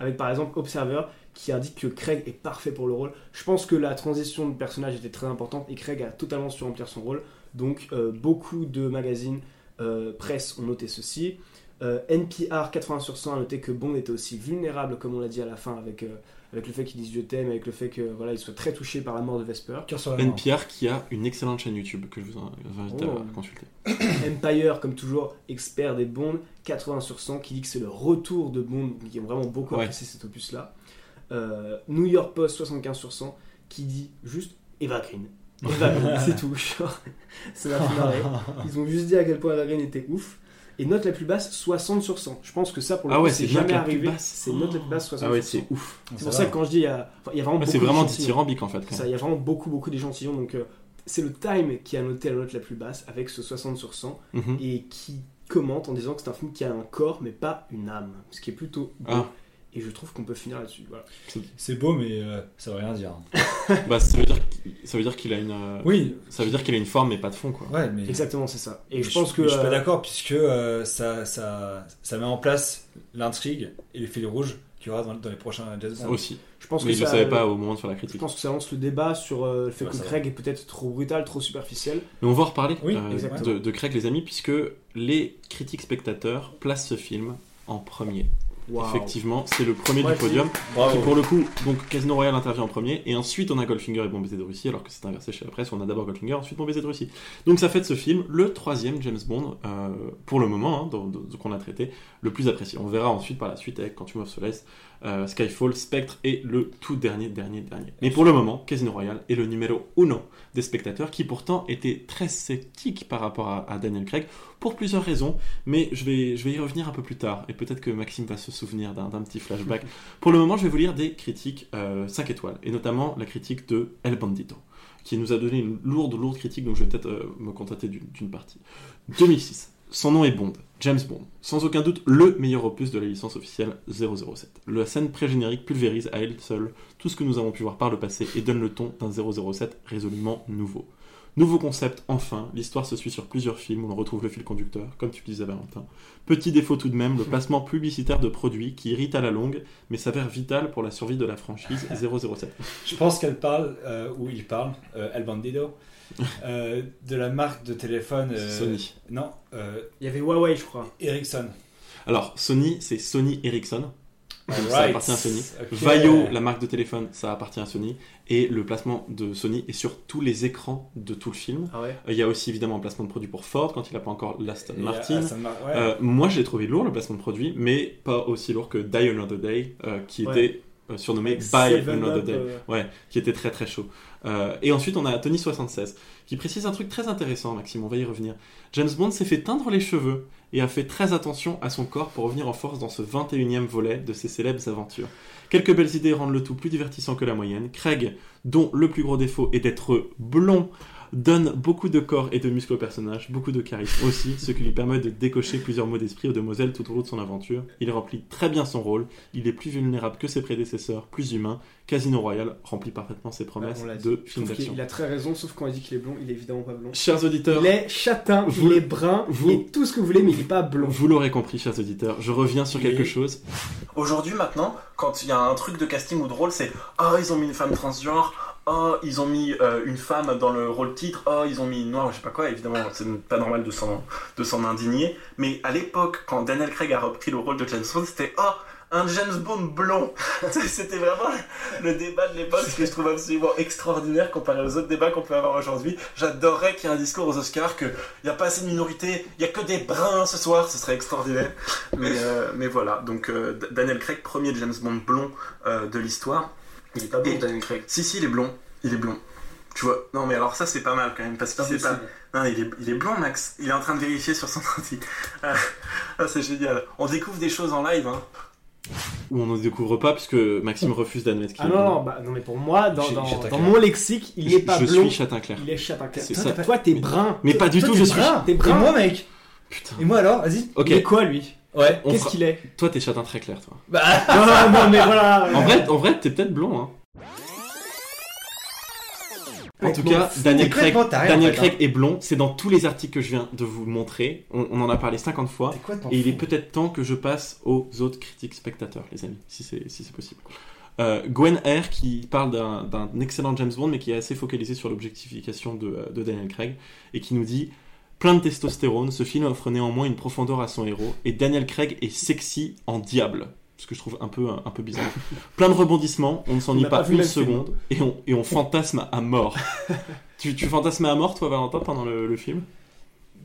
Avec par exemple Observer qui indique que Craig est parfait pour le rôle. Je pense que la transition de personnage était très importante et Craig a totalement su remplir son rôle. Donc euh, beaucoup de magazines, presse ont noté ceci. Euh, NPR 80 sur 100 a noté que Bond était aussi vulnérable comme on l'a dit à la fin avec, euh, avec le fait qu'il dise je t'aime, avec le fait que voilà il soit très touché par la mort de Vesper. NPR qui a une excellente chaîne YouTube que je vous invite Oh. à consulter. Empire, comme toujours, expert des Bond, 80 sur 100, qui dit que c'est le retour de Bond, qui a vraiment beaucoup Ouais. apprécié cet opus-là. Euh, New York Post, 75 sur 100, qui dit juste Eva Green. C'est tout. Genre, ça m'a fait marrer. Ils ont juste dit à quel point Eva Green était ouf. Et note la plus basse, 60 sur 100. Je pense que ça, pour le Ah coup, ouais, c'est jamais la arrivé. C'est note la plus basse, 60 Ah ouais, sur 100. c'est ouf. C'est pour ça que quand je dis, il y a, enfin, il y a vraiment Ouais, beaucoup c'est vraiment d'échantillons. dithyrambique en fait. Ça, il y a vraiment beaucoup, beaucoup d'échantillons. Donc, euh, c'est le Time qui a noté la note la plus basse avec ce 60 sur 100 Mhm. et qui commente en disant que c'est un film qui a un corps mais pas une âme. Ce qui est plutôt beau. Ah. Et je trouve qu'on peut finir là-dessus. Voilà. C'est beau, mais euh, ça veut rien dire. Bah, ça veut dire qu'il- ça veut dire qu'il a une. euh, Oui. Ça veut dire qu'il a une forme mais pas de fond quoi. Ouais, mais. Exactement, c'est ça. Et Mais je pense que. Je suis pas euh, d'accord, puisque euh, ça, ça, ça met en place l'intrigue et le fil rouge qu'il y aura dans, dans les prochains Bond. Aussi. Je pense mais que il le ça- savait pas au moment de faire la Je critique. pense que ça lance le débat sur euh, le fait Ouais, que Craig est peut-être trop brutal, trop superficiel. Mais on va en reparler Oui, euh, exactement. de, de Craig, les amis, puisque les critiques spectateurs placent ce film en premier. Waouh. Effectivement, c'est le premier Moi, du podium. Qui, pour le coup, donc Casino Royale intervient en premier, et ensuite on a Goldfinger et Bon Baiser de Russie, alors que c'est inversé chez la presse, on a d'abord Goldfinger, ensuite Bon Baiser de Russie. Donc ça fait de ce film le troisième James Bond, euh, pour le moment, hein, qu'on a traité, le plus apprécié. On verra ensuite par la suite avec Quantum of Solace, euh, Skyfall, Spectre et le tout dernier, dernier, dernier. Mais pour le moment, Casino Royale est le numéro uno des spectateurs, qui pourtant étaient très sceptiques par rapport à, à Daniel Craig, pour plusieurs raisons, mais je vais, je vais y revenir un peu plus tard, et peut-être que Maxime va se souvenir d'un petit flashback. Pour le moment, je vais vous lire des critiques euh, 5 étoiles, et notamment la critique de El Bandito, qui nous a donné une lourde, lourde critique, donc je vais peut-être euh, me contenter d'une partie. 2006. Son nom est Bond, James Bond. Sans aucun doute, le meilleur opus de la licence officielle 007. La scène pré-générique pulvérise à elle seule tout ce que nous avons pu voir par le passé et donne le ton d'un 007 résolument nouveau. Nouveau concept, enfin, l'histoire se suit sur plusieurs films où l'on retrouve le fil conducteur, comme tu le disais Valentin. Petit défaut tout de même, le placement publicitaire de produits qui irrite à la longue, mais s'avère vital pour la survie de la franchise 007. Je pense qu'elle parle, euh, ou il parle, euh, El Bandido, euh, de la marque de téléphone. euh, Sony. Non, euh, Il y avait Huawei, je crois. Ericsson. Alors, Sony, c'est Sony Ericsson. Donc, ça appartient à Sony. Vaio, la marque de téléphone, ça appartient à Sony. Et le placement de Sony est sur tous les écrans de tout le film. Ah ouais Euh, Il y a aussi évidemment un placement de produit pour Ford quand il n'a pas encore l'Aston Martin. Mar- ouais. Euh, moi, je l'ai trouvé lourd le placement de produit, mais pas aussi lourd que Die Another Day, euh, qui Ouais. était euh, surnommé By Another Day, euh. ouais, qui était très très chaud. Euh, et ensuite, on a Tony76 qui précise un truc très intéressant, Maxime, on va y revenir. James Bond s'est fait teindre les cheveux et a fait très attention à son corps pour revenir en force dans ce 21e volet de ses célèbres aventures. Quelques belles idées rendent le tout plus divertissant que la moyenne. Craig, dont le plus gros défaut est d'être blond, donne beaucoup de corps et de muscles au personnage, beaucoup de charisme aussi, ce qui lui permet de décocher plusieurs mots d'esprit aux demoiselles tout au long de son aventure. Il remplit très bien son rôle, il est plus vulnérable que ses prédécesseurs, plus humain. Casino Royale remplit parfaitement ses promesses dit. de film d'action. Il a très raison, sauf quand il dit qu'il est blond, il est évidemment pas blond. Chers auditeurs, il est châtain, vous- il est brun, vous- il est tout ce que vous voulez, mais il est pas blond. Vous l'aurez compris, chers auditeurs, je reviens sur quelque chose. Aujourd'hui, maintenant, quand il y a un truc de casting ou de rôle, c'est Ah, ils ont mis une femme transgenre. Oh, ils ont mis euh, une femme dans le rôle titre. Oh, ils ont mis une noire, je sais pas quoi. Évidemment, c'est pas normal de s'en, de s'en indigner. Mais à l'époque, quand Daniel Craig a repris le rôle de James Bond, c'était Oh, un James Bond blond. c'était vraiment le débat de l'époque, ce que je trouve absolument extraordinaire comparé aux autres débats qu'on peut avoir aujourd'hui. J'adorerais qu'il y ait un discours aux Oscars qu'il n'y a pas assez de minorités, il n'y a que des bruns ce soir, ce serait extraordinaire. Mais, euh, voilà, donc euh, Daniel Craig, premier James Bond blond de l'histoire. Il est pas blond, Daniel Craig. Si, si, il est blond. Il est blond. Tu vois, non mais alors ça c'est pas mal quand même parce que c'est pas. Non, il est, il est blond, Max. Il est en train de vérifier sur son ordi. Ah, ah, c'est génial. On découvre des choses en live. Hein. Ou on ne découvre pas, puisque Maxime refuse d'admettre qu'il Ah est non, blond. non, bah, non, mais pour moi, dans, J'ai- dans, châtain dans clair. mon lexique, il est pas je blond. suis châtain clair. Il est châtain clair. C'est Toi, ça. t'es- Toi, t'es brun. Mais pas du Toi, tout, t'es je suis. brun. T'es brun. Et moi, mec Putain. Et moi alors, vas-y. Ok. Il est quoi, lui? Ouais. On Qu'est-ce fera- qu'il est Toi, t'es châtain très clair, toi. Bah. Non, non, mais voilà. En vrai, en vrai, t'es peut-être blond. Hein. En tout cas, Daniel Craig, Daniel fait, hein. Craig est blond. C'est dans tous les articles que je viens de vous montrer. On, on en a parlé 50 fois. Et il est peut-être temps que je passe aux autres critiques spectateurs, les amis, si c'est si c'est possible. Euh, Gwen R qui parle d'un excellent James Bond mais qui est assez focalisé sur l'objectification de, euh, de Daniel Craig et qui nous dit plein de testostérone, ce film offre néanmoins une profondeur à son héros et Daniel Craig est sexy en diable. Ce que je trouve un peu, un peu bizarre. Plein de rebondissements, on ne s'ennuie pas pas, une seconde et on, et on fantasme à mort. tu, tu fantasmes à mort, toi, Valentin, pendant le, le film?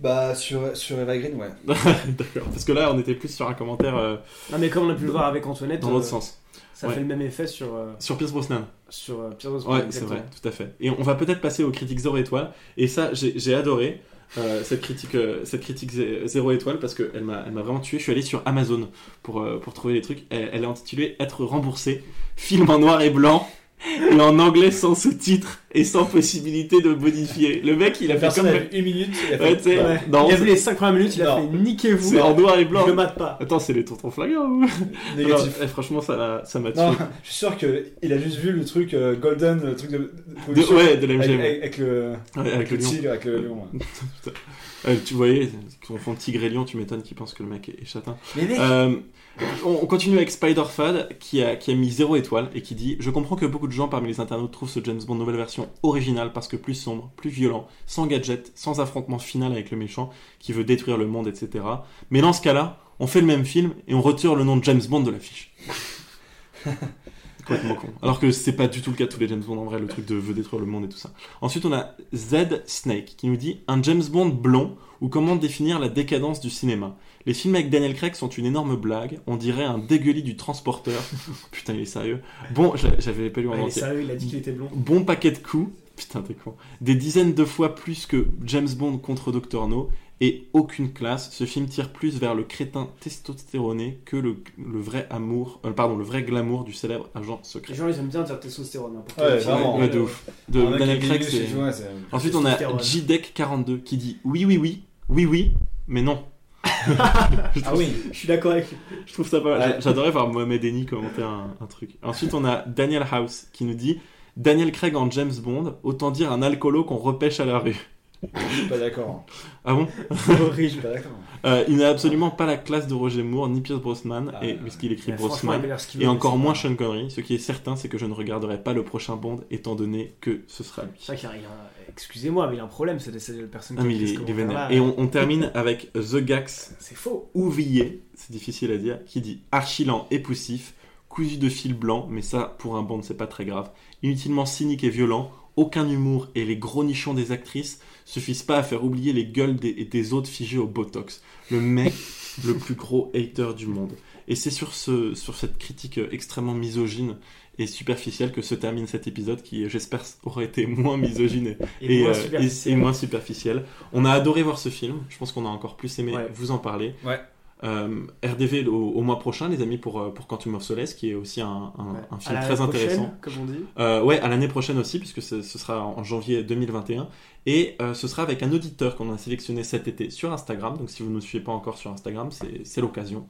Bah, sur, sur Eva Green, ouais. D'accord, parce que là, on était plus sur un commentaire euh, Non, mais comme on a pu le voir avec Antoinette. dans l'autre euh, sens. Ça Ouais. fait le même effet sur. euh, Sur Pierce Brosnan. Sur euh, Pierre Brosnan, Ouais, c'est vrai, tout à fait. Et on va peut-être passer aux critiques 0 étoiles. Et ça, j'ai j'ai adoré euh, cette critique, euh, cette 0 étoile parce qu'elle m'a elle m'a vraiment tué. Je suis allé sur Amazon pour, euh, trouver les trucs. Elle, elle est intitulée Être remboursé, film en noir et blanc. Et en anglais sans sous-titres et sans possibilité de modifier. Le mec, il a La fait comme. a vu une minute, il a fait- Ouais, Ouais. non, il a vu les 5 premières minutes, il a Non. fait niquez-vous. C'est en noir et blanc. Je le mate pas. Attends, c'est les tontons flagrants ou Négatif. Non, eh, Franchement, ça l'a- ça m'a tué. Je suis sûr qu'il a juste vu le truc euh, Golden, le truc de, de, De- ouais, de l'MGM. Avec, avec, avec le, Ouais, avec le lion. tigre, avec le lion. Euh, tu voyais, font tigre et lion, tu m'étonnes qu'ils pensent que le mec est, est châtain. Mais mec Euh, on, on continue avec Spider-Fad qui a, qui a mis 0 étoile et qui dit Je comprends que beaucoup de gens parmi les internautes trouvent ce James Bond nouvelle version originale parce que plus sombre, plus violent, sans gadget, sans affrontement final avec le méchant qui veut détruire le monde, etc. Mais dans ce cas-là, on fait le même film et on retire le nom de James Bond de l'affiche. Complètement con. Alors que c'est pas du tout le cas de tous les James Bond en vrai, le truc de veut détruire le monde et tout ça. Ensuite, on a Z Snake qui nous dit un James Bond blond ou comment définir la décadence du cinéma? Les films avec Daniel Craig sont une énorme blague, on dirait un dégueulis du transporteur. Putain, il est sérieux. Bon, j'a- j'avais pas lu en Ah, il est sérieux, il a dit qu'il était blond. Bon paquet de coups. Putain, t'es con. Des dizaines de fois plus que James Bond contre Dr. No. Et aucune classe. Ce film tire plus vers le crétin testostéroné que le, le vrai amour, euh, pardon, le vrai glamour du célèbre agent secret. Les gens, ils aiment bien dire testostérone. hein, Ouais, vraiment. Ouais, de ouf. De Daniel Craig, c'est. Ensuite, on a Testostérone. JDEC42 qui dit oui, oui, oui, oui, oui, mais non. Je Ah oui, je suis d'accord avec lui. Je trouve ça pas mal. Ouais. J'adorais voir Mohamed Eni commenter un, un truc. Ensuite, on a Daniel House qui nous dit Daniel Craig en James Bond, autant dire un alcoolo qu'on repêche à la rue. Je suis pas d'accord. Ah bon Je suis pas d'accord. Euh, Il n'a absolument pas la classe de Roger Moore ni Pierce Brosnan, Ah, et puisqu'il écrit Mais Brosnan, et encore mais moins Sean Connery. Ce qui est certain, c'est que je ne regarderai pas le prochain Bond, étant donné que ce sera lui. C'est vrai qu'il y a- il y a un- Excusez-moi, mais il a un problème, c'est la personne Ah, qui mais a il est, ce il est vénère. commentaire-là. Et on, on termine avec The Gax C'est faux. Ouvrier, c'est difficile à dire, qui dit archi-lent et poussif, cousu de fil blanc, mais ça, pour un Bond, c'est pas très grave. Inutilement cynique et violent, aucun humour et les gros nichons des actrices suffisent pas à faire oublier les gueules des, des autres figés au botox. Le mec, le plus gros hater du monde. Et c'est sur, ce, sur cette critique extrêmement misogyne et superficielle que se termine cet épisode qui, j'espère, aurait été moins misogyne et, Et moins euh, superficiel. et moins superficiel. On a adoré voir ce film. Je pense qu'on a encore plus aimé Ouais. vous en parler. Ouais. Euh, RDV au, au mois prochain, les amis, pour, euh, pour Quantum of Solace, qui est aussi un, un, Ouais. un À film l'année très intéressant. comme on dit. Euh, ouais, à l'année prochaine aussi, puisque ce, ce sera en janvier 2021. Et euh, ce sera avec un auditeur qu'on a sélectionné cet été sur Instagram. Donc si vous ne nous suivez pas encore sur Instagram, c'est l'occasion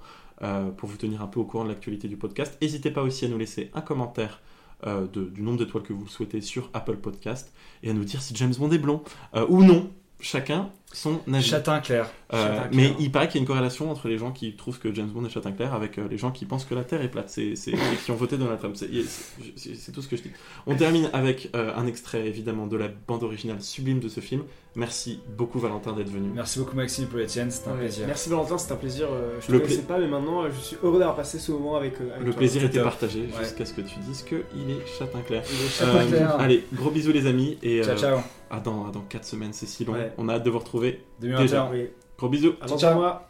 pour vous tenir un peu au courant de l'actualité du podcast. N'hésitez pas aussi à nous laisser un commentaire. euh, de- du nombre d'étoiles que vous le souhaitez sur Apple Podcast et à nous dire si James Bond est blond euh, ou non. Chacun son avis. Châtain clair. Euh, mais il paraît qu'il y a une corrélation entre les gens qui trouvent que James Bond est châtain clair avec euh, les gens qui pensent que la Terre est plate c'est, et qui ont voté Donald Trump. C'est, tout ce que je dis. On termine avec euh, un extrait évidemment de la bande originale sublime de ce film. Merci beaucoup Valentin d'être venu. Merci beaucoup Maxime pour Etienne, c'était un Ouais, plaisir. Merci Valentin, c'était un plaisir. euh, Je te Le connaissais pla- pas, mais maintenant je suis heureux d'avoir passé ce moment avec, avec Le toi. plaisir était partagé Ouais. jusqu'à ce que tu dises qu'il est châtain clair. Il est châtain clair. Allez, gros bisous les amis et Ciao, ciao. À dans, à dans 4 semaines, c'est si long. Ouais. On a hâte de vous retrouver. 2021. Déjà. Oui. Gros bisous. Avant moi.